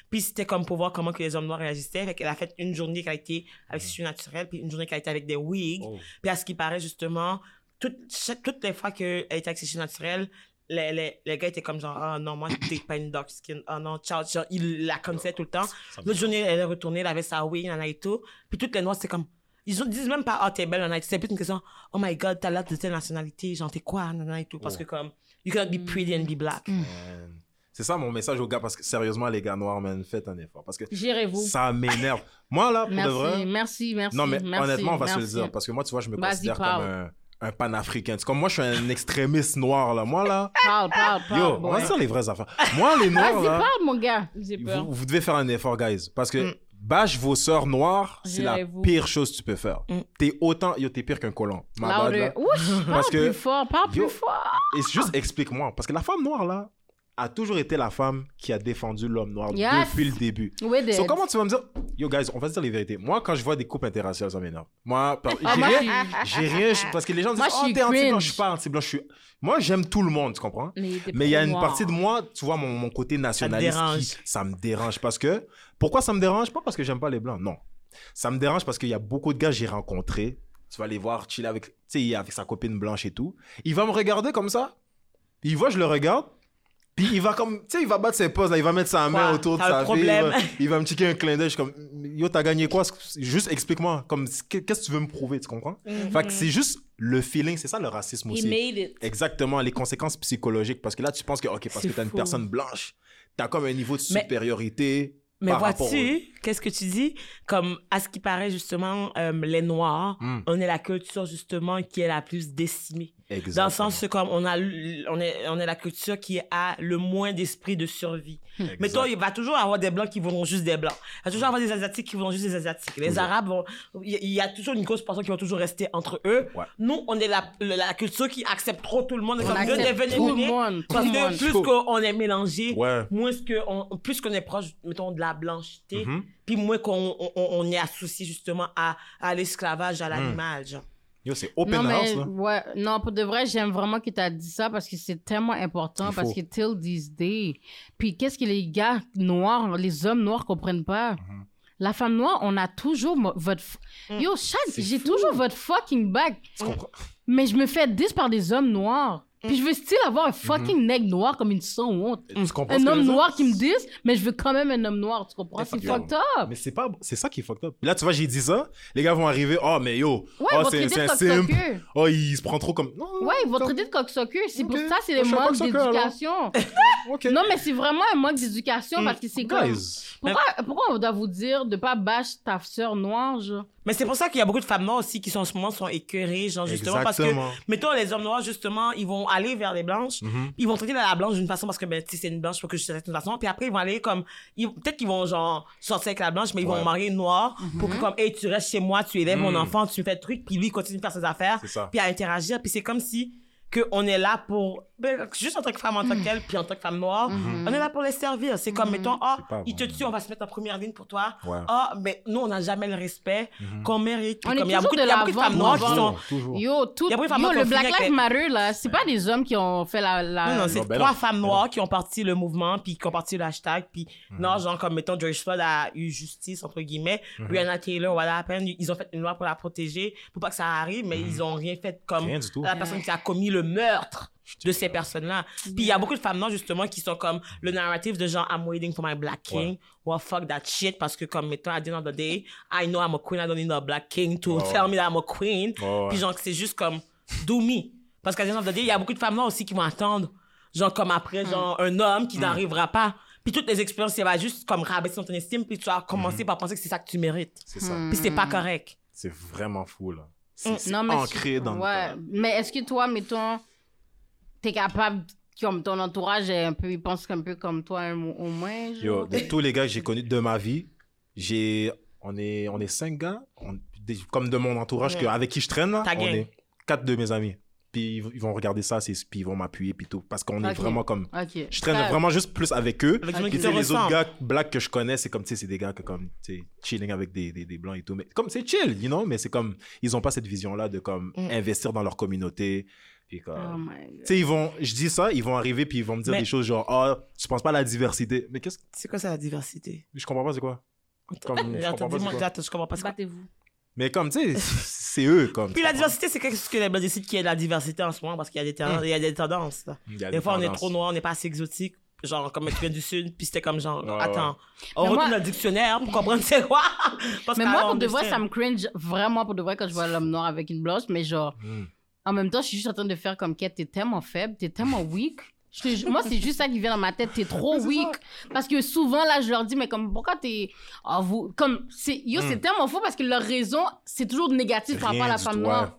Puis c'était comme pour voir comment que les hommes noirs réagissaient. Fait qu'elle a fait une journée qu'elle a été avec ses cheveux naturels, puis une journée qu'elle a été avec des wigs. Oh. Puis à ce qui paraît, justement, toutes, chaque- toutes les fois qu'elle était avec ses cheveux naturels, les, les, les gars étaient comme genre, ah non, moi, je date pas une dark skin. Ah non, ciao, ciao. Ils la connaissaient tout le temps. L'autre journée, elle est retournée, elle avait sa wig, nana et tout. Puis toutes les noirs, c'est comme, ils ont- disent même pas, ah, t'es belle, nana et tout. C'est plus une question, oh my god, t'as l'air de telle nationalité, genre, t'es quoi, nana et tout. Parce que comme, you cannot be pretty and be black. Man. C'est ça mon message aux gars, parce que sérieusement, les gars noirs, man, faites un effort. Parce que Gérez-vous. ça m'énerve. Moi, là, pour de Merci, vrai. merci, merci. non, mais merci, honnêtement, on va se le merci. dire. Parce que moi, tu vois, je me Vas-y, considère comme un, un panafricain. C'est comme moi, je suis un extrémiste noir, là. Moi, là. Parle, parle, parle. Yo, on va dire les vraies affaires. Moi, les noirs, là. parle, mon gars. Peur. Vous, vous devez faire un effort, guys. Parce que Mm. bâche vos sœurs noires, c'est la pire chose que tu peux faire. Mm. T'es autant. Yo, t'es pire qu'un colon. Ma bad, là. Parle Parce que- plus fort, parle Yo. plus fort. Et juste explique-moi. Parce que la femme noire, là, a toujours été la femme qui a défendu l'homme noir Yes. depuis le début. Oui, So, comment tu vas me dire, yo guys, on va se dire les vérités. Moi, quand je vois des couples interraciales, ça m'énerve. Moi, par- Ah, j'ai moi, rien, j'ai rien, parce que les gens disent, Moi, je oh, suis t'es anti-blanc, je suis pas anti-blanc, je suis. Moi, j'aime tout le monde, tu comprends? Mais, il y a une partie de moi, tu vois, mon, mon côté nationaliste, qui, ça me dérange. Parce que, pourquoi ça me dérange? Pas parce que j'aime pas les blancs, non. Ça me dérange parce qu'il y a beaucoup de gars que j'ai rencontrés. Tu vas les voir chiller avec, tu sais, avec sa copine blanche et tout. Il va me regarder comme ça. Il voit, je le regarde. Puis il va comme, tu sais, il va battre ses pauses, là, il va mettre sa main Quoi? autour de T'as un sa fille. problème? Il va, il va me tiquer un clin d'œil. Je suis comme, yo, t'as gagné quoi? Juste explique-moi. Comme, qu'est-ce que tu veux me prouver, tu comprends? Fait que c'est juste le feeling, c'est ça le racisme He aussi. made it. Exactement, les conséquences psychologiques. Parce que là, tu penses que, OK, parce C'est que t'as une fou. personne blanche, t'as comme un niveau de Mais- supériorité. Mais par rapport vois-tu, qu'est-ce que tu dis? Comme, à ce qui paraît, justement, euh, les Noirs, Hmm. on est la culture, justement, qui est la plus décimée. Exactement. Dans le sens que, comme, on, a, on, est, on est la culture qui a le moins d'esprit de survie. Mais toi, il va toujours avoir des Blancs qui voudront juste des Blancs. Il va toujours avoir des Asiatiques qui voudront juste des Asiatiques. Les Toujours. Arabes vont... Il y- a toujours une grosse portion qui va toujours rester entre eux. Ouais. Nous, on est la, la, la culture qui accepte trop tout le monde. On Comme, accepte venez, venez, tout le venez. monde, tout Parce le que plus qu'on est mélangé, Ouais. moins que on, plus qu'on est proche, mettons, de la blancheté, Mhm. puis moins qu'on on, on est associé justement à, à l'esclavage, à l'animal, genre. Yo, c'est open non, house, mais, là. ouais, non, pour de vrai, j'aime vraiment que tu as dit ça parce que c'est tellement important parce que till this day. Puis qu'est-ce que les gars noirs, les hommes noirs comprennent pas? Mhm. La femme noire, on a toujours votre. Mm. Yo, chaque. C'est J'ai toujours votre fucking back. Tu comprends? Mais je me fais 10 par des hommes noirs. Puis je veux still avoir un fucking nègre noir comme une sans honte. Tu comprends Un homme noir qui me dit, mais je veux quand même un homme noir, tu comprends? C'est fuck fucked up. Mais c'est pas, c'est ça qui est fucked up. Là, tu vois, j'ai dit ça. Les gars vont arriver. Oh, mais yo. Ouais, oh, c'est un simp. Oh, il se prend trop comme. Non, Ouais, ils vont traiter de cocksucker. C'est pour ça, c'est suis un manques d'éducation. Non, mais c'est vraiment un manque d'éducation parce que c'est comme. Guys. Pourquoi, pourquoi on doit vous dire de pas bâcher ta sœur noire, genre? Mais c'est pour ça qu'il y a beaucoup de femmes noires aussi qui sont en ce moment sont écœurées, genre justement Exactement. parce que mettons les hommes noirs justement, ils vont aller vers les blanches, Mhm. ils vont traiter la blanche d'une façon parce que ben sais c'est une blanche faut que je traite d'une façon, puis après ils vont aller comme peut-être qu'ils vont genre sortir avec la blanche mais ils Ouais. vont marier une noire pour que comme hey tu restes chez moi, tu élèves mon Mhm. enfant, tu me fais le truc, puis lui il continue de faire ses affaires, C'est ça. puis à interagir, puis c'est comme si que on est là pour ben, juste en tant que femme en tant qu'elle puis en tant que femme noire on est là pour les servir c'est comme mettons ah pas il te bon. tue on va se mettre en première ligne pour toi Ouais. ah mais nous on n'a jamais le respect qu'on mérite On est comme il y a toujours beaucoup de, de il y a beaucoup de l'avant femmes noires qui sont. Yo, tout, le Black Lives les- Matter, là, c'est pas des hommes qui ont fait la. la... non, non, c'est ben trois femmes noires qui ont parti le mouvement, puis qui ont parti le hashtag, puis Mhm. non, genre comme, mettons, George Floyd a eu justice, entre guillemets, Mhm. Breonna Taylor, voilà, à peine, ils ont fait une loi pour la protéger, pour pas que ça arrive, mais ils ont rien fait comme Mhm. La personne qui a commis le meurtre de ces personnes-là. Puis il y a beaucoup de femmes noires, justement, qui sont comme le narratif de genre, I'm waiting for my black king. Well, fuck that shit, parce que comme, mettons, at the end of the day, I know I'm a queen, I don't need a black king to Ouais, tell ouais. me that I'm a queen. Ouais, ouais. Puis genre, que c'est juste comme, do me. Parce qu'à the end of the day, il y a beaucoup de femmes noires aussi qui vont attendre, genre, comme après, genre, un homme Mm. qui n'arrivera pas. Puis toutes les expériences, il va juste comme rabaisser ton estime, puis tu vas commencer Mm. par penser que c'est ça que tu mérites. C'est ça. Puis c'est pas correct. C'est vraiment fou, là. C'est Mm. c'est Non, mais ancré dans le temps. Mais est-ce que toi, mettons, t'es capable, comme ton entourage est un peu, il pense un peu comme toi au moins, genre? Yo, de tous les gars que j'ai connus de ma vie, j'ai, on est, on est cinq gars, on- des- comme de mon entourage que, avec qui je traîne là, Ta on gang. est quatre de mes amis. Puis ils, vont regarder ça, c'est- puis ils vont m'appuyer puis tout, parce qu'on est vraiment comme, Ok. je traîne vraiment juste plus avec eux. Avec les autres gars blacks que je connais, c'est comme, tu sais, c'est des gars que comme, tu sais, chilling avec des, des, des blancs et tout. Mais comme, c'est chill, you know, mais c'est comme, ils ont pas cette vision-là de comme, Mm. investir dans leur communauté. Puis comme, Oh my God. tu sais, ils vont, je dis ça, ils vont arriver puis ils vont me dire Mais- des choses genre, ah, tu penses pas à la diversité. Mais qu'est-ce que, C'est quoi ça, la diversité? je comprends pas c'est quoi. Comme, je comprends pas dis-moi, c'est quoi. attends, je comprends pas. c'est quoi. Battez-vous. Mais comme, tu sais, c'est eux, comme. Puis la diversité, c'est quelque chose que les blancs décident qu'il y ait de la diversité en ce moment parce qu'il y a des, ten- il y a des tendances. là. Il y a Des fois, on est tendances. trop noir, on n'est pas assez exotique. Genre, comme tu viens du Sud, puis c'était comme genre, Ouais, attends, on Mais retourne moi- le dictionnaire pour comprendre c'est quoi? Parce Mais moi, pour de vrai, ça me cringe vraiment pour de vrai quand je vois l'homme noir avec une blanche, mais genre, Hmm. en même temps, je suis juste en train de faire comme qu'elle, t'es tellement faible, t'es tellement weak. Je te ju- moi, c'est juste ça qui vient dans ma tête. T'es trop weak. Parce que souvent, là, je leur dis, mais comme, pourquoi t'es. Ah, vous. Comme, c'est. Yo, c'est tellement faux parce que leur raison, c'est toujours négatif par rapport à la femme noire.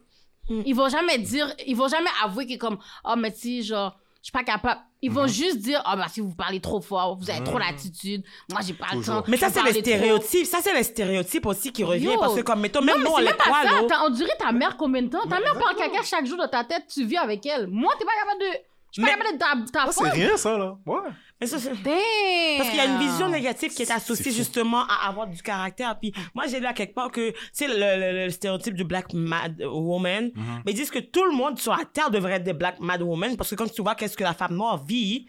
Ils vont jamais dire. Ils vont jamais avouer que, comme, ah, mais si, genre, je suis pas capable. Ils vont juste dire, ah, bah, si vous parlez trop fort, vous avez trop d'attitude. Moi, j'ai pas le temps. Mais ça, c'est trop. stéréotypes. Ça, c'est les stéréotypes aussi qui reviennent. Yo. Parce que, comme, mettons, Non, même mais nous, on les croit, ça. là. T'as- On dirait ta mère combien de temps? Ta mère parle caca chaque jour dans ta tête, tu vis avec elle. Moi, t'es pas capable de. Je suis pas Mais- capable d'être ta, ta Ah, c'est Mais ça, c'est-. Parce qu'il y a une vision négative qui est associée justement à avoir du caractère. Puis moi, j'ai lu à quelque part que, c'est le, le- le stéréotype du black mad woman. Mhm. Mais ils disent que tout le monde sur la terre devrait être des black mad women parce que quand tu vois qu'est-ce que la femme noire vit,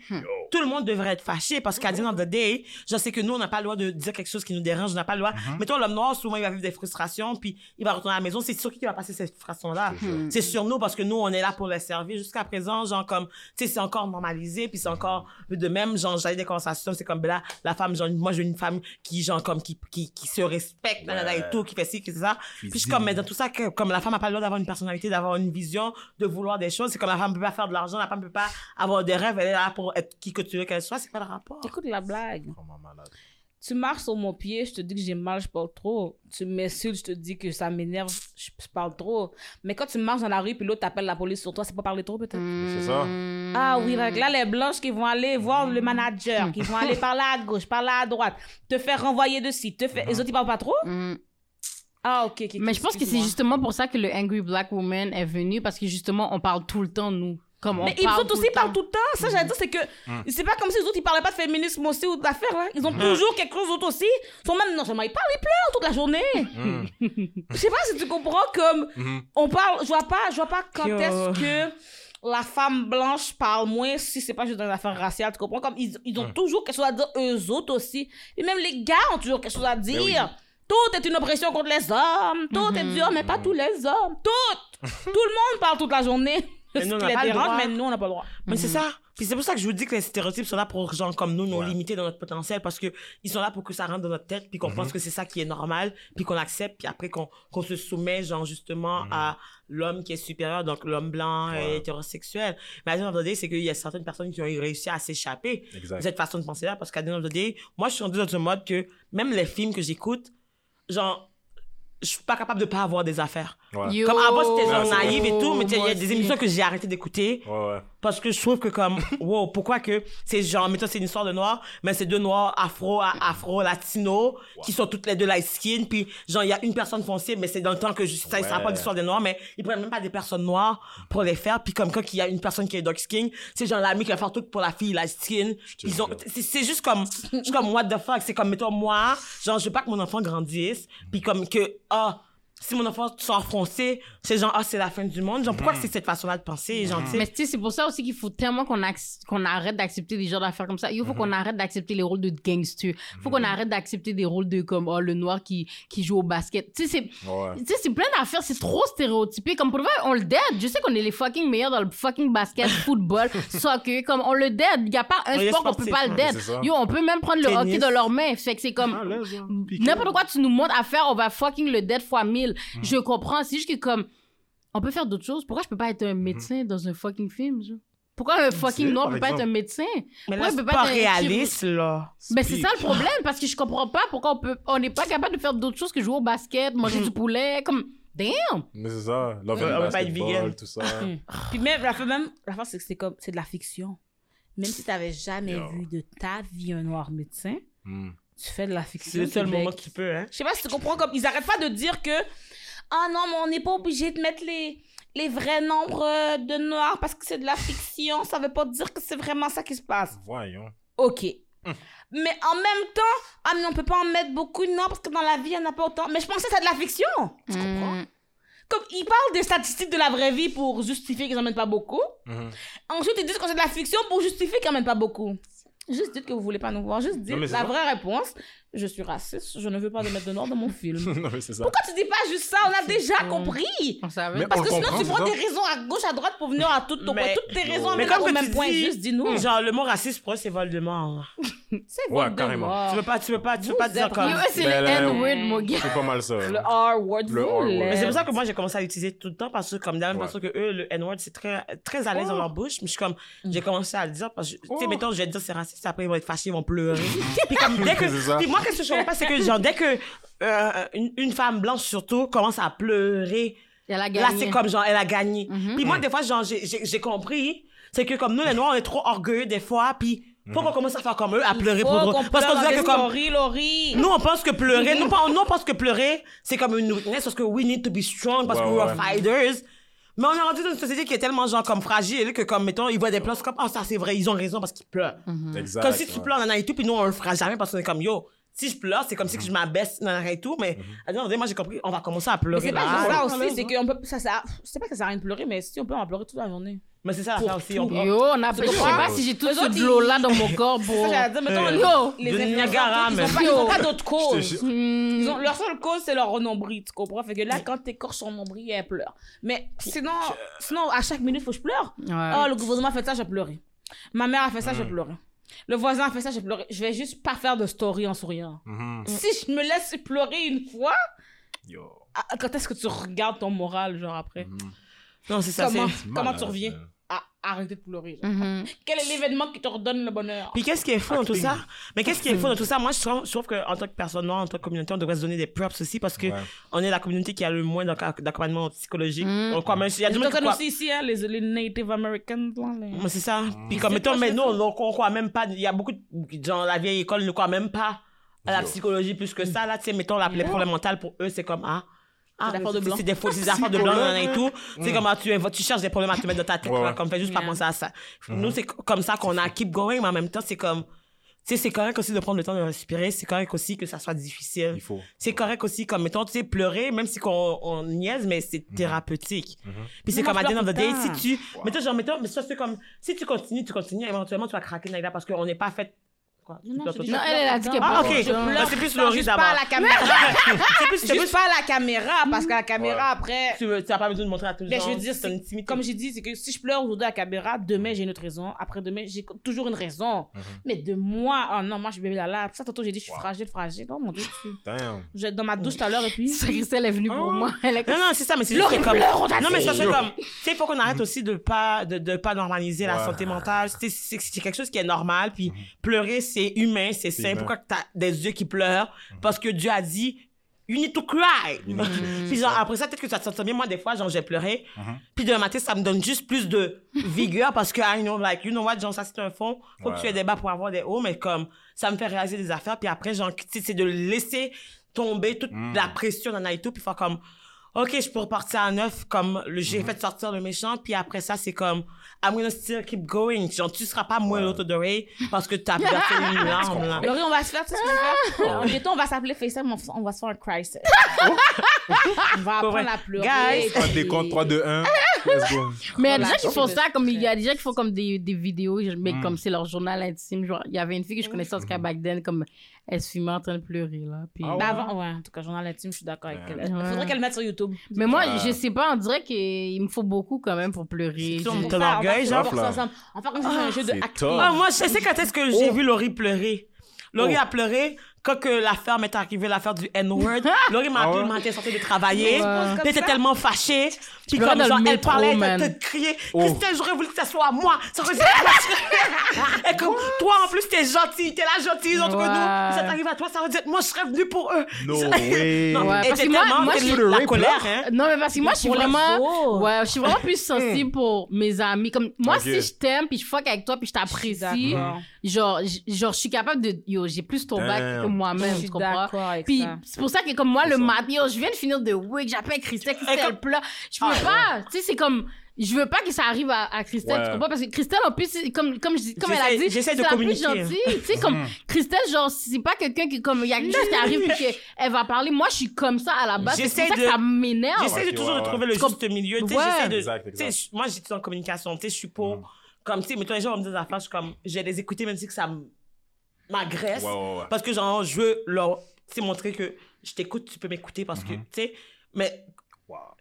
tout le monde devrait être fâché parce qu'à the end of the day, je sais que nous, on n'a pas le droit de dire quelque chose qui nous dérange, on n'a pas le droit. Mhm. Mettons, l'homme noir, souvent, il va vivre des frustrations puis il va retourner à la maison. C'est sur qui qui va passer cette frustration-là? C'est sur nous parce que nous, on est là pour les servir. Jusqu'à présent, genre, comme, tu sais, c'est encore normalisé puis c'est encore de même, genre, j'ai des conversations, c'est comme, ben là, la femme, genre, moi, j'ai une femme qui, genre, comme, qui, qui, qui se respecte, et tout, qui fait ci, qui fait ça. Puis je suis comme, mais dans tout ça, que, comme la femme a pas le droit d'avoir une personnalité, d'avoir une vision, de vouloir des choses, c'est comme la femme peut pas faire de l'argent, la femme peut pas avoir des rêves, elle est là pour être qui que tu veux qu'elle soit, c'est pas le rapport. Écoute la blague. Tu marches sur mon pied, je te dis que j'ai mal, je parle trop. Tu m'insultes, je te dis que ça m'énerve, je parle trop. Mais quand tu marches dans la rue puis l'autre t'appelle la police sur toi, c'est pas parler trop peut-être? C'est ça. Ah oui, là, les blanches qui vont aller voir le manager, qui vont aller par là à gauche, par là à droite, te faire renvoyer de ci, te faire... Les autres, ils parlent pas trop? Mm. Ah, ok, ok. Mais je pense que c'est justement pour ça que le Angry Black Woman est venu, parce que justement, on parle tout le temps, nous. Comme on Mais ils parle autres tout aussi le parlent tout le temps. Ça, j'allais dire, c'est que c'est pas comme si les autres, ils parlaient pas de féminisme aussi ou d'affaires, là. Ils ont toujours quelque chose d'autre aussi. Ils sont même, non seulement ils parlent, ils pleurent toute la journée. Je sais pas si tu comprends comme, on parle, je vois pas, je vois pas quand Yo. est-ce que la femme blanche parle moins si c'est pas juste dans les affaires raciales, tu comprends? Comme ils, ils ont toujours quelque chose à dire eux autres aussi. Et même les gars ont toujours quelque chose à dire. Tout est une oppression contre les hommes. Tout est dur, mais pas tous les hommes. Tout! tout le monde parle toute la journée. Mais Ce nous, on n'a pas le droit. mais nous, on n'a pas le droit. Mais c'est ça. Puis c'est pour ça que je vous dis que les stéréotypes sont là pour gens comme nous, nous Ouais. limiter dans notre potentiel parce que ils sont là pour que ça rentre dans notre tête puis qu'on pense que c'est ça qui est normal puis qu'on accepte puis après qu'on qu'on se soumet genre justement à l'homme qui est supérieur donc l'homme blanc et hétérosexuel. Mais à the end of the day, c'est qu'il y a certaines personnes qui ont réussi à s'échapper de cette façon de penser là parce qu'à the end of the day, moi je suis rendu dans un mode que même les films que j'écoute, genre je suis pas capable de pas avoir des affaires. Ouais. Yo. Comme avant, c'était genre naïve et tout, mais il y a des émissions que j'ai arrêté d'écouter Ouais, ouais. Parce que je trouve que comme wow pourquoi que c'est genre mettons c'est une histoire de noirs mais c'est deux noirs afro afro latino qui sont toutes les deux light skin puis genre il y a une personne foncée mais c'est dans le temps que je, ça Ouais. pas l'histoire des noirs mais ils prennent même pas des personnes noires pour les faire puis comme quand il y a une personne qui est dark skin c'est genre l'ami qui va faire tout pour la fille light skin. Ils ont c'est juste comme suis comme what the fuck c'est comme mettons moi genre je veux pas que mon enfant grandisse puis comme que ah si mon enfant sort foncé, c'est genre, ah, c'est la fin du monde. Genre, pourquoi que c'est cette façon-là de penser? Genre, tu sais, Mais tu sais, c'est pour ça aussi qu'il faut tellement qu'on qu'on arrête d'accepter des genres d'affaires comme ça. Il faut qu'on arrête d'accepter les rôles de gangster. Il faut qu'on arrête d'accepter des rôles de comme oh, le noir qui, qui joue au basket. Tu sais, c'est Ouais. tu sais, c'est plein d'affaires, c'est trop stéréotypé. Comme pour le vrai, on le dead. Je sais qu'on est les fucking meilleurs dans le fucking basket, football, soccer. Comme on le dead. Il n'y a pas un est sport qu'on peut sportif, pas le dead. Yo, on peut même prendre le hockey de leurs mains. Fait que c'est comme. Ah. N'importe quoi tu nous montres à faire, on va fucking le dead fois mille. Mm. Je comprends. C'est juste que comme. On peut faire d'autres choses. Pourquoi je peux pas être un médecin dans un fucking film, genre? Pourquoi un fucking noir peut pas être un médecin? mais là, Pourquoi il c'est peut pas, pas un réaliste, là. Ben, c'est ça le problème, parce que je comprends pas pourquoi on peut, on n'est pas capable de faire d'autres choses que jouer au basket, manger du poulet, comme, damn! Mais c'est ça. Veut pas être basketball, vegan. tout ça. Puis même, la même, la c'est que c'est comme, c'est de la fiction. Même si t'avais jamais Yo. vu de ta vie un noir médecin, Hmm. Tu fais de la fiction. C'est le seul Québec. moment qu'il peut, hein? Je sais pas si tu comprends, comme, ils arrêtent pas de dire que, ah non, mais on n'est pas obligé de mettre les, les vrais nombres euh, de noirs parce que c'est de la fiction. Ça veut pas dire que c'est vraiment ça qui se passe. Voyons. Ok. Mais en même temps, ah mais on peut pas en mettre beaucoup, non, parce que dans la vie, il n'y en a pas autant. Mais je pensais que c'est de la fiction. Tu comprends? Mm. Comme ils parlent des statistiques de la vraie vie pour justifier qu'ils en mettent pas beaucoup. Mhm. Ensuite, ils disent que c'est de la fiction pour justifier qu'ils en mettent pas beaucoup. Juste dites que vous voulez pas nous voir. Juste dites la vraie réponse. Je suis raciste. Je ne veux pas de mettre de noir dans mon film. non, mais c'est ça. Pourquoi tu dis pas juste ça? On a déjà compris. On savait. Mais Parce que sinon, tu prends des raisons à gauche, à droite pour venir à toutes, ton- Mais- toutes tes raisons Mais comme au même tu point. dis- Juste dis-nous. Genre, le mot raciste, pour eux, c'est Voldemort. C'est Ouais, votre carrément. Tu veux pas, tu veux pas, tu veux pas dire comme. C'est le N-word, mon gars. C'est pas mal ça. Le R-word, Le. Mais c'est pour ça que moi, j'ai commencé à l'utiliser tout le temps parce que, comme, de la même Ouais. façon que eux, le N-word, c'est très, très à l'aise dans leur bouche. Mais je suis comme, Mm. j'ai commencé à le dire parce que, tu sais, Oh. mettons, je vais te dire c'est raciste, après, ils vont être fâchés, ils vont pleurer. puis comme, dès que, C'est ça. puis moi, qu'est-ce que je comprends pas, c'est que, genre, dès que, euh, une, une femme blanche, surtout, commence à pleurer, Elle a là, c'est comme, genre, elle a gagné. Mhm. Puis moi, des fois, genre, j'ai, j'ai, j'ai compris, c'est que comme nous, les Noirs, on est trop orgueilleux des fois, puis faut qu'on commence à faire comme eux, à pleurer pour eux. Parce qu'on dirait que comme, Laurie, Laurie. nous, on pense que pleurer, nous, pas- nous, on pense que pleurer, c'est comme une weakness parce que we need to be strong parce Ouais, que we are ouais. fighters. Mais on est rendu dans une société qui est tellement, genre, comme fragile que, comme, mettons, ils voient des c'est comme, ah, ça, c'est vrai, ils ont raison parce qu'ils pleurent. Exact. Comme si tu ouais. pleures, et tout, puis nous, on le fera jamais parce qu'on est comme, yo, si je pleure, c'est comme si que je m'abaisse, nana et tout, mais, à dire, moi, j'ai compris, on va commencer à Mais pleurer. c'est pas là. juste ça Ah, aussi, c'est qu'on peut, ça, ça, c'est pas que ça sert à rien de pleurer, mais si on peut en pleurer toute la journée. Mais c'est ça l'affaire aussi. On, on- Yo, on a, je sais pas si j'ai tout ce autres, de l'eau-là dans mon corps pour... Ça, j'allais dire, mettons, yo, les de Niagara, ils ont même. pas, ils ont pas d'autre cause. Je Hmm. Ils ont, leur seule cause, c'est leur nombril, tu comprends? Fait que là, quand t'écorches son nombril, elle pleure. Mais sinon, sinon, à chaque minute, faut que je pleure. Ouais. Oh, le gouvernement a fait ça, j'ai pleuré. Ma mère a fait ça, j'ai Hmm. pleuré. Le voisin a fait ça, j'ai pleuré. Je vais juste pas faire de story en souriant. Mhm. Si je me laisse pleurer une fois, Yo. ah, quand est-ce que tu regardes ton moral, genre après? non, c'est ça, Comment, comment malade, tu reviens? Arrêter de pleurer? Mhm. Quel est l'événement qui te redonne le bonheur? Puis qu'est-ce qui est fou dans tout ça? Mais qu'est-ce qui est fou dans tout ça? Moi, je trouve, je trouve qu'en tant que personne noire, en tant que communauté, on devrait se donner des props aussi parce que Ouais. on est la communauté qui a le moins d'acc- d'accompagnement psychologique. Mm. On croit même, il y a du monde qui croit- aussi ici, hein, les, les Native Americans. Les- c'est ça. Puis C'est comme mettons, mais nous, on, on croit même pas, il y a beaucoup de, dans la vieille école, ne croient même pas à la psychologie plus que ça. Là, tu sais, mettons, la, les problèmes mentaux pour eux, c'est comme, ah, ah, des affaires de c'est- blanc. C'est des des affaires de blanc, et tout. C'est comme, ah, tu, tu cherches des problèmes à te mettre dans ta tête, Ouais, comme, fais juste pas penser à ça. Nous, c'est comme ça qu'on a keep going, mais en même temps, c'est comme, tu sais, c'est correct aussi de prendre le temps de respirer, c'est correct aussi que ça soit difficile. Il faut. C'est correct aussi, comme, mettons, tu sais, pleurer, même si qu'on on niaise, mais c'est thérapeutique. Puis c'est comme, à the end of the day, si tu, mettons, genre, mettons, mais ça, c'est comme, si tu continues, tu continues, éventuellement, tu vas craquer, Naïda, parce qu'on n'est pas fait, quoi. Non, Non, elle, elle a dit qu'elle Ah, ok. Je Bah, pleure. c'est plus Non, Laurie d'abord. pas à la caméra. C'est plus, c'est plus, pas à la caméra, parce qu'à la caméra, après... tu veux, tu as pas besoin de montrer à tout le Mais monde. je veux dire, c'est- intimité. comme j'ai dit, c'est que si je pleure aujourd'hui à la caméra, demain j'ai une autre raison, après demain j'ai toujours une raison. Mais de moi, oh non, moi je suis bébé là. Ça, tantôt j'ai dit, je suis fragile, fragile. Oh mon dieu, je suis- dans ma douche tout à l'heure et puis. Ça, Christelle est venue pour moi. Elle est Non, non, c'est ça, mais c'est juste que comme. Non, mais ça, c'est comme. Tu sais, il faut qu'on arrête aussi de pas, de, de pas normaliser la santé mentale. C'est, quelque chose qui est normal, puis pleurer, c'est humain, c'est sain. Pourquoi que t'as des yeux qui pleurent? Parce que Dieu a dit, you need to cry. puis genre, après ça, peut-être que ça te sent bien. Moi, des fois, genre, j'ai pleuré. Puis demain matin, ça me donne juste plus de vigueur parce que, I know, like, you know what, genre, ça, c'est un fond. Faut que tu aies des bas pour avoir des hauts, mais comme, ça me fait réaliser des affaires. Puis après, genre, tu c'est de laisser tomber toute la pression dans et tout, puis faire comme, OK, je peux repartir à neuf, comme le- j'ai fait sortir le méchant, puis après ça, c'est comme, I'm gonna still keep going. Genre, tu seras pas moins l'autre de Ray parce que t'as versé une larme, là. Laurie, on va se faire, tu sais ce qu'on va faire? Bientôt, on va s'appeler FaceTime, on, va se faire un crisis. on va apprendre à pleurer. Guys. puis- décompte 3, 2, 1. Let's go. Mais il y a des gens qui font ça, comme il y a des gens qui font comme des, des vidéos, mais Mm. comme c'est leur journal intime. Genre, il y avait une fille que je connaissais en tout cas back then, comme elle se filmait en train de pleurer, là. Puis... Ah ouais? Ben avant, ouais, en tout cas, journal intime, je suis d'accord avec elle. Il Ouais. faudrait qu'elle le mette sur YouTube. Mais moi, Ouais. je sais pas, on dirait qu'il me faut beaucoup quand même pour pleurer. C'est ton- orgueil, genre. On va faire comme si c'était un jeu de top. Ah, moi, je sais quand est-ce que j'ai vu Laurie pleurer. Laurie Oh. a pleuré quand que l'affaire m'est arrivée, l'affaire du N-word. Laurie m'a appelé le matin, sortie de travailler. Elle était tellement fâchée. Puis comme genre, le elle parlait, elle te criait. Oh. Christelle, j'aurais voulu que ça soit moi. Ça aurait été Et comme, toi, en plus, t'es gentille. T'es la gentille entre nous. Ça t'arrive à toi, ça aurait être moi, je serais venue pour eux. Non, parce que moi- je- la Ray colère, pleure. hein. Non, mais parce que moi, je suis vraiment. Ouais, je suis vraiment plus sensible pour mes amis. Comme, moi, si je t'aime, puis je fuck avec toi, puis je t'apprécie, genre, je suis capable de. Yo, j'ai plus ton bac moi-même, Je tu comprends? avec Puis c'est pour ça que, comme moi, le matin, yo, je viens de finir de wig, j'appelle Christelle, Christelle comme- pleure. Je veux Ah, pas. Tu sais, c'est comme. Je veux pas que ça arrive à, à Christelle, Ouais. tu comprends? Parce que Christelle, en plus, comme, comme, je comme elle a dit, j'essaie de c'est la plus gentille. Tu sais, comme Christelle, genre, c'est pas quelqu'un qui, comme, il y a quelque chose qui arrive puis qu'elle va parler. Moi, je suis comme ça à la base. C'est J'essaie pour ça de- que ça m'énerve. J'essaie de Ok, toujours ouais, de trouver ouais. le juste milieu. Tu sais, de. Exact, exact. moi, j'étudie en communication. Tu sais, je suis pour. Comme, tu sais, mettons, les gens vont me dire des affaires, je suis comme, je vais les écouter même si que ça m- m'agresse. Ouais, ouais, ouais. Parce que, genre, je veux leur, montrer que je t'écoute, tu peux m'écouter parce que, tu sais, mais Wow.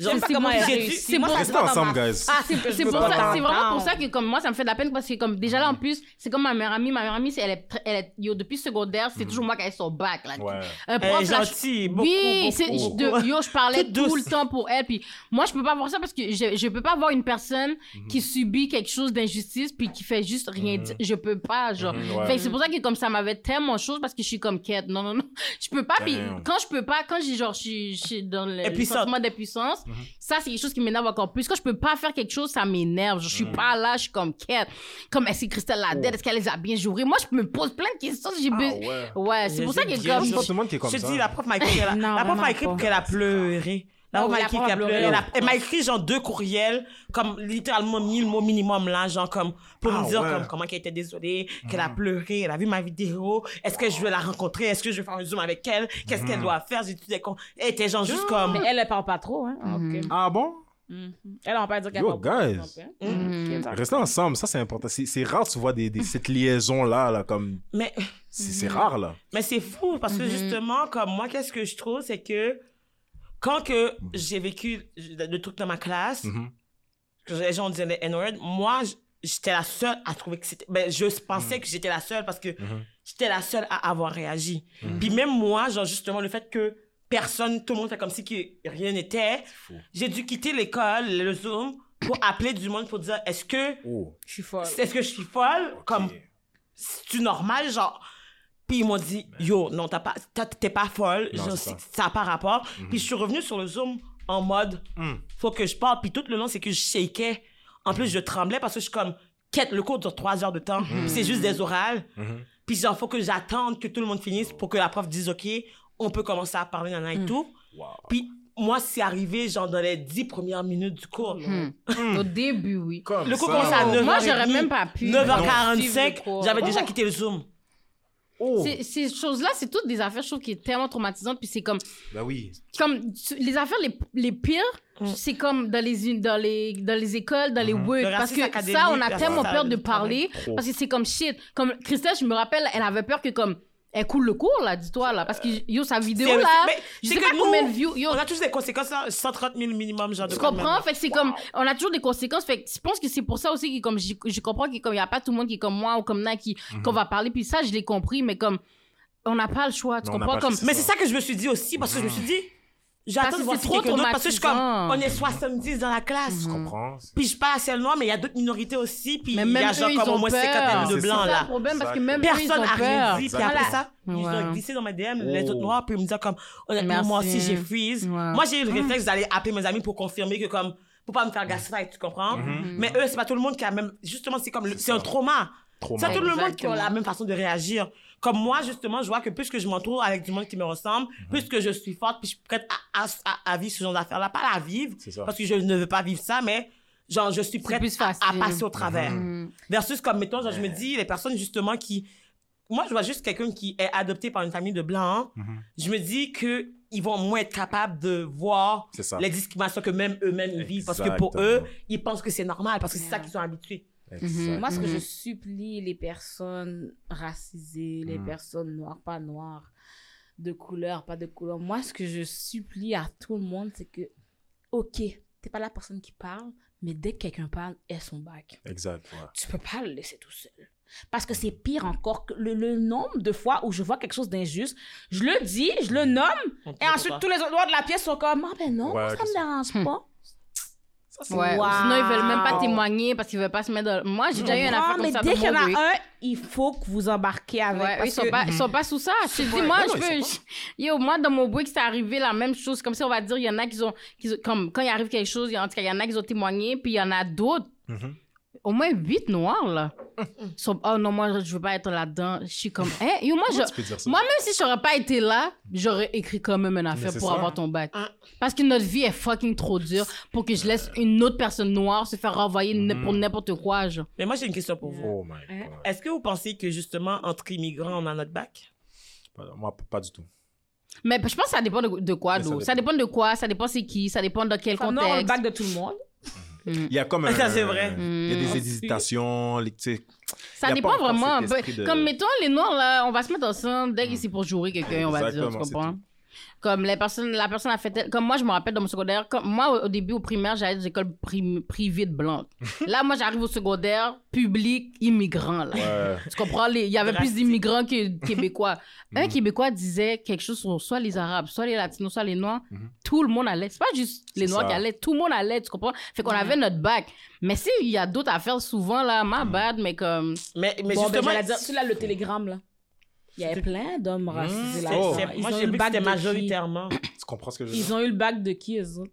Genre, c'est comment pour elle ça- réussit. c'est Moi, pour ça ça- se voit Restez dans ensemble, ma- guys. Ah, c'est pour ça, c'est vraiment pour ça que comme moi ça me fait de la peine parce que comme déjà là en plus c'est comme ma meilleure amie, ma meilleure amie c'est elle est, elle est yo depuis secondaire c'est toujours moi qui ai son bac là. Un Elle prof, gentille, beaucoup, oui, yo, je parlais tout le temps pour elle. Puis moi, je peux pas voir ça parce que je, je peux pas voir une personne Mhm. qui subit quelque chose d'injustice puis qui fait juste rien dire. Je peux pas, genre. Mhm. Fait que c'est pour ça que comme ça m'avait tellement chose parce que je suis comme quête. Non, non, non. Je peux pas. Puis quand je peux pas, quand j'ai genre, je suis, dans le, sentiment d'impuissance, Mhm. ça, c'est quelque chose qui m'énerve encore plus. Quand je peux pas faire quelque chose, ça m'énerve. Je suis Mhm. pas là, je suis comme quête. Comme est-ce que Christelle la dette? Est-ce qu'elle les a bien jouées? Moi, je me pose plein de questions. J'ai Oh. Ah, besoin- ouais. Ouais, c'est pour ça que comme. Je dis, la prof m'a écrit, pas. qu'elle a pleuré. Oh, prof m'a la écrit qu'elle. Elle, a- elle m'a écrit genre deux courriels, comme littéralement 1000 mots minimum là, genre comme pour Ah, me dire ouais. comme comment qu'elle était désolée, qu'elle a pleuré, elle a vu ma vidéo, est-ce que je vais la rencontrer, est-ce que je vais faire un zoom avec elle, qu'est-ce qu'elle doit faire, j'ai tout des con. Elle était genre juste comme. Mais elle, elle parle pas trop, hein. Mhm. Ok. Ah bon? Mhm. Elle, on peut pas dire qu'elle Yo, parle pas guys. trop. Mhm. Ok, d'accord. Restez ensemble, ça c'est important. C'est c'est rare, tu vois, des, des- cette liaison-là, là, comme. Mais, C'est c'est rare, là. mais c'est fou parce que Mhm. justement, comme moi, qu'est-ce que je trouve, c'est que quand que j'ai vécu le truc dans ma classe, les gens disaient les N-word, moi, j'étais la seule à trouver que c'était. Ben, je pensais que j'étais la seule parce que Mhm. j'étais la seule à avoir réagi. Puis même moi, genre, justement, le fait que personne, tout le monde fait comme si que rien n'était, j'ai dû quitter l'école, le Zoom, pour appeler du monde pour dire est-ce que, Oh. Je suis folle. est-ce que je suis folle? Comme, c'est-tu normal? Genre, puis ils m'ont dit, yo, non, t'as pas, t'es pas folle, Non, genre, ça. n'a pas rapport. Puis je suis revenue sur le Zoom en mode, Hmm. faut que je parle. Puis tout le long, c'est que je shakais. En plus, je tremblais parce que je suis comme, quête, le cours dure trois heures de temps. Puis c'est juste des orales. Mhm. Puis genre, faut que j'attende que tout le monde finisse pour que la prof dise, OK, on peut commencer à parler, nana et tout. Wow. Puis moi, c'est arrivé, genre, dans les dix premières minutes du cours. Hmm. Au début, oui. Comme Le cours ça. commençait à 9h30. Moi, j'aurais même pas pu. 9h45, suivre le cours. j'avais déjà Oh. quitté le Zoom. Oh. Ces choses-là, c'est toutes des affaires, je trouve, qui est tellement traumatisantes. Puis c'est comme, Ben oui. comme les affaires les, les pires, Mm. c'est comme dans les, dans, les, dans les écoles, dans les Mhm. work. Le Parce que ça, on a tellement peur de parler. Parce que c'est comme shit. Comme Christelle, je me rappelle, elle avait peur que comme. Elle coule le cours, là, dis-toi, là. Parce que, yo, sa vidéo, là. mais Je c'est sais pas nous, combien de views. Yo, On a tous des conséquences, là, 130 000 minimum, genre de Tu comprends? même. Fait que c'est comme, on a toujours des conséquences. Fait que je pense que c'est pour ça aussi que comme je, je comprends qu'il y a pas tout le monde qui est comme moi ou comme Nat qui, qu'on va parler. Puis ça, je l'ai compris, mais comme, on n'a pas le choix. Tu Non, comprends? Comme, choix. Mais c'est ça que je me suis dit aussi, parce que je me suis dit, j'attends Parce de que voir c'est si trop quelqu'un d'autre, parce que je suis comme, on est 70 dans la classe. Je comprends. Puis je parle à noire, mais il y a d'autres minorités aussi, puis Mais il y même a genre eux, ils comme au ont moins peur. 50 de C'est blancs c'est ça là. problème parce que même eux, ils Personne ont n'a rien peur. dit, puis après ça, ils Ouais. ont glissé dans mes DM, les Oh. autres noirs, puis ils me disaient comme, honnêtement, moi Merci. aussi j'ai freeze. Ouais. Moi j'ai eu le réflexe d'aller appeler mes amis pour confirmer que comme, pour pas me faire gaslight, tu comprends? Mhm. Mais eux, c'est pas tout le monde qui a même, justement, c'est comme, le- c'est un trauma. C'est pas tout le monde qui a la Exactement. même façon de réagir. Comme moi, justement, je vois que plus que je m'entoure avec du monde qui me ressemble, Mhm. plus que je suis forte, puis je suis prête à, à, à, à vivre ce genre d'affaires-là. Pas à la vivre, C'est ça. parce que je ne veux pas vivre ça, mais genre, je suis prête à, passer au travers. Mm. Versus comme, mettons, genre, je me dis, les personnes, justement, qui... Moi, je vois juste quelqu'un qui est adopté par une famille de blancs. Mhm. Je me dis que ils vont moins être capables de voir les discriminations que même eux-mêmes ils vivent. Parce que pour eux, ils pensent que c'est normal, parce que c'est ça qu'ils sont habitués. Moi, ce que Mhm. je supplie les personnes racisées, les Mhm. personnes noires, pas noires, de couleur, pas de couleur, moi, ce que je supplie à tout le monde, c'est que, ok, t'es pas la personne qui parle, mais dès que quelqu'un parle, est son bac. Exact. ouais. Tu peux pas le laisser tout seul. Parce que c'est pire encore que le, le nombre de fois où je vois quelque chose d'injuste, je le dis, je le nomme, et ensuite tous les autres noirs de la pièce sont comme, ah ben non, Ouais, ça me dérange pas. Ouais. Wow. Sinon, ils veulent même pas témoigner parce qu'ils veulent pas se mettre dans. Moi, j'ai déjà eu une affaire comme mais ça dès qu'il y en a un, il faut que vous embarquez avec. Ouais, eux, parce ils sont, que- pas, ils sont pas sous ça. Je te dis, moi, Non, je peux. je- Yo, moi, dans mon break, c'est arrivé la même chose. Comme si on va dire, il y en a qui ont. Qui, ont- comme quand il arrive quelque chose, il y a- en tout cas, il y en a qui ont témoigné, puis il y en a d'autres. Mhm. Au moins huit noirs, là. Oh non, moi, je veux pas être là-dedans. Je suis comme, hein, yo, moi, je. ça? Moi, même si j'aurais pas été là, j'aurais écrit quand même une affaire pour ça. avoir ton bac. Ah. Parce que notre vie est fucking trop dure pour que je laisse une autre personne noire se faire renvoyer pour n'importe quoi, genre. Mais moi, j'ai une question pour vous. Oh my god. Est-ce que vous pensez que justement, entre immigrants, on a notre bac? Moi, pas du tout. Mais je pense que ça dépend de, de quoi, ça d'où? Ça, dépend de quoi, ça dépend c'est qui, ça dépend de quel Enfin, non, on a le contexte? bac de tout le monde. Il y a comme un... Ça, c'est vrai. Il y a des Mm. hésitations, tu sais, Ça dépend vraiment. Ben, Comme mettons les noirs là, on va se mettre ensemble dès que c'est pour jouer quelqu'un, on va dire, tu comprends? Comme les personnes, la personne a fait, tel- comme moi, je me rappelle dans mon secondaire, comme moi, au, au début, au primaire, j'allais dans des écoles prim- privées de blancs. là, moi, j'arrive au secondaire, public, immigrant, là. Ouais. Tu comprends? les- Il y avait plus d'immigrants que de Québécois. Un Québécois disait quelque chose sur soit les Arabes, soit les Latinos, soit les Noirs. Tout le monde allait. C'est pas juste les C'est Noirs ça. qui allaient. Tout le monde allait, tu comprends? Fait qu'on avait notre bac. Mais si, il y a d'autres affaires souvent, là, ma bad, mais comme... Mais, mais Bon, ben, justement, j'allais dire, tu là, le télégramme, là. Il y avait plein d'hommes racisés c'est- là. Ils moi, ont j'ai eu le vu que bac c'était de majoritairement. Tu comprends ce que je veux dire? Ils ont eu le bac de qui, eux autres?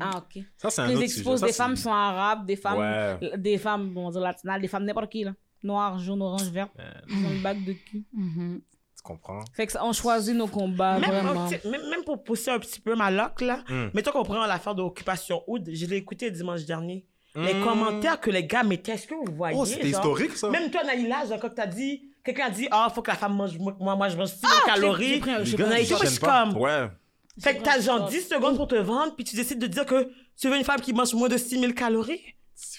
Ah, ok. Ça, c'est un Les sujet. des femmes sont arabes, des femmes, Ouais. des femmes, bon, on va dire latinas, des femmes n'importe qui, là. Noir, jaune, orange, vert. Ils ont le bac de qui? Mhm. Tu comprends? Fait que ça, on choisit nos combats, Même, vraiment. oh, même, même pour pousser un petit peu ma loque, là, Mm. mettons qu'on prend l'affaire d'occupation Oud, je l'ai écouté dimanche dernier. Les Mm. commentaires que les gars mettaient, est-ce que vous voyez? Oh, c'était historique, ça. Même toi, Naïla, genre, quand t'as dit, quelqu'un a dit, ah, faut que la femme mange, moi, moi, je mange 6 j'ai- calories. juste pas. comme- Ouais. Fait que t'as genre 10 secondes pour te vendre, puis tu décides de dire que tu veux une femme qui mange moins de 6000 calories?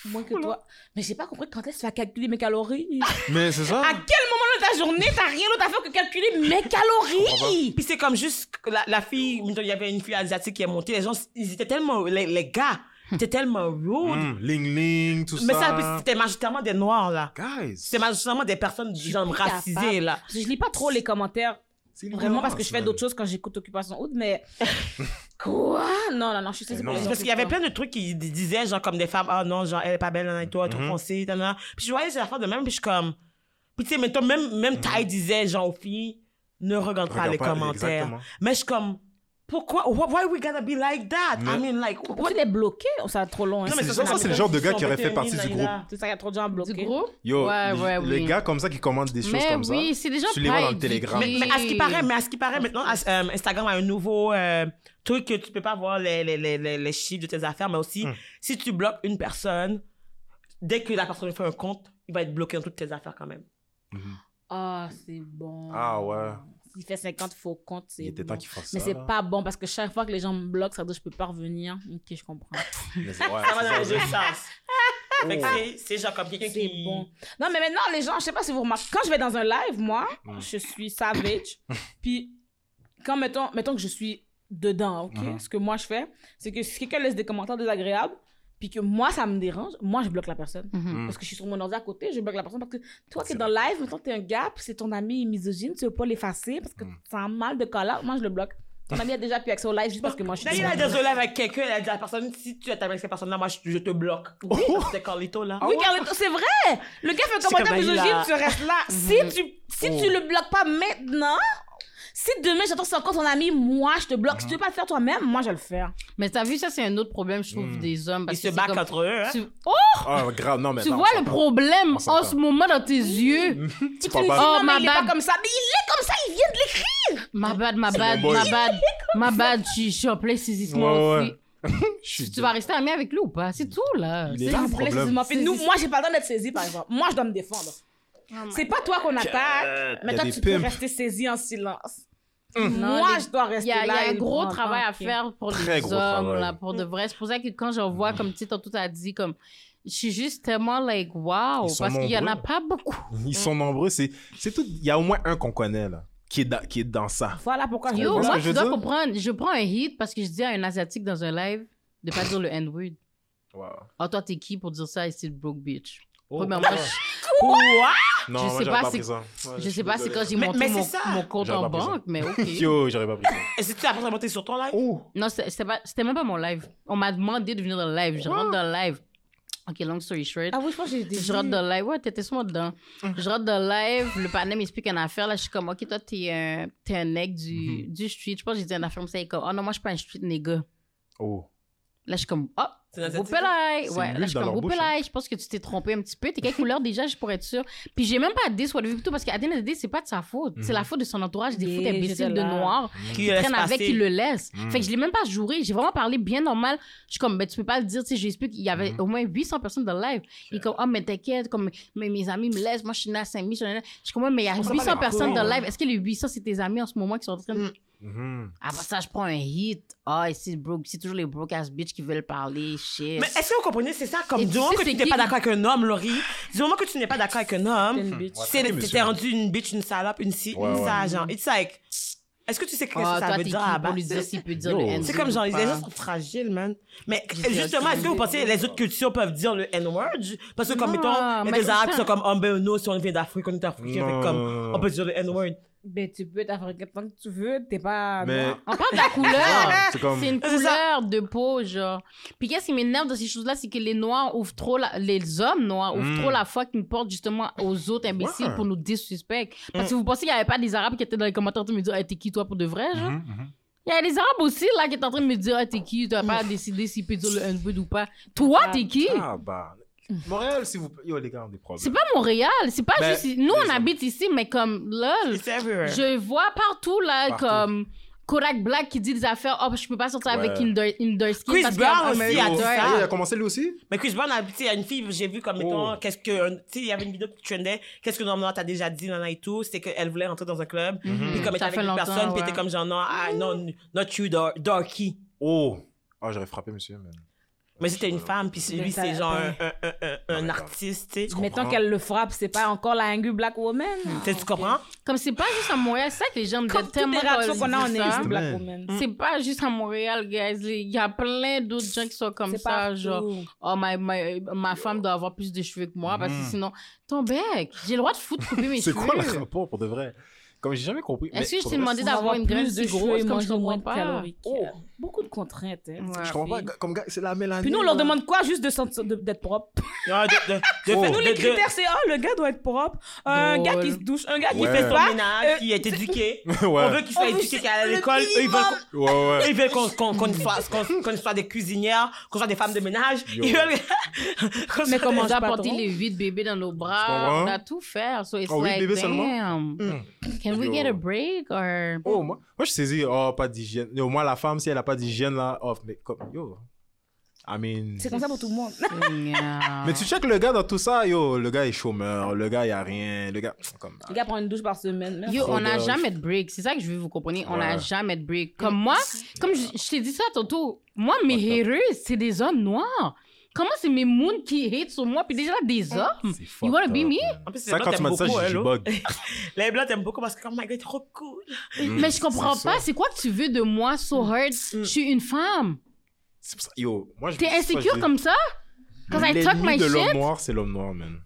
Moins que toi. Mais j'ai pas compris quand est-ce que tu vas calculer mes calories. Mais c'est ça. À quel moment de ta journée, t'as rien d'autre à faire que calculer mes calories? Puis c'est comme juste que la, la fille, il y avait une fille asiatique qui est montée, les gens, ils étaient tellement, les, les gars, étaient tellement rude. Mm, Ling Ling, tout Mais ça. ça, puis c'était majoritairement des noirs, là. Guys. C'était majoritairement des personnes du genre racisées, là. Je lis pas trop les commentaires, C'est vraiment parce que je fais d'autres choses quand j'écoute Occupation Hood, mais. Quoi? Non, non, non, je suis saisie Mais pour non. les Parce qu'il y avait plein de trucs qui disaient, genre, comme des femmes, ah non, genre, elle est pas belle, nan, toi, trop Mhm. foncée. Puis je voyais ces affaires de même, puis je suis comme. Puis tu sais, mettons, même, même Ty disait, genre, aux filles, ne regarde pas Regarde les pas, commentaires. exactement. Mais je suis comme, pourquoi, why, we gotta be like that? I mean, like, Pourquoi what? tu l'es bloqué? Oh, ça va trop long. hein. Non, mais C'est ça, ça, ça, c'est le ça, genre de ça, gars ça, qui aurait ça, fait ça, partie ça, du ça, groupe. C'est ça, il y a trop de gens bloqués. Du groupe? Yo, Ouais, ouais, les oui. gars comme ça qui commandent des choses Mais comme ça. oui, c'est des gens Tu les vois dans le Telegram. Mais, mais à ce qui paraît, mais à ce qui paraît, maintenant, euh, Instagram a un nouveau euh, truc que tu peux pas voir les, les, les, les, les chiffres de tes affaires, mais aussi, Hmm. si tu bloques une personne, dès que la personne fait un compte, il va être bloqué dans toutes tes affaires quand même. Ah, c'est bon. Ah, ouais. S'il fait 50 faux comptes, c'est Il était bon. temps qu'ils fassent ça. Mais c'est pas bon parce que chaque fois que les gens me bloquent, ça veut dire que je peux pas revenir. Ok, je comprends. Mais c'est- ouais, Ça va c'est dans les ça. deux sens. Fait que c'est- c'est genre comme quelqu'un C'est qui... bon. Non, mais maintenant, les gens, je sais pas si vous remarquez, quand je vais dans un live, moi, Mm. je suis savage. puis, quand, mettons, mettons que je suis dedans, OK? Mhm. Ce que moi, je fais, c'est que si quelqu'un laisse des commentaires désagréables, puis que moi, ça me dérange, moi, je bloque la personne. Mhm. Parce que je suis sur mon ordi à côté, je bloque la personne. Parce que toi qui es C'est dans le live, mettons, t'es un gars, puis c'est ton ami misogyne, tu veux pas l'effacer parce que Mm. tu sens mal de colère, moi, je le bloque. Ton ami a déjà pu accès au live juste parce que moi, je suis Là, il a désolé avec quelqu'un, il a dit à la personne, si tu es avec cette personne-là, moi, je, je te bloque. Oui, c'était Carlito, là. Oui, Carlito, c'est vrai! Le gars fait un C'est commentaire misogyne, tu restes là. Si tu, si tu le bloques pas maintenant, si demain que c'est encore ton ami, moi je te bloque. Si tu veux pas le faire toi-même, moi je vais le faire. Mais t'as vu, ça, c'est un autre problème, je trouve, Mm. des hommes. Ils Parce se que c'est battent comme- entre eux, hein? Tu, oh, Ah, grave, non, mais tu non, vois on le s'entend. problème On en s'entend. ce moment dans tes yeux? Tu parles pas. Oh, non, mais ma il est pas bad. comme ça. Mais il est comme ça, il vient de l'écrire. Ma bad, ma C'est bad, mon boy. ma bad, ma bad, je je suis en plein saisissement Ouais, aussi. Je suis Tu vas rester ami avec lui ou pas? C'est tout, là. Il est C'est- là, le problème. Puis nous, moi j'ai pas le temps d'être saisi par exemple. Moi je dois me défendre. C'est pas toi qu'on attaque, mais y a toi des tu peux pimps. rester saisi en silence. Non, Moi les- je dois Il rester y a, il y là. a un gros travail à faire pour Très les hommes, travail. là, pour de vrai. C'est pour ça que quand je vois, comme tu tantôt t'as dit, comme, je suis juste tellement, like, wow, parce qu'il y en a pas beaucoup. Ils sont nombreux. C'est c'est tout. Il y a au moins un qu'on connaît, là, qui est dans, qui est dans ça. Voilà pourquoi je Yo, moi, je dois dire? comprendre, je prends un hit parce que je dis à un Asiatique dans un live de pas dire le N-word. Wow. Ah, toi, t'es qui pour dire ça ici, le broke bitch? Oh, Premièrement, je, Quoi? Non, je moi, sais pas pas si- pris ça. Ouais, je sais pas si désolé. quand j'ai monté mon, c'est mon compte en banque, mais ok. Yo, j'aurais pas pris ça. Et as pas monté sur ton live? Oh. Non, c'était c'était c'était même pas mon live. On m'a demandé de venir dans le live. Je rentre dans le live. Ok, long story short. Ah oui, je pense que j'ai été Je rentre dans le live. Ouais, t'étais sûrement dedans. Je rentre dans le live. Le panel m'explique une affaire. Là, je suis comme, OK, toi, t'es un, t'es un nec du, du street. Je pense que j'ai dit une affaire comme ça. Il est comme, oh non, moi, je suis pas un street nigga. Oh. Là, je suis comme, oh, Whoopelai. C'est Ouais, là, je suis comme, bouche, Whoopelai. Je pense que tu t'es trompé un petit peu. T'es quelle couleur déjà, je pourrais être sûre. Puis j'ai même pas dit soit de tout parce qu'à the end of the day, c'est pas de sa faute. C'est la faute de son entourage, des Yeah, fautes imbéciles de noirs Qui qui le traînent avec, qui le laissent. Mm. Fait que je l'ai même pas juré. J'ai vraiment parlé bien normal. Je suis comme, ben, tu peux pas le dire. Tu sais, j'explique qu'il y avait Mm. au moins 800 personnes dans le live. Il est comme, oh, mais t'inquiète, comme, mais mes amis me laissent. Moi, je suis né à Saint-Denis. Je suis je comme, Ouais, mais il y a On s'en 800 bat les personnes dans le live. Est-ce que les 800, c'est tes amis en ce moment qui sont en train de. Mm. Mhm. Après ça, je prends un hit. Ah, ici, broke. C'est toujours les broke ass bitch qui veulent parler. Shit. Mais est-ce que vous comprenez, c'est ça, comme Et du tu moment que c'est tu n'es pas d'accord avec un homme, Laurie, du moment que tu n'es pas d'accord avec un homme, une bitch. Ouais, c'est ok, t'es rendu une bitch, une salope, une ci, Ouais, une ouais. ça, genre. It's like, Est-ce que tu sais qu'est-ce Ah, que ça toi, veut dire à la pour base? lui dire s'il peut dire Yo. le N C'est comme genre, les gens sont fragiles, man. Mais justement, est-ce que vous pensez que les autres cultures peuvent dire le N-word? Parce que, comme, mettons, il y a mais des Arabes qui ça- sont comme, oh, ben, nous, si on vient d'Afrique, on est africain, comme, on peut dire le N-word. Ben, tu peux être africain tant que tu veux, t'es pas. Mais. On parle de la couleur. c'est comme. C'est une couleur de peau, genre. Puis qu'est-ce qui m'énerve dans ces choses-là, c'est que les Noirs ouvrent trop, la- les hommes noirs ouvrent Mm. trop la fucking porte justement aux autres imbéciles Ouais. pour nous disrespect. Mm. Parce que vous pensez qu'il n'y avait pas des Arabes qui étaient dans les commentaires en train de me dire, hey, t'es qui toi pour de vrai, genre? Mhm. Il y a des Arabes aussi là qui étaient en train de me dire, hey, t'es qui, tu n'as pas décidé s'il peut dire le N-word ou pas. Toi, t'es qui? Ah, bah. Montréal, s'il vous plaît. Yo, les gars, ont des problèmes. C'est pas Montréal, c'est pas Ben, juste. Nous, on habite ici, mais comme là, It's everywhere. je vois partout là, Partout. comme Kodak Black qui dit des affaires, oh, je peux pas sortir avec Ouais. une dark skin Chris parce Brown qu'il y a aussi a. Ah, il a commencé lui aussi? Mais Chris Brown, a- tu sais, il y a une fille, j'ai vu comme, mettons, Oh. qu'est-ce que, tu sais, il y avait une vidéo qui trendait, qu'est-ce que normalement t'as déjà dit, nana et tout, c'était qu'elle voulait rentrer dans un club, puis comme elle était avec une personne, puis elle ouais. était comme genre, non, ah, non, not you, dar- darky. Oh Ah, j'aurais frappé, monsieur, man. Mais c'était une femme, puis lui, ça- c'est genre un, ouais. un, un, Ouais, artiste, tu sais. Mettons qu'elle le frappe, c'est pas encore la angry black woman. Tu sais, tu comprends? Comme c'est pas juste à Montréal, c'est ça que les gens me Comme disent toutes tellement qu'on a, on est black Man. woman. C'est pas juste à Montréal, guys. Il y a plein d'autres gens qui sont comme C'est ça, partout. genre, oh, ma, ma, ma femme doit avoir plus de cheveux que moi, parce que Mhm. sinon, ton bec, j'ai le droit de foutre couper mes C'est cheveux. quoi le rapport pour de vrai? Comme j'ai jamais compris. Est-ce que je t'ai demandé d'avoir une plus de cheveux grosse et comme je manger comprends moins de pas? calories. Oh. Beaucoup de contraintes. hein. Ouais, Je comprends pas. Comme gars, c'est la mélanine. Puis nous, on leur demande quoi Juste de sentir- de- d'être propre? Fait- Nous, les critères, c'est oh, le gars doit être propre. Un gars qui se douche, un gars qui fait son pas. ménage, euh, qui est éduqué. On veut qu'il soit éduqué à le l'école. Eux, ils veulent qu'on- soit, qu'on- qu'on soit des cuisinières, qu'on soit des femmes de ménage. Ils veulent Mais comment On les huit bébés dans nos bras. On a tout it's Oh, huit like, bébés seulement? damn. Can we Yo. get a break or... Oh, moi, moi, je saisis, oh, pas d'hygiène. Yo, moi, la femme, si elle a pas d'hygiène, là, off. Mais comme, yo. I mean. C'est comme ça pour tout le monde. Yeah. Mais tu check le gars dans tout ça, yo, le gars est chômeur, le gars, il a rien, le gars, comme. Le gars prend une douche par semaine. Yo, on n'a jamais de break. C'est ça que je veux vous compreniez. On n'a Ouais. jamais de break. Comme moi, comme je, je t'ai dit ça tantôt, moi, mes haters, c'est des hommes noirs. Comment c'est mes moons qui hate sur moi, puis déjà des hommes? C'est You wanna be me? En plus, Ça, quand tu m'as dit ça, beaucoup, j'ai l'eau. bug. Les blancs t'aiment beaucoup parce que, oh my god, trop cool. Mais je comprends pas. C'est quoi que tu veux de moi, so hard? Je suis une femme. C'est pour ça, yo, moi, je T'es insécure comme ça? Cause I talk l'ennemi my de l'homme shit? noir, c'est l'homme noir, man.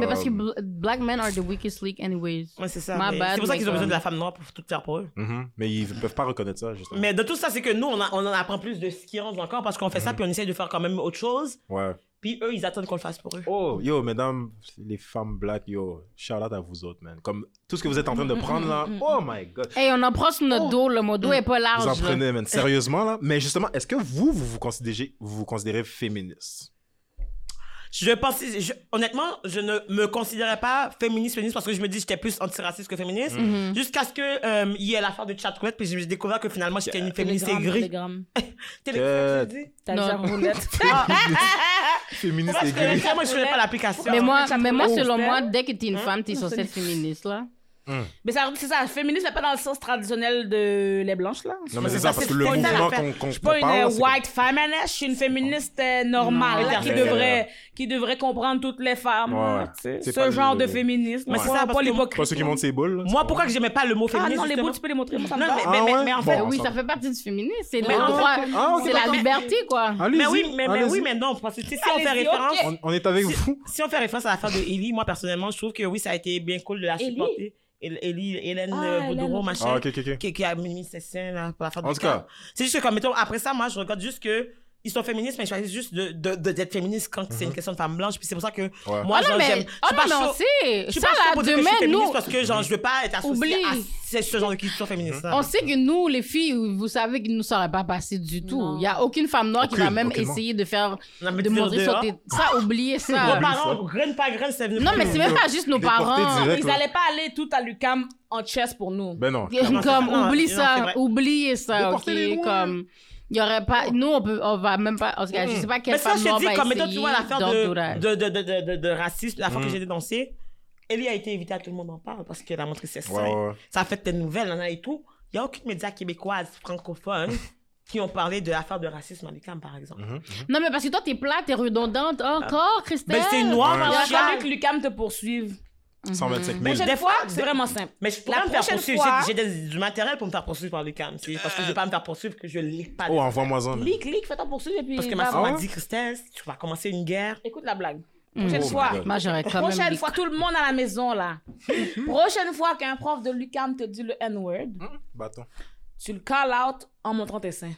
Mais parce que bl- black men are the weakest league anyways. Ouais, c'est ça. My mais bad, C'est pour ça mais qu'ils ont besoin de la femme noire pour tout faire pour eux. Mhm. Mais ils peuvent pas reconnaître ça, justement. Mais de tout ça, c'est que nous, on, a- on en apprend plus de science encore parce qu'on fait ça, puis on essaye de faire quand même autre chose. Ouais. Puis eux, ils attendent qu'on le fasse pour eux. Oh, yo, mesdames, les femmes black, yo, shout out à vous autres, man. Comme tout ce que vous êtes en train de prendre là, oh my god. Hey, on en prend sur notre dos, là. Mon dos est pas Vous en large. là. prenez, man. Sérieusement, là. Mais justement, est-ce que vous, vous vous considérez, vous vous considérez féministe? Je pensais, je- honnêtement, je ne me considérais pas féministe, féministe parce que je me dis que j'étais plus antiraciste que féministe. Mhm. Jusqu'à ce que euh, il y ait l'affaire de chatouette, puis j'ai découvert que finalement j'étais une féministe Télégramme, aigrie. télégramme. Télégramme, déjà roulette. Féministe gris. moi, je connais pas l'application. Mais moi, mais selon moi, dès que t'es une femme, t'es censée être féministe, là. Mais ça, c'est ça, féministe, mais pas dans le sens traditionnel de les blanches, là. Non, mais c'est Mais ça, ça, parce c'est que le mouvement qu'on qu'on Je suis pas une parle, euh, white feminist, je suis une féministe euh, normale, Non, là, qui, mais- devrait, qui devrait comprendre toutes les femmes. Ce genre de féminisme. Mais Mais c'est ça, pas. Pas ceux qui montent ses boules. Moi, pourquoi que j'aimais pas le mot Ah féministe non, les bouts, tu peux les montrer. Non, mais, Ah mais, mais, mais en fait, oui, ça- fait partie du féminisme. C'est le Mais non, droit, Ah, c'est la liberté, quoi. Mais oui, mais, mais oui, mais non, parce que si on fait référence. On, est avec vous. si on fait référence à l'affaire de Ellie, moi personnellement, je trouve que oui, ça a été bien cool de la supporter. El- Ellie, Hélène Ah, euh. Boudreau, machin. Ah, ok, ok, ok. qui, qui a mis ses seins là, pour la fin En tout cas. C'est juste que, comme, mettons, après ça, moi, je regarde juste que ils sont féministes, mais ils choisissent juste de, de, de- d'être féministes quand c'est une question de femme blanche. Puis c'est pour ça que moi, Ah genre, non, j'aime. mais, je ah suis non, pas mais on sait. Je suis Ça, pas chaud là, pour dire que je demain, suis féministe nous, parce que, genre, je veux pas être associée Oublie. à ce, ce genre de culture féministe. là. on sait que nous, les filles, vous savez qu'il ne nous serait pas passé du tout. Non. Il n'y a aucune femme noire qui va même aucunement. essayer de faire, Non, mais de tu montrer sur tes... Ça, oubliez Nos ça. parents, graine pas graine, c'est venu. Non, mais c'est même pas juste nos Déporté parents. direct. Ils allaient pas aller tout à l'UCAM en chess pour nous. Ben non. Non, c'est comme, ça. Non, oublie non, c'est ça, vrai. oubliez ça, ok? Déportez-les loin. Comme, il y aurait pas, nous, on peut, on va même pas, en tout cas, je sais pas quelle Mais ça, femme je te noire dis, va comme mettons, tu vois l'affaire de, de, de, de, de, de, de racisme, la fois Mm. que j'ai dénoncé, Ellie a été invitée à tout le monde en parle parce qu'elle a montré ses seins. Ouais, ouais, ouais. Ça a fait des nouvelles, là, et tout. Il n'y a aucune média québécoise francophone qui ont parlé de l'affaire de racisme à l'UQAM, par exemple. Mhm. Non, mais parce que toi, t'es plate, t'es redondante. Encore, Christelle? Ben, c'est une noire, Ouais. Il a fallu que l'UCAM te poursuive. 125 000. Prochaine Des fois, c'est vraiment simple. Mais je pourrais La me faire prochaine poursuivre. fois- J'ai- J'ai des- du matériel pour me faire poursuivre par Lucam. C'est parce que je vais pas me faire poursuivre que je lis pas. Oh, les- envoie-moi-en. Clique, clique, fais ta poursuite et puis. Parce que va ma soeur voir. m'a dit, Christelle, tu vas commencer une guerre. Écoute la blague. Prochaine Oh my fois. Moi, j'aurais quand. Prochaine fois, tout le monde à la maison, là. Prochaine fois qu'un prof de l'UCAM te dit le N-word, Bâton. tu le call out en montrant tes seins.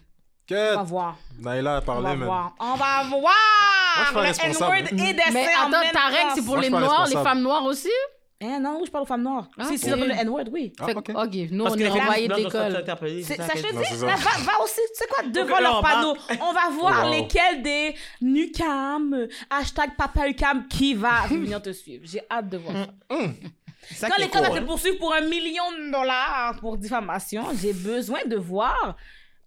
On va voir. Naïla a On parlé, va man. voir. On va je suis voir. pas Le responsable. N-word et des Mais seins en attends, ta règle, c'est pour Moi, je les noirs, les femmes noires aussi? Eh non, je parle aux femmes noires. Ah, si c'est ok. le N-word, oui. Ah, ok. ok, nous, Parce on est d'école. interpeller, C'est- ça je te dis, va, va aussi, tu sais quoi, devant là, leur panneau, on va voir Wow. lesquels des Nucam, hashtag Papa Ucam, qui va venir te suivre. J'ai hâte de voir ça. Ça Quand qui est l'école va te hein. poursuivre pour un million de dollars pour diffamation, j'ai besoin de voir.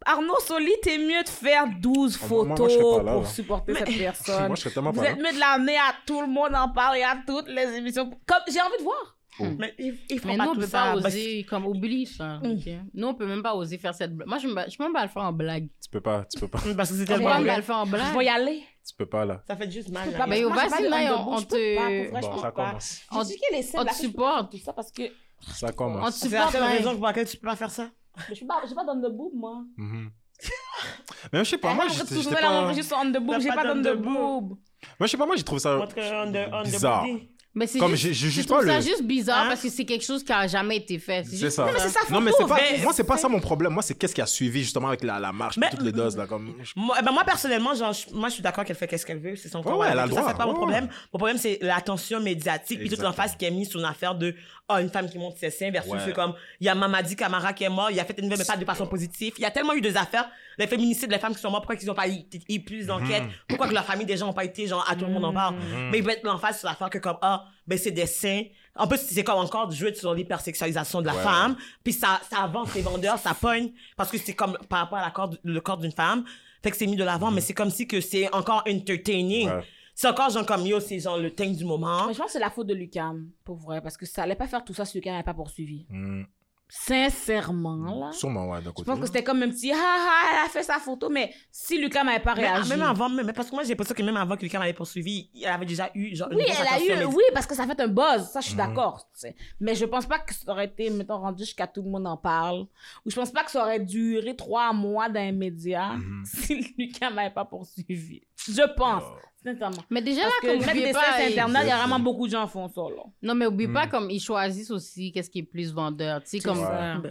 Arnaud Soli, t'es mieux de faire 12 Ah, moi- moi, photos je là, pour là. supporter cette personne. Moi, je serais tellement Vous pas êtes là. mieux de l'amener à tout le monde en parle et à toutes les émissions. Comme j'ai envie de voir. Mais font Mais pas nous, on tout peut ça. pas oser, comme, oublie ça. ok? Nous, on peut même pas oser faire cette blague. Moi, je je peux même pas le faire en blague. Tu peux pas, tu peux pas. Parce que c'est Je peux tellement même vrai. pas le faire en Je blague. vais y aller. Tu peux pas, là. Ça fait juste mal. Je peux là. moi, vas-y, là, on on je peux te- je Bon, peux ça commence. On te je peux supporte. ça parce que Ça On commence. C'est la hein. raison pour laquelle tu peux pas faire ça. Je suis pas, j'ai pas donne de boob, moi. Mais je sais pas, moi, Eh, le monde pas... juste on the boob, T'as j'ai pas d'on the boob. Moi, je sais pas, moi, j'ai trouvé ça bizarre. Mais c'est juste, je trouve ça le- bizarre Hein? parce que c'est quelque chose qui a jamais été fait. C'est juste ça. mais c'est sa Non, mais c'est pas, mais moi, c'est pas ça mon problème. Moi, c'est qu'est-ce qui a suivi, justement, avec la, la marche, Mais- toutes les doses, là, comme... Moi, eh ben, moi, personnellement, genre, je- moi, je suis d'accord qu'elle fait qu'est-ce qu'elle veut. C'est son Ouais, ouais, elle a le ça, droit. c'est pas mon problème. Mon problème, c'est l'attention médiatique puis toute l'emphase qui est mise sur une affaire de, oh, une femme qui monte ses seins versus Ouais. c'est comme, il y a Mamadi Camara qui est mort, il a fait une nouvelle, mais pas de façon positive. Il y a tellement eu des affaires, les féminicides, les femmes qui sont mortes, pourquoi ils ont pas eu, eu plus d'enquêtes, Mhm. pourquoi que la famille des gens ont pas été, genre, à tout le monde en parle? Mais ils mettent l'emphase sur l'affaire que comme, ah, ben, c'est des seins. En plus, c'est comme encore jouer sur l'hypersexualisation de la Ouais. femme. Puis ça, ça avance les vendeurs, ça pogne. Parce que c'est comme par rapport à la corps- le corps d'une femme. Fait que c'est mis de l'avant, mais c'est comme si que c'est encore entertaining. Ouais. C'est encore genre comme yo, c'est genre le thème du moment. Mais je pense que c'est la faute de Lucam, pour vrai, parce que ça allait pas faire tout ça si Lucam n'avait pas poursuivi. Hmm, Sincèrement, là. Sûrement, ouais, d'un Je côté. pense que c'était comme un petit, ah ah, elle a fait sa photo, mais si Lucam n'avait pas Mais, réagi. même avant, même, parce que moi j'ai l'impression que même avant que quelqu'un m'avait poursuivi, elle avait déjà eu genre Oui, elle a eu, oui, parce que ça fait un buzz, ça je suis Mhm. d'accord. tu sais. Mais je pense pas que ça aurait été, mettons, rendu jusqu'à tout le monde en parle. Ou je pense pas que ça aurait duré trois mois dans les médias Mhm. si Lucas m'avait pas poursuivi. Je pense, Oh. sincèrement. Mais déjà, Parce là, que comme oubliez des pas, sites internet, il y a C'est vraiment beaucoup de gens qui font ça, là. Non, mais oublie pas, Hmm. comme ils choisissent aussi qu'est-ce qui est plus vendeur. Tu sais, comme.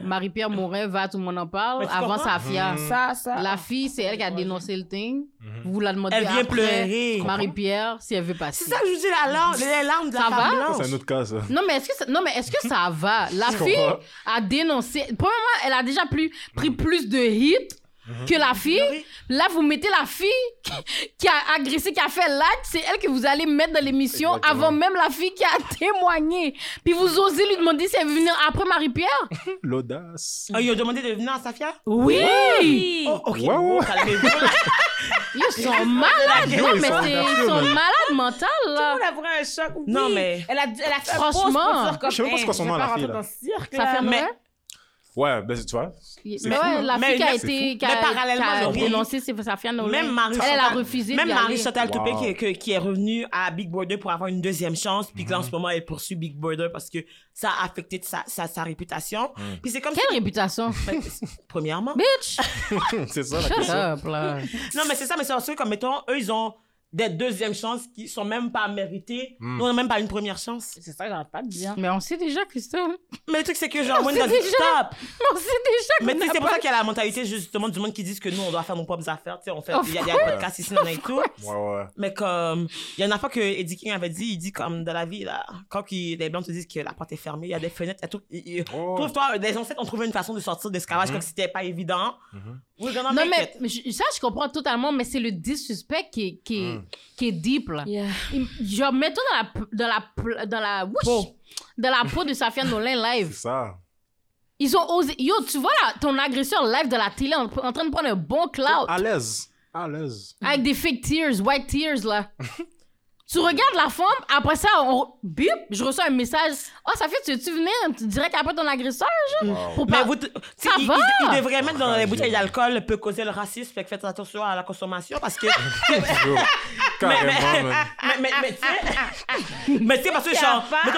Marie-Pierre Morin va, tout le monde en parle, avant? Safia. Mhm. Ça, ça. La fille, c'est elle qui a dénoncé le thing. Mhm. Vous la demandez Elle vient après, pleurer. Marie-Pierre, si elle veut passer. C'est ça que je vous dis, la larme, les larmes de la Ça femme va? Ça, blanche. C'est un autre cas, ça. Non, mais est-ce que ça, non, mais est-ce que ça va? La fille comprends. a dénoncé. Premièrement, elle a déjà plus, pris plus de hits que la fille. Oui. Là, vous mettez la fille qui- a agressé, qui a fait l'acte. C'est elle que vous allez mettre dans l'émission avant même la fille qui a témoigné. Puis vous osez lui demander si elle veut venir après Marie-Pierre? L'audace. Oh, ils ont demandé de venir à Safia? Oui! Oh, ok. Ouais. Oh, là. Ils sont malades! Non, Ils mais ils sont malades mentales, là. On a vraiment un choc. Oui. Non, mais- Elle a, elle a fait Franchement. un pause pour dire comme, Je sais même pas Hey, nom, je vais la fille, là. ce cirque, Ça là. fermerait? Mais- Ouais, ben, tu vois. Mais ouais, la fille qui a été qui a, Mais parallèlement, qui a dénoncé c'est Safia Nolin. Même Marie elle, elle a refusé Même d'y Marie aller. Chantal Toupé Wow. qui, est- que- qui est revenue à Big Brother pour avoir une deuxième chance, puis que Mhm. là, en ce moment, elle poursuit Big Brother parce que ça a affecté sa, sa, sa réputation. Mhm. Puis c'est comme Quelle si- réputation? Ben, premièrement. Bitch! c'est ça, la Shut question. up, là. Non, mais c'est ça, mais c'est sûr, comme mettons, eux, ils ont des deuxièmes chances qui sont même pas méritées. Mm. Nous, on n'a même pas une première chance. C'est ça que j'arrête pas de dire. Mais on sait déjà, Christophe. Mais le truc, c'est que genre, moi, c'est dans le déjà- stop. On sait déjà Mais tu sais, n'a c'est pour ça qu'il y a la mentalité, justement, du monde qui disent que nous, on doit faire nos propres affaires. Tu sais, on fait, il y a, il y a des podcasts ici, on a et tout. Ouais, ouais. Mais comme, il y a une fois que Eddie King avait dit, il dit comme dans la vie, là, quand il- les blancs te disent que la porte est fermée, il y a des fenêtres, il y a tout. Oh. Trouve-toi, les ancêtres ont trouvé une façon de sortir d'esclavage Mhm. comme si c'était pas évident. Mhm. We're gonna Non, make mais it. mais je- ça, je comprends totalement, mais c'est le disrespect qui est, qui est, Mm. qui est deep, là. Yeah. Il- Genre, mets-toi dans la, dans la, dans la, whoosh, dans la peau de Safia Nolin C'est live. ça. Ils ont osé. Yo, tu vois là, ton agresseur live de la télé en, en train de prendre un bon clout À l'aise. À l'aise. avec des fake tears, white tears, là. Tu regardes la femme, après ça, on, bip, je reçois un message. Oh, ça fait, tu veux-tu venir? Direct après ton agresseur, genre? Pour Mais pas- vous, tu sais, Ça il, va? il- il devrait mettre dans les bouteilles d'alcool peut causer le racisme, fait que faites attention à la consommation parce que. Carrément, mais, mais, mais, tu sais, mais tu sais, parce que genre, mais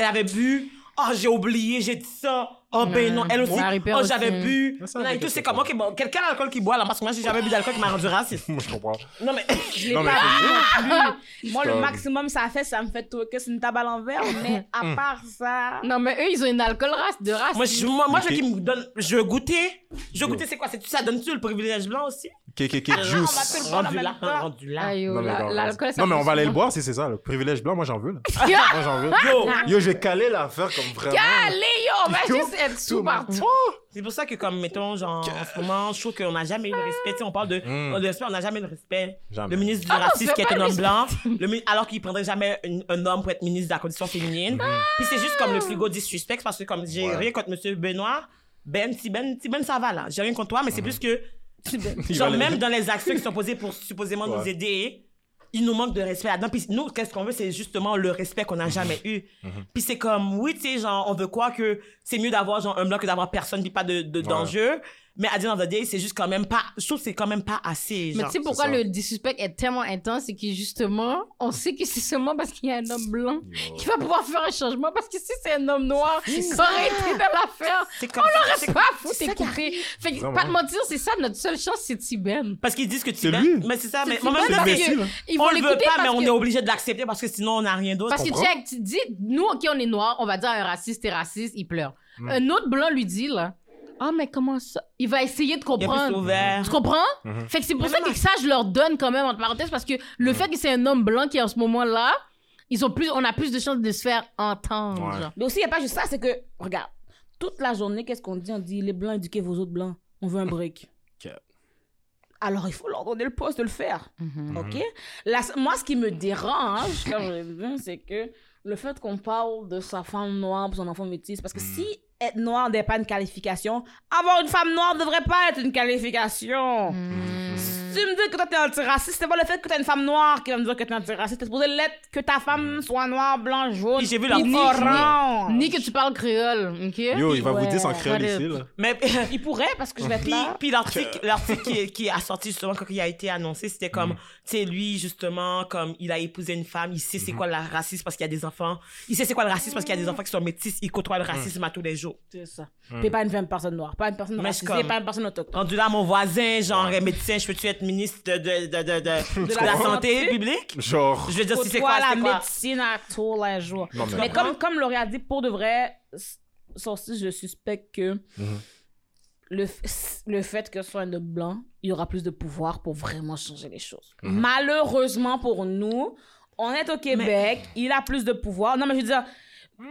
elle avait bu, oh, j'ai oublié, j'ai dit ça. Oh, ben non, elle aussi, oh, aussi. j'avais bu. Ça, Non, et tout, c'est comme, ok, bon, quelqu'un d'alcool qui boit, là, parce que moi, j'ai jamais bu d'alcool qui m'a rendu raciste. Moi, je comprends. Non, mais. Je l'ai Non, mais pas c'est vu non plus. Moi, le maximum, ça fait, ça me fait toquer sur une table à l'envers. Mais à Mm. part ça. Non, mais eux, ils ont une alcool race, de race. Moi, je, moi, moi, je qu'il me donne. Je veux goûter. Je veux goûter, c'est quoi? C'est- Ça donne-tu le privilège blanc aussi? KKK juice. Rendu là, rendu là. Oh, Non, mais, la- regarde, l'alcool, ça non, mais on va aller le boire si c'est ça. Le privilège blanc, moi, j'en veux. Là. moi, j'en veux. Yo! Yo, je vais caler l'affaire comme vraiment. Allez, yo, on va juste être sous tout partout. C'est pour ça que, comme, mettons, genre, en ce moment, je trouve qu'on n'a jamais eu le respect. Tu sais, on parle de, Mm. de respect, on n'a jamais eu le respect. Jamais. Le ministre du Ah racisme qui est un homme blanc, le alors qu'il prendrait jamais un, un homme pour être ministre de la condition féminine. Puis c'est juste comme le frigo disrespect parce que, comme, j'ai Ouais. rien contre monsieur Benoît. Ben, si Ben, si Ben, ça va, là. J'ai rien contre toi, mais c'est plus que, genre, même dans les actions qui sont posées pour supposément nous Ouais. aider, il nous manque de respect là-dedans. Puis nous, qu'est-ce qu'on veut, c'est justement le respect qu'on n'a jamais eu. Puis c'est comme, oui, tu sais, genre, on veut croire que c'est mieux d'avoir genre un blanc que d'avoir personne puis pas de, de d'enjeu. Mais à dire dans the day, c'est juste quand même pas, je trouve que c'est quand même pas assez. Mais tu sais pourquoi le disrespect est tellement intense, c'est que justement, on sait que c'est seulement parce qu'il y a un homme blanc qui va pouvoir faire un changement. Parce que si c'est un homme noir, ça aurait été dans l'affaire. C'est comme On l'aurait pas foutu écouter. Fait que, pas te mentir, c'est ça, notre seule chance, c'est Tiben. Parce qu'ils disent que ben- lui. Mais c'est ça, mais Tiben on le veut pas, mais on est obligé de l'accepter parce que sinon on n'a rien d'autre. Parce que tu dis, nous, OK, on est noirs, on va dire un raciste, t'es raciste, il pleure. Mm. Un autre blanc lui dit, là, ah, mais comment ça? Il va essayer de Il comprendre. ouvert. Tu comprends? Mhm. Fait que c'est pour Mais ça que ça, je leur donne quand même, entre parenthèses, parce que le fait que c'est un homme blanc qui est en ce moment-là, ils ont plus, on a plus de chances de se faire entendre. Ouais. genre. Mais aussi, il n'y a pas juste ça, c'est que, regarde, toute la journée, qu'est-ce qu'on dit? On dit, les blancs, éduquez vos autres blancs. On veut un break. Alors, il faut leur donner le poste de le faire. Mhm. OK? La- moi, ce qui me dérange, je c'est que le fait qu'on parle de sa femme noire pour son enfant métis, parce que si être noir n'est pas une qualification, avoir une femme noire ne devrait pas être une qualification. Si tu me dis que toi t'es antiraciste, c'est pas le fait que t'as une femme noire qui va me dire que t'es antiraciste. T'es supposé l'être que ta femme soit noire, blanche, jaune, j'ai vu puis l'article. orange. Ni que tu parles créole, OK? Yo, il va Ouais. vous dire sans créole ici, là. Mais Il pourrait, parce que je vais être puis, là. puis l'article, l'article qui, qui a sorti justement quand il a été annoncé, c'était Mm. comme, tu sais, lui justement, comme il a épousé une femme, il sait c'est quoi le racisme parce qu'il y a des enfants, il sait c'est quoi le racisme parce qu'il y a des enfants qui sont métis, il côtoie le racisme à tous les jours. C'est ça. Puis pas une femme personne noire, pas une personne Mais racisée, pas une personne autochtone. Rendu là, mon voisin, genre médecin, je peux-tu être ministre de, de, de, de, de, de la, la santé? publique? Genre. Je veux dire, si c'est quoi, la c'est quoi? médecine à tous les jours. Non, mais- comme, comme Laurie a dit, pour de vrai, ça aussi, je suspecte que Mhm. le, f- le fait que ce soit un homme blanc, il y aura plus de pouvoir pour vraiment changer les choses. Mhm. Malheureusement pour nous, on est au Québec, il a plus de pouvoir. Non, mais je veux dire,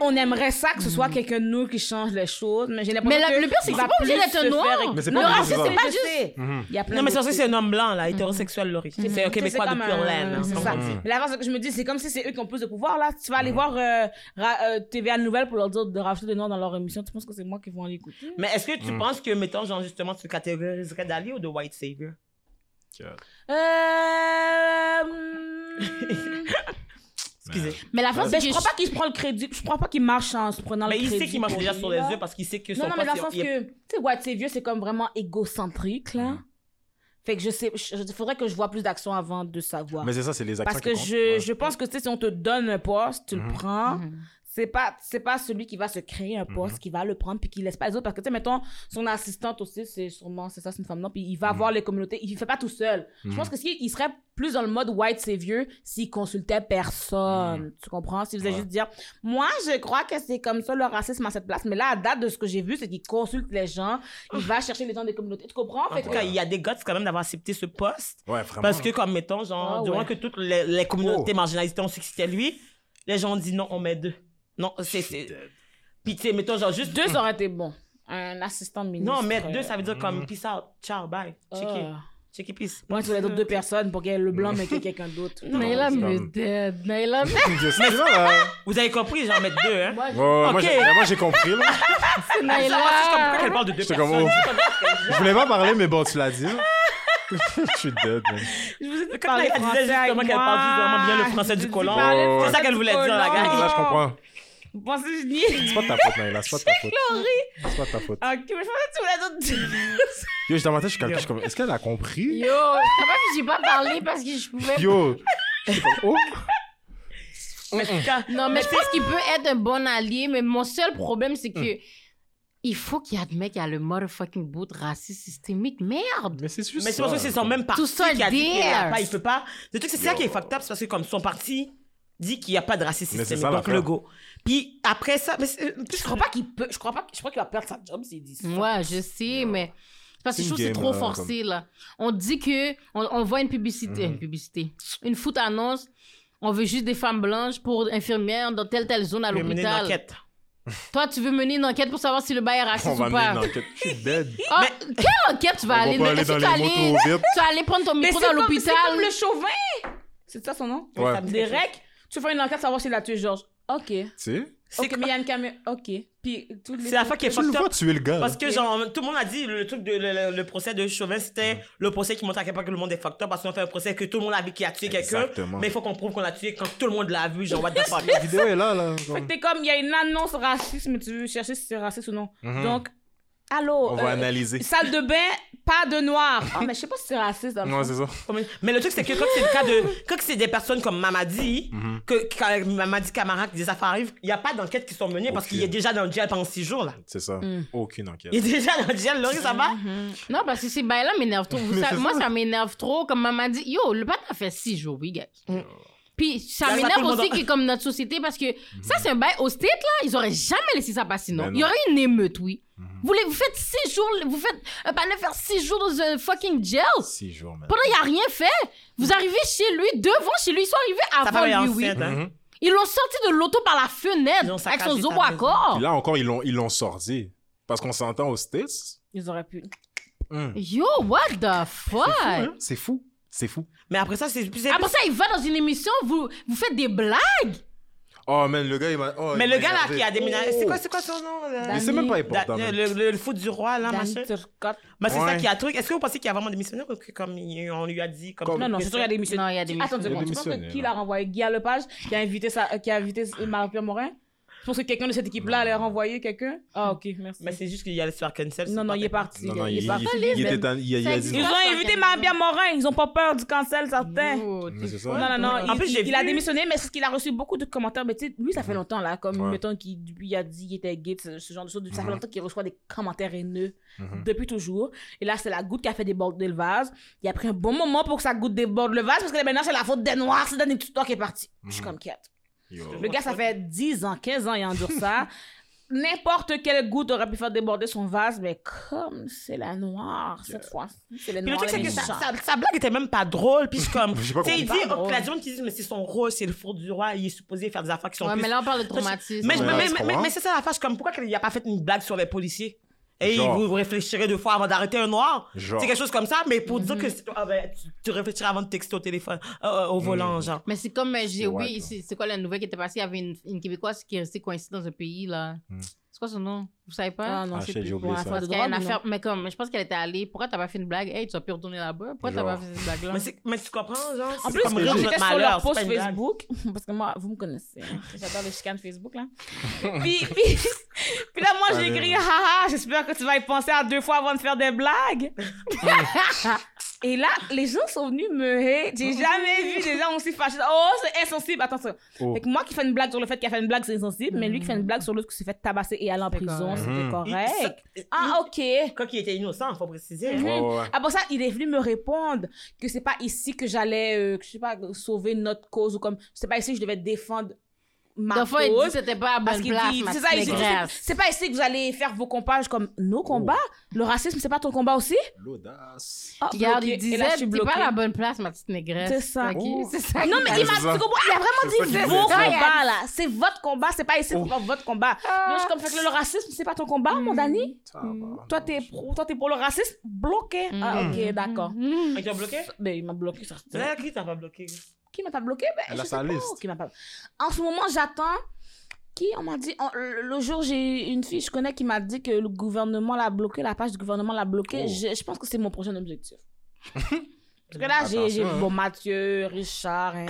on aimerait ça que ce soit quelqu'un de nous qui change les choses, mais j'ai l'impression Mais que le- le pire, c'est que va c'est pas obligé plus d'être un se noir. Mais c'est pas Le racisme, c'est pas juste- juste. Il y a plein Non, mais c'est c'est un homme blanc, là, hétérosexuel, Laurie. C'est un Mhm. Québécois de pure un- laine. hein, C'est ça. Mais la que je me dis, c'est comme si c'est eux qui ont plus de pouvoir, là. Tu vas aller voir euh, Ra- euh, TVA Nouvelle pour leur dire de rajouter des noirs dans leur émission. Tu penses que c'est moi qui vont aller écouter? Mais est-ce que Mm. tu penses que, mettons, genre, justement, tu catégoriserais d'Ali ou de White Savior? Euh... Excusez. Mais la fin, ben, je crois pas qu'il se prend le crédit. Je crois pas qu'il marche en se prenant Mais le il crédit. sait qu'il marche déjà sur les yeux parce qu'il sait que son Non, non, mais dans le sens il- il- que, tu sais, White Savior, c'est comme vraiment égocentrique, là. Fait que je sais, il faudrait que je vois plus d'actions avant de savoir. Mais c'est ça, c'est les actions Parce que je, je pense que tu sais, si on te donne un poste, tu le Mhm. prends. Mhm. C'est pas, c'est pas celui qui va se créer un Mhm. poste, qui va le prendre, puis qui laisse pas les autres. Parce que, tu sais, mettons, son assistante aussi, c'est sûrement, c'est ça, c'est une femme, non? Puis il va Mhm. voir les communautés. Il fait pas tout seul. Je pense que s'il il serait plus dans le mode white savior s'il consultait personne. Tu comprends? S'il faisait Mhm. Ouais. juste dire, moi, je crois que c'est comme ça le racisme à cette place. Mais là, à date de ce que j'ai vu, c'est qu'il consulte les gens, il va chercher les gens des communautés. Tu comprends? En Fait tout que- cas, il y a des gars quand même d'avoir accepté ce poste. Ouais, vraiment. Parce que, comme mettons, genre, Ah, durant ouais. que toutes les, les communautés Oh. marginalisées ont su que c'était lui, les gens ont dit non, on met deux. Non, c'est. c'est- Puis, tu sais, mettons, genre, juste deux, ça aurait été bon. Un assistant de ministre. Non, mettre deux, euh, ça veut dire comme peace out, ciao, bye, check it, ah. check it, peace. Moi, tu voulais d'autres deux personnes pour qu'il y ait le blanc, mais qu'il y ait quelqu'un d'autre. Naila me dead. Naila me là. Vous avez compris, j'en mets deux, hein? Moi, Ouais, ouais, moi, Ok. j'ai- moi, j'ai compris, là. c'est moi, je comprends pourquoi Naila. elle parle de deux J'étais personnes? comme, oh. Je voulais pas parler, mais bon, tu l'as dit. là. Je suis dead, man. Je vous ai dit Quand elle disait justement qu'elle parle vraiment bien le français du colon. C'est ça qu'elle voulait dire, la gars. Là, je comprends. Vous pensez que je nie? C'est pas de ta faute, Naïla. C'est pas de ta faute. C'est pas de ta faute. Ok, mais je pensais que tu voulais dire... Yo, je dans ma tête, je suis comme, est-ce qu'elle a compris? Yo, ça va que j'ai pas parlé parce que je pouvais. Yo! Je suis comme, oh! Mais quand- Non, mais je pense qu'il peut être un bon allié, mais mon seul problème, c'est que. Il faut qu'il admette qu'il y a le motherfucking bout de racisme systémique. Merde! Mais c'est juste Mais c'est ça. parce que c'est son même parti Tout ça qui a dit qu'il a pas, il peut pas. Le truc, c'est ça qui est fucked up, c'est parce que comme son parti dit qu'il n'y a pas de racisme Mais c'est systémique, ça, donc le go. Puis après ça, mais c'est- Je crois pas qu'il peut... Je crois pas... Je crois qu'il va perdre sa job s'il dit ça. Ouais, je sais, mais. Parce que C'est je trouve que c'est trop forcé, là. On dit que. On, on voit une publicité. Mhm. Une publicité. Une foot annonce. On veut juste des femmes blanches pour infirmières dans telle, telle zone à l'hôpital. enquête. Toi, tu veux mener une enquête pour savoir si le bail est raciste On va ou mener pas. une enquête. Je suis dead. Ah, quelle enquête tu vas On aller va mais aller dans les tu. Tu vas aller prendre ton Mais micro c'est dans comme, c'est l'hôpital? comme le chauvin. C'est ça son nom? Ouais. Ça me tu fais une enquête savoir s'il a tué Georges? Ok. Tu sais? C'est Ok, quoi- mais il y a une caméra. Ok. Puis tous les. C'est la fois qui est Tu le fucked vois up. tuer le gars. Parce que, genre, tout le monde a dit, le truc de le, le- le procès de Chauvin, c'était le procès qui montre à quel point que le monde est fucked up parce qu'on fait un procès que tout le monde a vu qui a tué quelqu'un. Exactement. Mais il faut qu'on prouve qu'on l'a tué quand tout le monde l'a vu, genre, what the fuck. La vidéo est là, là. Fait que t'es comme, il y a une annonce raciste, mais tu veux chercher si c'est raciste ou non. Mhm. Donc, allô. On va euh, analyser. Salle de bain, pas de noir. Ah, mais je sais pas si c'est raciste dans le Ouais, fond. c'est ça. Mais le truc, c'est que quand c'est le cas de. Quand c'est des personnes comme Mamadi, Mhm. que, quand Mamadi Camara, que des affaires arrivent, il n'y a pas d'enquête qui sont menées parce qu'il est déjà dans le jail pendant six jours, là. C'est ça. Mm. Aucune enquête. Il est déjà dans le jail, Laurie, ça va? Non, parce que ces bails-là m'énervent trop. Vous Mais savez, c'est moi, ça. m'énerve trop. Comme maman dit, yo, le patin a fait six jours, oui, guys. Mm. Puis ça Là, m'énerve aussi que comme notre société, parce que ça, c'est un bail au state, là, ils auraient jamais laissé ça passer, non? Ben non. Il y aurait une émeute, oui. Mhm. Vous, faites six jours, vous faites un panneau faire six jours dans un fucking jail? Six jours, man. Pendant, il a rien fait. Vous arrivez chez lui, devant chez lui, ils sont arrivés avant lui, oui. hein. Mhm. Ils l'ont sorti de l'auto par la fenêtre avec son zéro accord. Puis là encore, ils l'ont, ils l'ont sorti. Parce qu'on s'entend aux States. Ils auraient pu. Hum. Yo, what the fuck? Hein? C'est fou. C'est fou. Mais après ça, c'est plus. Après ça, il va dans une émission, vous, vous faites des blagues? Oh, man, le gars, il m'a. oh, Mais il le m'a gars là qui a déménagé, c'est quoi, c'est quoi son nom? là? Mais c'est même pas Da- important. man. le, le, le foot du roi, là, Danny machin. Turcotte. Bah, c'est Ouais. ça qui a truc. Est-ce que vous pensez qu'il a vraiment démissionné ou que comme il- on lui a dit comme Comme- Non, non, c'est sûr qu'il y a des missions. Non, il y a des Attends une Il y a tu penses que qui là. l'a renvoyé? Guy Lepage qui a invité, sa, qui a invité Marie-Pierre Morin? Je pense que quelqu'un de cette équipe-là allait renvoyer quelqu'un Ah, ok, merci. Mais c'est juste qu'il allait se faire cancel. Non, non, il est parti. Non, non, il il, est parti. il- il était dans- il, il a dit. Ils ont invité Marie-Pierre Morin, ils ont pas peur du cancel, certains. Ça. Non, non, non. En plus, il, a démissionné, mais c'est qu'il a reçu beaucoup de commentaires. Mais tu sais, lui, ça fait longtemps, là. Comme, Ouais. mettons, qu'il il a dit qu'il était gay, ce, genre de choses. Ça fait longtemps qu'il reçoit des commentaires haineux Mhm. depuis toujours. Et là, c'est la goutte qui a fait déborder le vase. Il a pris un bon moment pour que sa goutte déborde le vase parce que maintenant, c'est la faute des Noirs. C'est Danny Tutor qui est parti. Je suis Mhm. comme quiette. Yo. Le gars, ça fait 10 ans, 15 ans, il endure ça. N'importe quelle goutte aurait pu faire déborder son vase, mais comme c'est la noire cette fois-ci, c'est les Puis le truc, c'est que sa, sa- sa blague était même pas drôle. Puis je comme. Tu sais, il dit, la gens qui disent, mais c'est son rôle, c'est le four du roi, il est supposé faire des affaires qui sont Ouais, plus. mais là, on parle de traumatisme. Mais, Ouais, mais, tu mais, mais, comprends? mais c'est ça la face, comme pourquoi il a pas fait une blague sur les policiers? Et Genre. vous réfléchirez deux fois avant d'arrêter un noir? C'est quelque chose comme ça, mais pour dire que c'est- ah, ben, tu, tu réfléchirais avant de texter au téléphone, euh, euh, au volant, genre. Mais c'est comme, euh, j'ai là. c'est c'est quoi la nouvelle qui était passée? Il y avait une, une Québécoise qui est restée coincée dans un pays, là. Hmm. C'est quoi son nom? Vous savez pas? Ah non, Ah, je sais shit, plus. j'ai Pour oublié un ça. affaire de une mais comme, je pense qu'elle était allée. Pourquoi t'as pas fait une blague? Hey, tu vas plus retourner là-bas? Pourquoi t'as pas fait cette blague-là? Mais, c'est- mais tu comprends, genre? En c'est plus, comme j'étais sur leur c'est post. Facebook, parce que moi, vous me connaissez, hein, j'adore les chicanes Facebook, là. puis, puis, puis là, moi, j'ai écrit, haha, j'espère que tu vas y penser à deux fois avant de faire des blagues. Et là, les gens sont venus me hate. J'ai jamais vu des gens aussi fâchés. Oh, c'est insensible. Attention. Oh. Fait que moi qui fais une blague sur le fait qu'il a fait une blague, c'est insensible. Mais lui qui fait une blague sur l'autre qui s'est fait tabasser et aller en prison, c'était Mhm. correct. Il- Ah, ok. Quand il était innocent, faut préciser. Mhm. Ouais, ouais, ouais. Après ça, il est venu me répondre que c'est pas ici que j'allais, euh, je sais pas, sauver notre cause ou comme, c'est pas ici que je devais défendre ma fois, il dit c'était pas à Parce bonne qu'il place, dit, c'est ça, il dit, c'est pas ici que vous allez faire vos combats. Comme, nos combats? Le racisme, c'est pas ton combat aussi? L'audace. Ah, Regarde, il disait, suis t'es pas la bonne place, ma petite négresse. C'est ça. Oh. C'est ça. Non, mais il m'a c'est vraiment C'est dit vos combats, là. C'est votre combat, c'est pas ici Oh. pour faire votre combat. Donc, je suis comme, fait que le racisme, c'est pas ton combat, mon Dani? Tabarnak. Toi, t'es pro, toi, t'es pour le racisme? Bloqué. Ah, Mhm. ok, d'accord. Mm. Il t'a bloqué? Ben, il m'a bloqué, ça. C'est qui t'a pas bloqué? Qui m'a pas bloqué? Ben, Elle je a sais sa pas liste. Qui m'a pas... En ce moment, j'attends. Qui? On m'a dit. on- le, jour, j'ai une fille, je connais, qui m'a dit que le gouvernement l'a bloqué, la page du gouvernement l'a bloqué. Oh. Je, je pense que c'est mon prochain objectif. Parce que là, j'ai hein. bon, Mathieu, Richard, hein.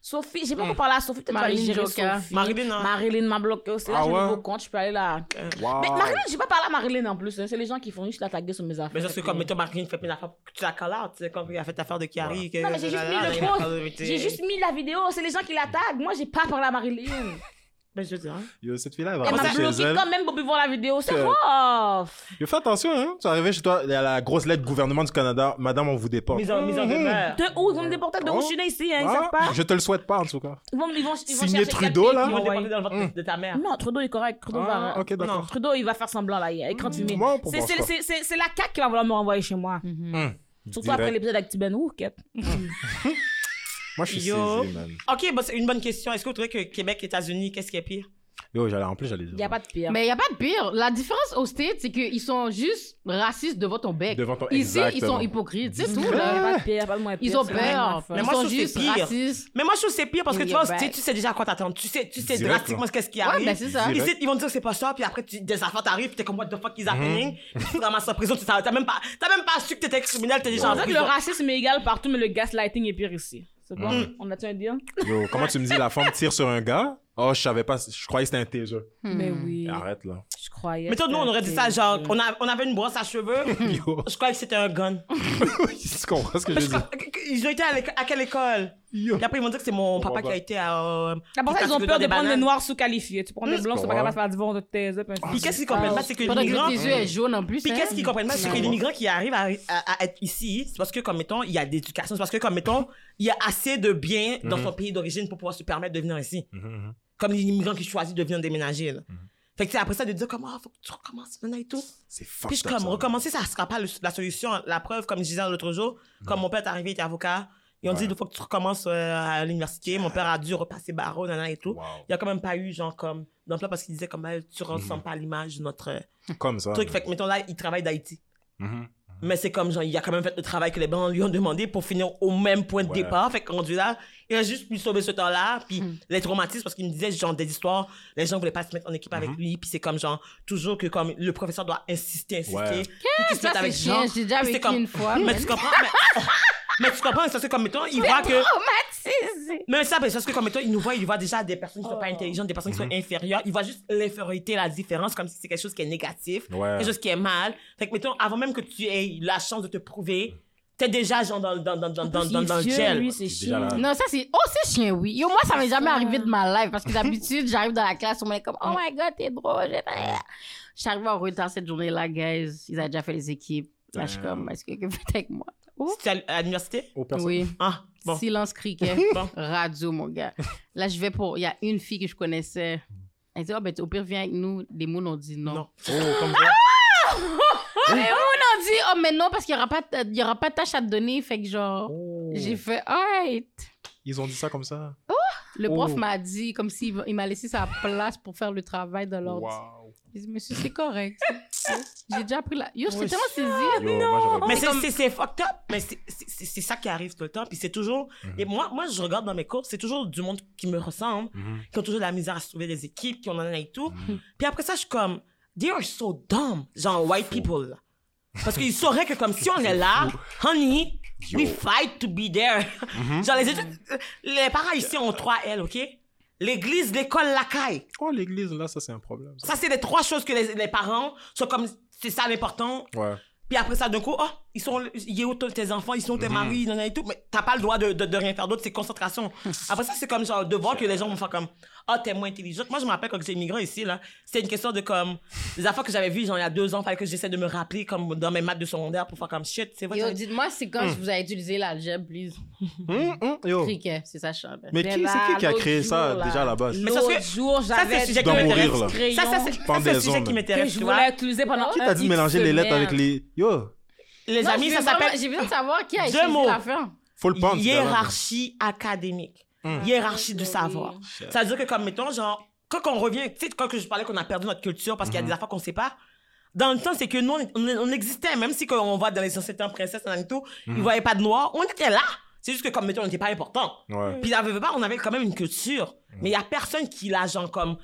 Sophie. J'ai pas encore parlé à Sophie. Peut-être que Marilyn gérer. Sophie. Marilyn, hein. Marilyn m'a bloqué aussi. Là, Ah j'ai un ouais? nouveau compte. Je peux aller là. Wow. Mais Marilyn, j'ai pas parlé à Marilyn en plus. hein. C'est les gens qui font juste la taguer sur mes affaires. Mais ça, c'est comme, mettons, Marine fait plein d'affaires. Tu la out, tu sais, comme il a fait l'affaire de Kiari. que- Non, mais j'ai juste mis le post. J'ai juste mis la vidéo. C'est les gens qui la taguent. Moi, j'ai pas parlé à Marilyn. Ben, je veux dire, hein. Yo, cette fille-là, elle va Elle m'a rester chez bloqué elle. quand même pour plus voir la vidéo. C'est rough. Yo, fais attention, hein. Tu es arrivé chez toi, il y a la grosse lettre gouvernement du Canada. Madame, on vous déporte. Mise en, mise en demeure. De où ils vont me déporter? De où Oh. je suis né ici, hein, ils Ah, savent pas. Je te le souhaite pas, en tout cas. Ils vont, ils vont, ils vont Signer Trudeau, là? Ils vont déporter dans le ventre de ta mère. Non, Trudeau est correct. Trudeau Ah, va. ok, d'accord. Trudeau, il va faire semblant là. Il est écran moi, pour C'est la CAQ qui va vouloir me renvoyer chez moi. Surtout après l'épisode avec Tiben Rouquette. Moi, je suis Yo. saisi, man. Ok, bon, c'est une bonne question. Est-ce que vous trouvez que Québec, États-Unis, qu'est-ce qui est pire? Yo, j'allais, en plus, j'allais dire. Il n'y a pas de pire. Mais il n'y a pas de pire. La différence aux States, c'est qu'ils sont juste racistes devant ton bec. Devant ton- Ici, ils exactement. sont hypocrites. C'est tout, Il n'y a là. pas de pire, pas de moins pire. Ils ont c'est peur. affaire. Mais Ils moi, je sont trouve que juste c'est pire. racistes. Mais moi, je trouve que c'est pire parce que Oui, tu vois, ben- tu sais- tu sais déjà à quoi t'attendre. Tu sais, tu sais Direct, drastiquement ce qu'est-ce qui Ouais, arrive. ben c'est ça. Direct. Ici, ils vont te dire que c'est pas ça, puis après, tu, des affaires t'arrivent, t'es comme, what the fuck is happening? Tu te ramasses en prison, tu t'as t'as même pas, t'as même pas su que t'étais criminel, t'es déjà On en dirait que le prison. racisme est égal partout, mais le gaslighting est pire ici. C'est bon? Mm. On a-tu un deal? Yo, comment tu me dis, la femme tire sur un gars? Oh, je savais pas, je croyais que c'était un taser. Mais oui. Arrête, là. Je croyais. Mais toi, nous, on aurait dit ça, genre, on, a, on avait une brosse à cheveux, Yo, je croyais que c'était un gun. tu comprends ce que je veux dire? Ils ont été à quelle école? Yo. Puis après, ils m'ont dit que c'est mon papa qui a été à. Euh, D'abord, qui ils ont peur des de prendre des bananes. noirs sous-qualifiés. Tu prends des Mm. blancs, c'est pas capable de faire du vent de tes up. Puis qu'est-ce qu'ils comprennent pas, c'est que Pendant que l'immigrant. tes yeux est jaune en plus. Puis qu'est-ce qu'ils comprennent pas, c'est que l'immigrant qui arrive à, être ici, c'est parce que, comme mettons, il y a d'éducation, c'est parce que, comme mettons, il y a assez de biens dans Mhm. son pays d'origine pour pouvoir se permettre de venir ici. Mhm, mhm. Comme l'immigrant qui choisit de venir déménager, là. Fait que, sais, après ça, de dire comme, ah, faut que tu recommences maintenant et tout. C'est Puis je up, comme, ça. recommencer, ça sera pas le- la solution. La preuve, comme je disais l'autre jour, quand mon père est arrivé, il était avocat, ils ont dit, il faut que tu recommences euh, à l'université. Mon père a dû repasser barreau, nanana et tout. Wow. Il y a quand même pas eu, genre, comme, d'emploi parce qu'il disait comme, Ah, tu ressembles pas à l'image de notre euh, Comme ça. truc. Fait que, mettons, là, il travaille d'Haïti. Mhm. Mais c'est comme, genre, il a quand même fait le travail que les Blancs lui ont demandé pour finir au même point de Ouais. départ. Fait que, rendu là, il a juste pu sauver ce temps-là. Puis, les traumatismes, parce qu'il me disait, genre, des histoires, les gens voulaient pas se mettre en équipe avec lui. Puis, c'est comme, genre, toujours que, comme, le professeur doit insister, insister. Ouais. Ça, mette c'est avec chiant. gens. J'ai déjà vécu comme- une fois. Mais tu comprends? Mais, mais tu comprends, c'est parce que, comme, mettons, il voit que. Traumatisé. Mais ça, c'est parce que, comme, mettons, il nous voit, il voit déjà des personnes qui sont pas Oh. intelligentes, des personnes qui sont inférieures. Il voit juste l'infériorité, la différence, comme si c'est quelque chose qui est négatif Ouais. quelque chose qui est mal. Fait que, mettons, avant même que tu aies la chance de te prouver, t'es déjà, genre, dans, dans, dans, dans, dans, dans, dans le gel. Lui, c'est C'est déjà chiant. là. Non, ça c'est. Oh, c'est chien, oui. Yo, moi, ça m'est jamais arrivé de ma life parce que d'habitude, j'arrive dans la classe, on m'est comme, oh my god, t'es drôle. j'ai Je suis arrivée en retard cette journée-là, guys. Ils avaient déjà fait les équipes. Là, je suis comme, est-ce que quelqu'un fait avec moi? Oh. C'était à, à l'université? Aux personnes. Oui. Ah, bon. Silence criquet. Bon. Radio, mon gars. Là, je vais pour. Il y a une fille que je connaissais. Elle dit, oh, ben, au pire, viens avec nous. Les mots ont dit non. Non. Oh, comme ça. Les mots ont dit, oh, mais non, parce qu'il n'y aura, pas de- il y aura pas de tâche à te donner. Fait que, genre, Oh. j'ai fait, alright. Ils ont dit ça comme ça? Le prof Oh. m'a dit, comme s'il il m'a laissé sa place pour faire le travail de l'ordre. Wow. Dit, monsieur, c'est correct. J'ai déjà appris la. Yo, j'étais tellement saisie. Yo, moi, j'aurais Mais pas- c'est, c'est, c'est fucked up. Mais c'est, c'est, c'est- c'est ça qui arrive tout le temps. Puis c'est toujours. Mhm. Et moi, moi, je regarde dans mes cours, c'est toujours du monde qui me ressemble, Mhm. qui ont toujours de la misère à se trouver des équipes, qui ont en a et tout. Mhm. Puis après ça, je suis comme, they are so dumb. Genre, white people. là. Parce qu'ils sauraient que, comme si on est là, honey, Yo. we fight to be there. Genre, les études, les parents ici ont trois L, OK? L'église, l'école, la caille. Oh, l'église, là, ça, c'est un problème. ça. Ça, c'est les trois choses que les, les parents sont comme, c'est ça l'important. Ouais. Puis après ça, d'un coup, oh, ils sont, il est où tous tes enfants, ils sont où tes maris, nan, nan, et tout. Mais t'as pas le droit de, de, de rien faire d'autre, c'est concentration. Après ça, c'est comme genre de voir que les gens vont faire comme, ah, t'es moins intelligente. Moi, je me rappelle quand j'étais immigrant ici, là, c'était une question de comme, des affaires que j'avais vues, genre, il y a deux ans, fallait que j'essaie de me rappeler, comme, dans mes maths de secondaire pour faire comme shit, c'est vrai. Yo, dites-moi, c'est quand vous avez utilisé l'algèbre, please. Hum, hum, yo. C'est ça, chante. Mais qui, c'est qui qui a créé ça jour, là. déjà à la base? Mais ça, c'est- L'autre jour, ça, c'est le j'avais sujet qui m'intéresse. Ça, ça, c'est, ça, c'est le sujet qui m'intéresse, je voulais utiliser pendant Qui t'a dit mélanger les lettres avec les. Yo, Les Non, amis, je ça s'appelle J'ai besoin de savoir qui a Deux écrit prendre. ce gars-là. hiérarchie académique. Hiérarchie du savoir. Ça veut dire que, comme, mettons, genre, quand on revient, tu sais, quand que je parlais qu'on a perdu notre culture parce qu'il y a des affaires qu'on sait pas, dans le temps, c'est que nous, on, on- on existait, même si quand on va dans les anciens temps princesses et tout, ils voyaient pas de noirs, on était là. C'est juste que, comme, mettons, on n'était pas important. Ouais. Puis, avait pas, on avait quand même une culture. Mais il y a personne qui l'a, genre, comme,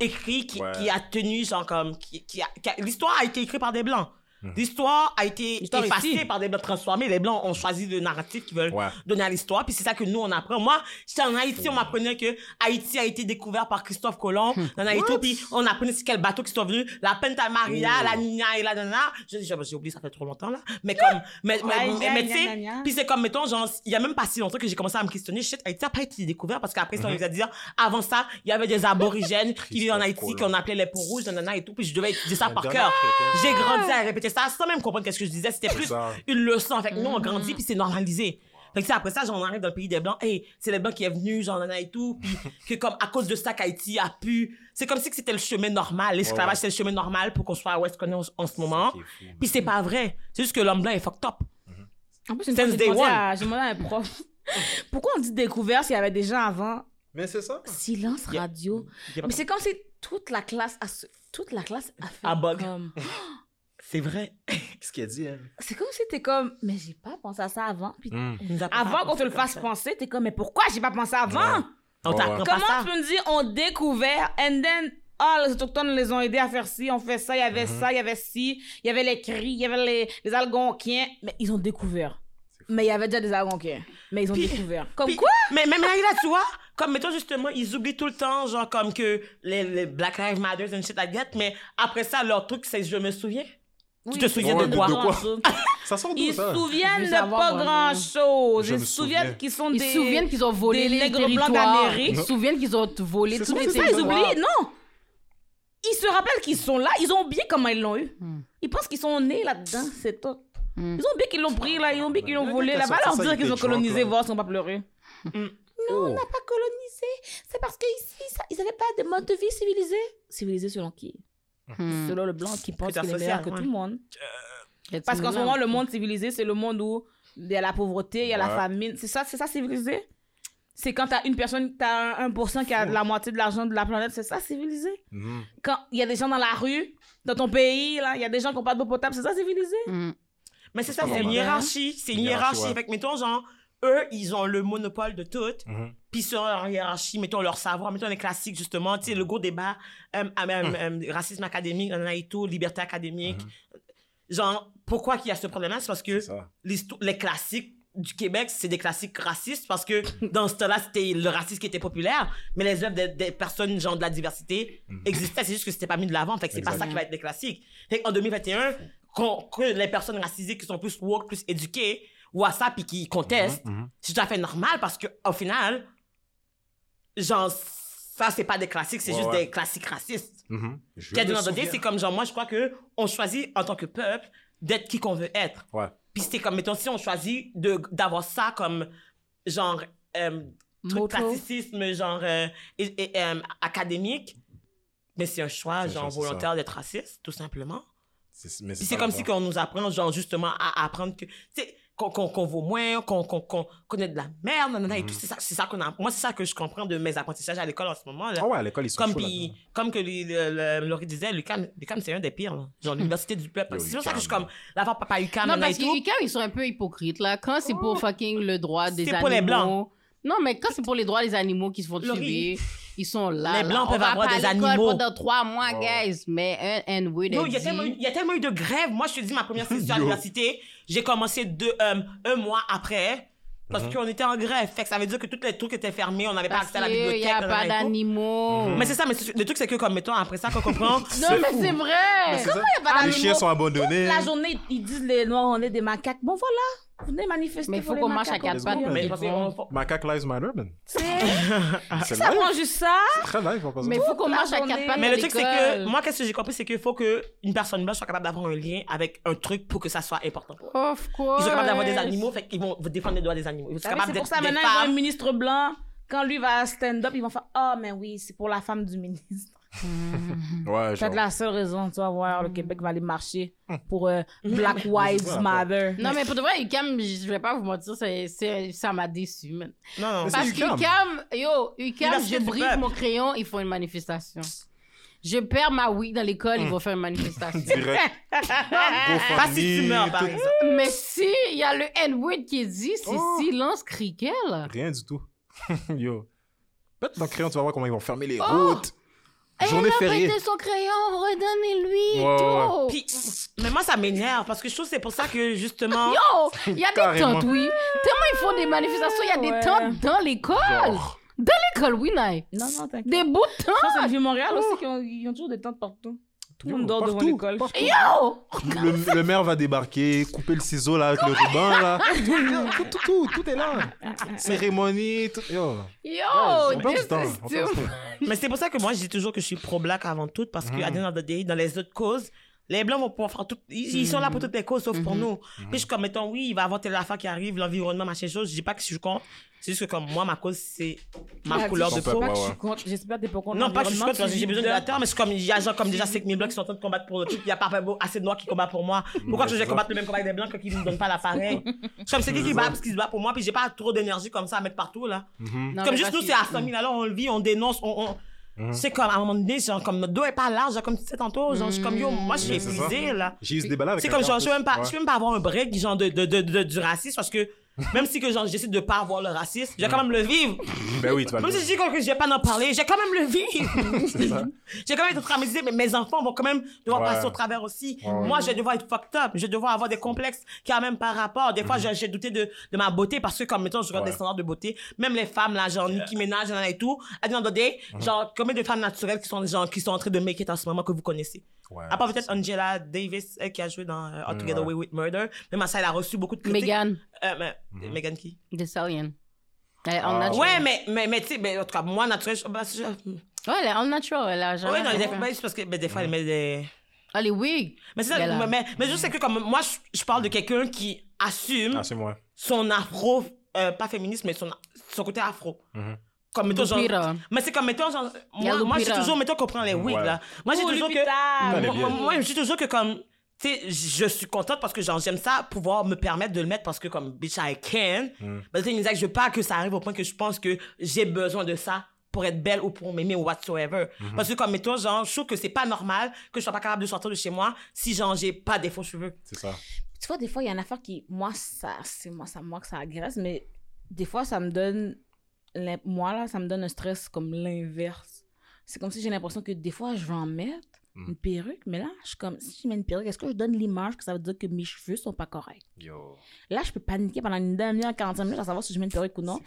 écrit, qui, Ouais. qui a tenu, genre, comme, qui, qui a, qui a- l'histoire a été écrite par des blancs. L'histoire a été effacée ici. par des blancs transformés. Les blancs ont choisi le narratif qu'ils veulent Ouais. donner à l'histoire. Puis c'est ça que nous, on apprend. Moi, j'étais en Haïti, on m'apprenait que Haïti a été découvert par Christophe Colomb dans Haïti. Puis on apprenait c'est quel bateau qui sont venus. La Penta Maria, la Nina et la Nana. Je dis, j'ai oublié, ça fait trop longtemps, là. Mais comme, mais, mais, tu sais, puis c'est comme, mettons, genre, il y a même pas si longtemps que j'ai commencé à me questionner. Shit, Haïti a pas été découvert parce qu'après, ça, on nous a dit, avant ça, il y avait des aborigènes qui vivaient en Haïti, qu'on appelait les peaux rouges, nanana et tout. Puis je devais étudier ça par cœur. J'ai grandi à répéter ça sans même comprendre qu'est-ce que je disais. C'était plus ça. une leçon. Fait que nous, on grandit puis c'est normalisé. Fait que après ça, on arrive dans le pays des Blancs. Hey, c'est les Blancs qui est venu, genre, nanana et tout. Puis que comme, à cause de ça qu'Haïti a pu... C'est comme si que c'était le chemin normal. L'esclavage, Ouais, c'est le chemin normal pour qu'on soit où est-ce qu'on est en, en ce moment. fou. Puis c'est pas vrai. C'est juste que l'homme blanc est fucked up. En plus, j'ai day demandé, à, demandé à un prof pourquoi on dit découvert s'il y avait des gens avant? Mais c'est ça. silence radio. Mais c'est comme si toute la classe a, toute la classe a fait A bug. comme. C'est vrai. Qu'est-ce qu'elle dit, elle? C'est comme si t'es comme, mais j'ai pas pensé à ça avant. Puis Hmm. Avant qu'on te le fasse ça. penser, t'es comme, mais pourquoi j'ai pas pensé avant? Ouais. On Comment tu peux me dire, on découvert, and then, ah, les Autochtones les ont aidés à faire ci, on fait ça, il y avait ça, il y avait ci, il y avait les cris, il y avait les, les Algonquiens, mais ils ont découvert. Mais il y avait déjà des Algonquiens, mais ils ont Puis- découvert. Comme Puis- quoi? Mais même là, là, tu vois, comme mettons justement, ils oublient tout le temps, genre comme que les, les Black Lives Matter and shit like that, mais après ça, leur truc, c'est je me souviens. Tu te souviens Ouais, de de quoi? quoi? Ça sort d'où, Ils se souviennent de pas grand-chose. Ils se souviennent qu'ils sont Ils des... se souviennent qu'ils ont volé des les nègres blancs territoires. d'Amérique. Ils se souviennent qu'ils ont volé tous les Ça, ils territoires. oublient, non. Ils se rappellent qu'ils sont là. Ils ont oublié comment ils l'ont eu. Hmm. Ils pensent qu'ils sont nés là-dedans, c'est tout. Hmm. Ils ont oublié qu'ils l'ont pris, là. Ils ont oublié qu'ils l'ont volé. Là, va leur dire il qu'ils ont colonisé, voir s'ils vont pas pleurer. Oh. On n'a pas colonisé. C'est parce qu'ici, ils n'avaient pas de mode de vie civilisé. Civilisé selon qui? Hmm. Selon le blanc qui pense qu'il est meilleur que ouais. tout le monde. It's Parce qu'en ce moment, le monde civilisé, c'est le monde où il y a la pauvreté, il y a la famine. C'est ça, c'est ça civilisé? C'est quand t'as une personne, t'as un 1% qui a la moitié de l'argent de la planète, c'est ça civilisé? Mhm. Quand il y a des gens dans la rue, dans ton pays, là, il y a des gens qui n'ont pas d'eau potable, c'est ça civilisé? Hmm. Mais c'est ça, c'est une normal. hiérarchie. C'est une Une hiérarchie, hiérarchie. ouais. Fait que, mettons, genre, eux, ils ont le monopole de tout. Mhm. Puis sur leur hiérarchie, mettons leur savoir, mettons les classiques, justement, tu sais, le gros débat, euh, euh, euh, euh, racisme académique, et tout, liberté académique. Genre, pourquoi qu'il y a ce problème-là? C'est parce que les classiques du Québec, c'est des classiques racistes parce que dans ce temps-là, c'était le racisme qui était populaire, mais les œuvres des, des personnes, genre de la diversité, existaient. C'est juste que c'était pas mis de l'avant. Fait que c'est pas ça qui va être des classiques. Fait qu'en 2021, qu'on- que les personnes racisées qui sont plus woke, plus éduquées, voient ça puis qui contestent, Mhm. c'est tout à fait normal parce que au final, genre, ça, c'est pas des classiques, c'est Ouais, juste ouais. des classiques racistes. Mhm. Je Puis à donné, souviens. c'est comme genre, moi, je crois que on choisit en tant que peuple d'être qui qu'on veut être. Ouais. Puis c'était comme, mettons, si on choisit de, d'avoir ça comme, genre, euh, truc classicisme, genre, euh, et, et, euh, académique, mais c'est un choix, C'est genre, c'est volontaire d'être raciste, tout simplement. C'est- c'est comme si qu'on nous apprend, genre, justement, à, apprendre que, qu'on, qu'on vaut moins, qu'on, qu'on, qu'on connaît de la merde, nanana, et tout. C'est ça, c'est ça qu'on a, moi, c'est ça que je comprends de mes apprentissages à l'école en ce moment, là. Ah ouais, à l'école, ils sont Comme, chauds puis, là-dedans. comme que Laurie disait, l'UQAM, l'UQAM, c'est un des pires, là. Genre, l'université du peuple. C'est pour ça que je suis comme, la papa UQAM, Non, nanana, parce et tout. que UQAM, ils sont un peu hypocrites, là. Quand c'est pour fucking le droit des C'est animaux... pour les Blancs. Non, mais quand c'est pour les droits des animaux qui se font tuer, ils sont là. Les là. Blancs On peuvent va avoir pas des animaux. pendant trois mois, Ouais. guys. Mais un N-word Non, il y, a tellement eu, il y a tellement eu de grèves. Moi, je te dis, ma première session à l'université, j'ai commencé deux, euh, un mois après. Parce Mhm. qu'on était en grève. Fait que ça veut dire que tous les trucs étaient fermés. On n'avait pas accès à la bibliothèque. n'y a pas d'animaux. Mais c'est ça, mais le truc, c'est que, comme, mettons, après ça, qu'on comprend. Non, mais c'est vrai. Ça. Il y a pas Les d'animaux? chiens sont abandonnés. La journée, ils disent les noirs, on est des macaques. Bon, voilà. Venez manifester. Mais il faut qu'on marche à quatre pattes. Mais Macaque Lives Matter, man. C'est- Ça prend juste ça. C'est très live, en passant. Mais il faut qu'on marche à quatre pattes Mais le truc, c'est que, moi, qu'est-ce que j'ai compris, c'est qu'il faut qu'une personne blanche soit capable d'avoir un lien avec un truc pour que ça soit important pour eux. Of course. Ils sont capables d'avoir des animaux, fait qu'ils vont défendre les droits des animaux. Ils sont capables c'est pour d'être ça, maintenant, ils ont un ministre blanc. Quand lui va stand-up, ils vont faire Ah, mais oui, c'est pour la femme du ministre. Ouais, C'est la seule raison, tu vas voir, le Québec va aller marcher pour euh, Mhm. Black Lives Matter. Non, mais pour de vrai, UCAM, je vais pas vous mentir, c'est- c'est- ça m'a déçu, man. Non, non. Parce qu'UCAM, yo, UCAM, je brise mon crayon, ils font une manifestation. Je perds ma weed dans l'école, ils vont faire une manifestation. Direct. Pas si tu meurs, par exemple. Mais si il y a le N-word qui est dit, c'est Oh. silence criquel. Rien du tout. Yo. Pète ton crayon, tu vas voir comment ils vont fermer les Oh. routes. Journée Elle a fériée. prêté son crayon, redonnez-lui et Ouais, tout. Puis, mais moi, ça m'énerve parce que je trouve que c'est pour ça que justement. Yo, il y a des Carrément. tentes, oui. Tellement ils font des manifestations, il y a Ouais. des tentes dans l'école. Genre, Dans l'école, oui, Naï. Non, non, t'inquiète. Des bouts de Je pense que c'est tentes. le Vieux-Montréal aussi qui ont, ils ont toujours des tentes partout. Tout le monde dort devant partout, l'école. partout. Yo! Le, le maire va débarquer, couper le ciseau là avec le ruban là. Tout, tout, tout, tout est là. Cérémonie, tout. Yo. Yo! this is too-. Mais c'est pour ça que moi, je dis toujours que je suis pro-black avant tout, parce que, Mhm. à the end of the day, dans les autres causes, les blancs vont pouvoir faire tout. Ils, ils sont là pour toutes les causes, sauf pour nous. Puis, je suis comme, mettons, oui, il va y avoir telle affaire qui arrive, l'environnement, machin chose. Je dis pas que je suis contre. C'est juste que, comme moi, ma cause, c'est ma Ah, couleur de peau. Ouais, contre. J'espère que t'es pas contre Non, pas que je suis contre, parce que tu j'ai besoin de la terre, mais c'est comme, il y a genre, comme déjà 5000 blancs qui sont en train de combattre pour le truc. Il y a pas assez de noirs qui combattent pour moi. Pourquoi que je vais combattre le même combat avec des blancs ils ne me donnent pas l'appareil? Je suis comme, c'est qui qui bat parce qu'ils se bat pour moi, puis j'ai pas trop d'énergie comme ça à mettre partout, là. Mhm. Non, comme juste nous, c'est à 100 000 alors on le vit, on dénonce, on. on... Mhm. C'est comme, à un moment donné, genre, comme notre dos est pas large, genre, comme tu disais tantôt, genre, je suis comme, yo, moi, je suis épuisée, là. J'ai eu ce débat là avec C'est comme, genre, je peux même pas, plus. je peux même pas avoir un break, genre, de, de, de, de- du racisme, parce que, même si que, genre, j'essaie de pas avoir le racisme, je vais quand même le vivre. Ben oui, tu vas le Même si je dis que je vais pas en parler, j'ai quand même le vivre. j'ai quand même été traumatisée, mais mes enfants vont quand même devoir Ouais. passer au travers aussi. Ouais. Moi, je vais devoir être fucked up. Je vais devoir avoir des complexes qui ont même pas rapport. Des fois, j'ai- j'ai douté de, de ma beauté parce que, comme, mettons, je regarde Ouais. des standards de beauté. Même les femmes, là, genre, y'en a et tout. À the end of the day, genre, combien de femmes naturelles qui sont gens qui sont en train de make it en ce moment que vous connaissez? Ouais. À part peut-être Angela Davis, elle qui a joué dans euh, All Together ouais. Way with Murder. Même à ça, elle a reçu beaucoup de critiques. Megan Euh, mais, Megan qui? Thee Stallion. Elle est Ah. Ouais, mais, mais, mais tu sais, ben, en tout cas, moi, naturel, je- bah, je- Ouais, elle est all natural. Elle a jamais. Ouais, non, ben, c'est parce que ben, des fois, elle met des. Ah, les wigs. Mais c'est ça, mais, mais, mais je sais que comme moi, je, je parle de quelqu'un qui assume Ah, c'est moi. son afro, euh, pas féministe, mais son, son côté afro. Mhm. Comme mettons, genre. Mais c'est comme mettons, genre. Moi, moi je Lupita. toujours, mettons qu'on prend les wigs, Ouais. là. Moi, je dis Oh, toujours que. Moi, bien. moi, moi, je dis toujours que comme. Tu sais, je suis contente parce que genre, j'aime ça, pouvoir me permettre de le mettre parce que comme, bitch, I can. Mm. Mais je veux pas que ça arrive au point que je pense que j'ai besoin de ça pour être belle ou pour m'aimer ou whatsoever. Mm-hmm. Parce que comme, mettons, genre, je trouve que c'est pas normal que je sois pas capable de sortir de chez moi si genre, j'ai pas des faux cheveux. C'est ça. Tu vois, des fois, il y a une affaire qui, moi, ça, c'est moi, ça, moi que ça agresse, mais des fois, ça me donne, moi, là, ça me donne un stress comme l'inverse. C'est comme si j'ai l'impression que des fois, je vais en mettre Mm. une perruque, mais là, je suis comme, si je mets une perruque, est-ce que je donne l'image que ça veut dire que mes cheveux sont pas corrects? Yo. Là, je peux paniquer pendant une demi-heure, 45 minutes à savoir si je mets une perruque ou non.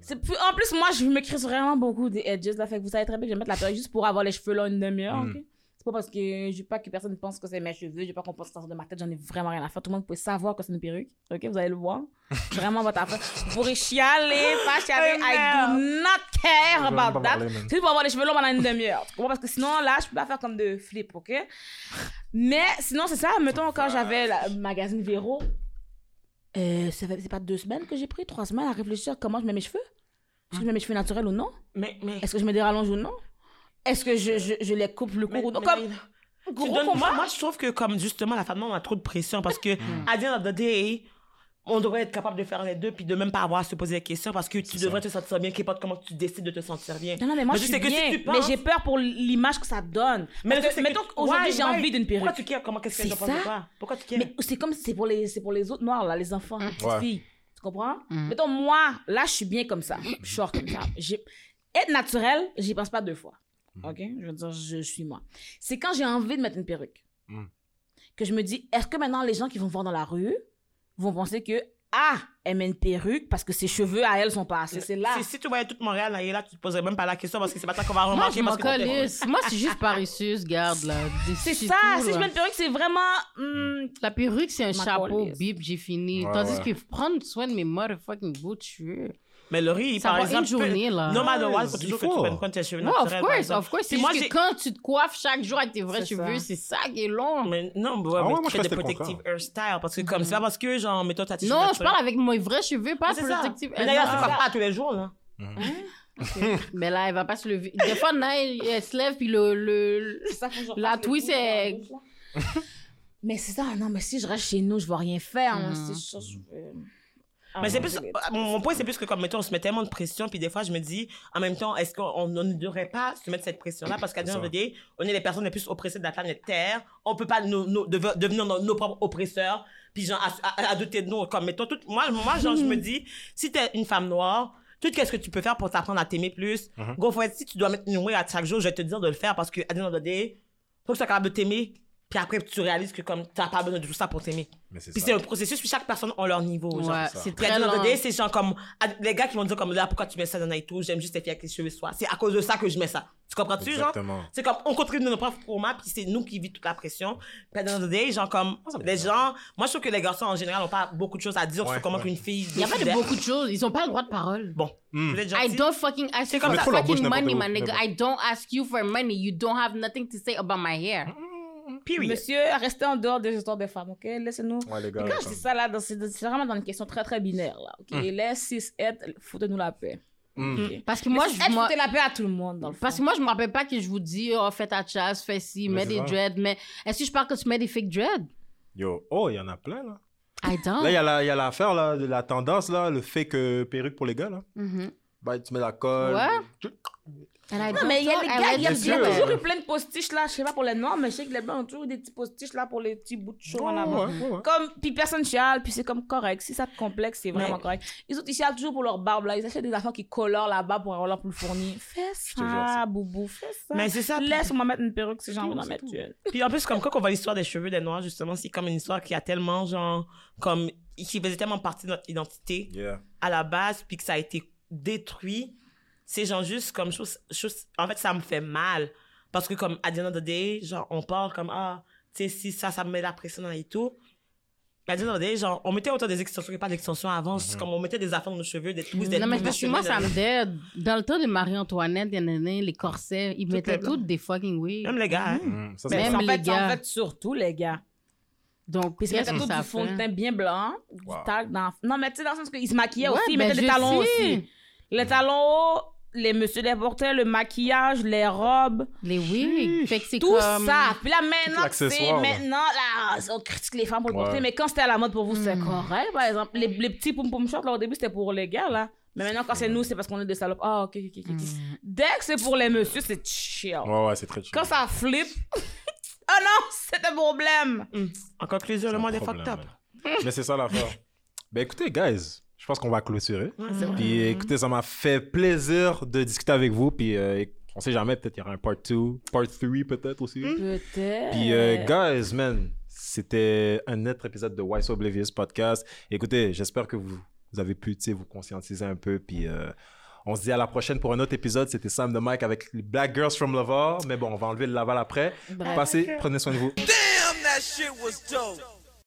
C'est plus... En plus, moi, je me vraiment beaucoup des edges, là. Fait que vous savez très bien que je vais mettre la perruque juste pour avoir les cheveux là une demi-heure, Mm. ok? Pas parce que je veux pas que personne pense que c'est mes cheveux, je veux pas qu'on pense que c'est de ma tête, j'en ai vraiment rien à faire. Tout le monde peut savoir que c'est une perruque, ok? Vous allez le voir. vraiment votre affaire. Vous pourrez chialer, pas chialer, I do not care about that. C'est juste pour avoir les cheveux longs pendant une demi-heure. Tu comprends? Parce que sinon, là, je peux pas faire comme de flip, ok? Mais sinon, c'est ça. Mettons, quand j'avais le magazine Véro, euh, ça c'est pas deux semaines que j'ai pris, trois semaines à réfléchir comment je mets mes cheveux. Est-ce que je mets mes cheveux naturels ou non? Mais, mais. Est-ce que je mets des rallonges ou non? Est-ce que je, je, je les coupe le court mais- ou non? Comme, Tu donnes- combat. moi, moi, je trouve que comme justement la femme on a trop de pression parce que Mm. à the end of the day on devrait être capable de faire les deux puis de même pas avoir à se poser des questions parce que tu devrais te sentir bien qu'importe comment tu décides de te sentir bien. Non, non, mais moi, Mais je je suis sais que si bien. tu mais penses- j'ai peur pour l'image que ça donne. Mais Parce que, mettons qu'aujourd'hui, Why, j'ai envie d'une perruque. Pourquoi tu cares comment qu'est-ce que C'est je pense de ça. toi? Pourquoi tu cares? Mais c'est comme si c'est pour les, c'est pour les autres noirs, là, les enfants, les petites Ouais. filles. Tu comprends? Mm. Mettons, moi, là, je suis bien comme ça. Je sors comme ça. J'ai- Être naturel, j'y pense pas deux fois. OK? Je veux dire, je suis moi. C'est quand j'ai envie de mettre une perruque Mm. que je me dis, est-ce que maintenant les gens qui vont voir dans la rue vont penser que, ah, elle met une perruque parce que ses cheveux à elle sont pas assez. C'est là. Si, si tu voyais toute Montréal là, et là, tu te poserais même pas la question parce que c'est pas ça qu'on va Moi, remarquer je m'en parce que. Moi, c'est juste paresseuse, garde, là. C'est ça. tout, si je mets une perruque, c'est vraiment. hmm, La perruque, c'est un chapeau, bip, j'ai fini. Ouais, Tandis ouais. que prendre soin de mes motherfucking bouts de cheveux. Mais Laurie, Ça par exemple, une journée, là. No matter what, faut toujours que tu prennes compte de tes cheveux Ouais, of course, of course. C'est juste que quand tu te coiffes chaque jour avec tes vrais C'est cheveux, c'est ça qui est long. Mais non, ouais, Ah ouais, mais moi, tu je fais des protective hairstyle parce que comme c'est pas parce que genre mettons ta Non, je naturelle. parle avec mes vrais cheveux, pas c'est protective. Mais d'ailleurs, coiffes pas tous les jours là. Mais là, elle va pas se lever. Des fois, Naël, elle se lève, puis le, le... C'est La le twist, c'est- là. mais c'est ça, non, mais si je reste chez nous, je vais rien faire. hein, Mhm. c'est ça, je Ah, Mais c'est plus, mon mon point, c'est plus que comme, mettons, on se met tellement de pression, puis des fois, je me dis, en même temps, est-ce qu'on on ne devrait pas se mettre cette pression-là? Parce qu'à C'est the end of ça. the day, on est les personnes les plus oppressées de la planète Terre. On peut pas nous, nous- deve- devenir nos, nos propres oppresseurs, puis genre, à, à- à douter de nous. Comme, mettons, tout, moi, moi, genre, je me dis, si t'es une femme noire, tout ce que tu peux faire pour t'apprendre à t'aimer plus, go for it. Si tu dois mettre une à chaque jour, je vais te dire de le faire parce que, à the end of the day, faut que tu sois capable de t'aimer, puis après, tu réalises que comme t'as pas besoin de tout ça pour t'aimer. Mais c'est Puis c'est un processus, puis chaque personne a leur niveau. genre. Ouais, c'est très long. c'est genre comme, les gars qui vont dire comme là, pourquoi tu mets ça dans et tout, j'aime juste filles avec les cheveux soirs. C'est à cause de ça que je mets ça. Tu comprends-tu, genre? Exactement. C'est comme, on contribue de nos propres formats, puis c'est nous qui vivons toute la pression. Puis of the day, genre comme, les gens, moi je trouve que les garçons en général n'ont pas beaucoup de choses à dire Ouais, sur comment ouais. qu'une fille. Il y a pas de beaucoup de choses. Ils ont pas le droit de parole. Bon, Hmm. êtes I don't fucking ask you comme for fucking money, my nigga. I don't ask you for money. You don't have nothing to say about my hair. Period. Monsieur, restez en dehors des histoires des femmes, ok? Laissez-nous. Ouais, les gars. Mais quand je dis ça, là, c'est vraiment dans une question très, très binaire, là, ok? Hmm. Les 6 être, foutez-nous la paix. Mm. ok? Parce que moi, je, foutez la paix à tout le monde, dans le fond. parce que moi, je me rappelle pas que je vous dis, oh, fais ta chasse, fais ci, mets des dreads, mais est-ce que je parle que tu mets des fake dreads? Yo, oh, il y en a plein, là. I don't. Là, il y a la- l'affaire, là, de la tendance, là, le fake euh, perruque pour les gars, là. Mhm. Bah, tu mets la colle. Ouais. Tu- Non, mais il y a les I gars, il y a, toujours eu plein de postiches là, je sais pas pour les noirs, mais je sais que les blancs ont toujours eu des petits postiches là pour les petits bouts de cheveux en avant. Comme, puis personne chiale, puis c'est comme correct. Si ça te complexe, c'est vraiment correct. Les autres, ils chialent toujours pour leur barbe là. Ils achètent des affaires qui colorent la barbe pour avoir l'air plus fourni. Fais ça, boubou, fais ça. Mais c'est ça. Laisse-moi mettre une perruque si j'ai envie d'en mettre une. Puis en plus, comme quand on voit l'histoire des cheveux des noirs, justement, c'est comme une histoire qui a tellement, genre, comme, qui faisait tellement partie de notre identité à la base, puis que ça a été détruit. C'est genre juste comme chose, chose, en fait, ça me fait mal. Parce que comme, à the end of the day, genre, on parle comme, ah, tu sais, si ça, ça me met la pression et tout. À the end of the day, genre, on mettait autant des extensions que pas d'extensions avant. C'est comme, on mettait des affaires dans nos cheveux, des twists, des Non, mais parce que moi, ça me dead. Dans le temps de Marie-Antoinette, les corsets, ils mettaient toutes des fucking wigs. Même les gars, hein. Mm, ça, Mais c'est Même en les fait, gars. en fait, surtout les gars. Donc, Puis ils qu'est-ce mettaient que tout ça du fond de teint bien blanc, du Wow. dans... Non, mais tu sais, dans le sens qu'ils se maquillaient Ouais, aussi, ils ben, mettaient des talons sais. aussi. Les talons hauts, les messieurs les portaient, le maquillage, les robes, Les wigs. Fait que c'est tout comme... ça. Puis là, maintenant, c'est maintenant, là, on critique les femmes pour le Ouais. porter, mais quand c'était à la mode pour vous, c'est Hmm. correct, par exemple. Les, les petits poum-poum shorts, là, au début, c'était pour les gars, là. Mais maintenant, quand c'est nous, c'est parce qu'on est des salopes. Ah, ok, ok, ok. ok. Hmm. Dès que c'est pour les messieurs, c'est chill. Ouais, ouais, c'est très chill. Quand ça flippe, oh non, c'est un problème. Hum. En conclusion, le monde est fucked up. Mais c'est ça l'affaire. ben écoutez, guys, pense qu'on va clôturer. Ouais, c'est vrai. Puis écoutez, ça m'a fait plaisir de discuter avec vous. Puis euh, on sait jamais, peut-être il y aura un part 2, part 3 peut-être aussi. Peut-être. Puis euh, guys, man, c'était un autre épisode de Why So Oblivious podcast. Écoutez, j'espère que vous, vous avez pu vous conscientiser un peu. Puis euh, on se dit à la prochaine pour un autre épisode. C'était Sam de Mike avec les Black Girls from Laval. Mais bon, on va enlever le Laval après. Bref. Passez, prenez soin de vous. Damn, that shit was dope.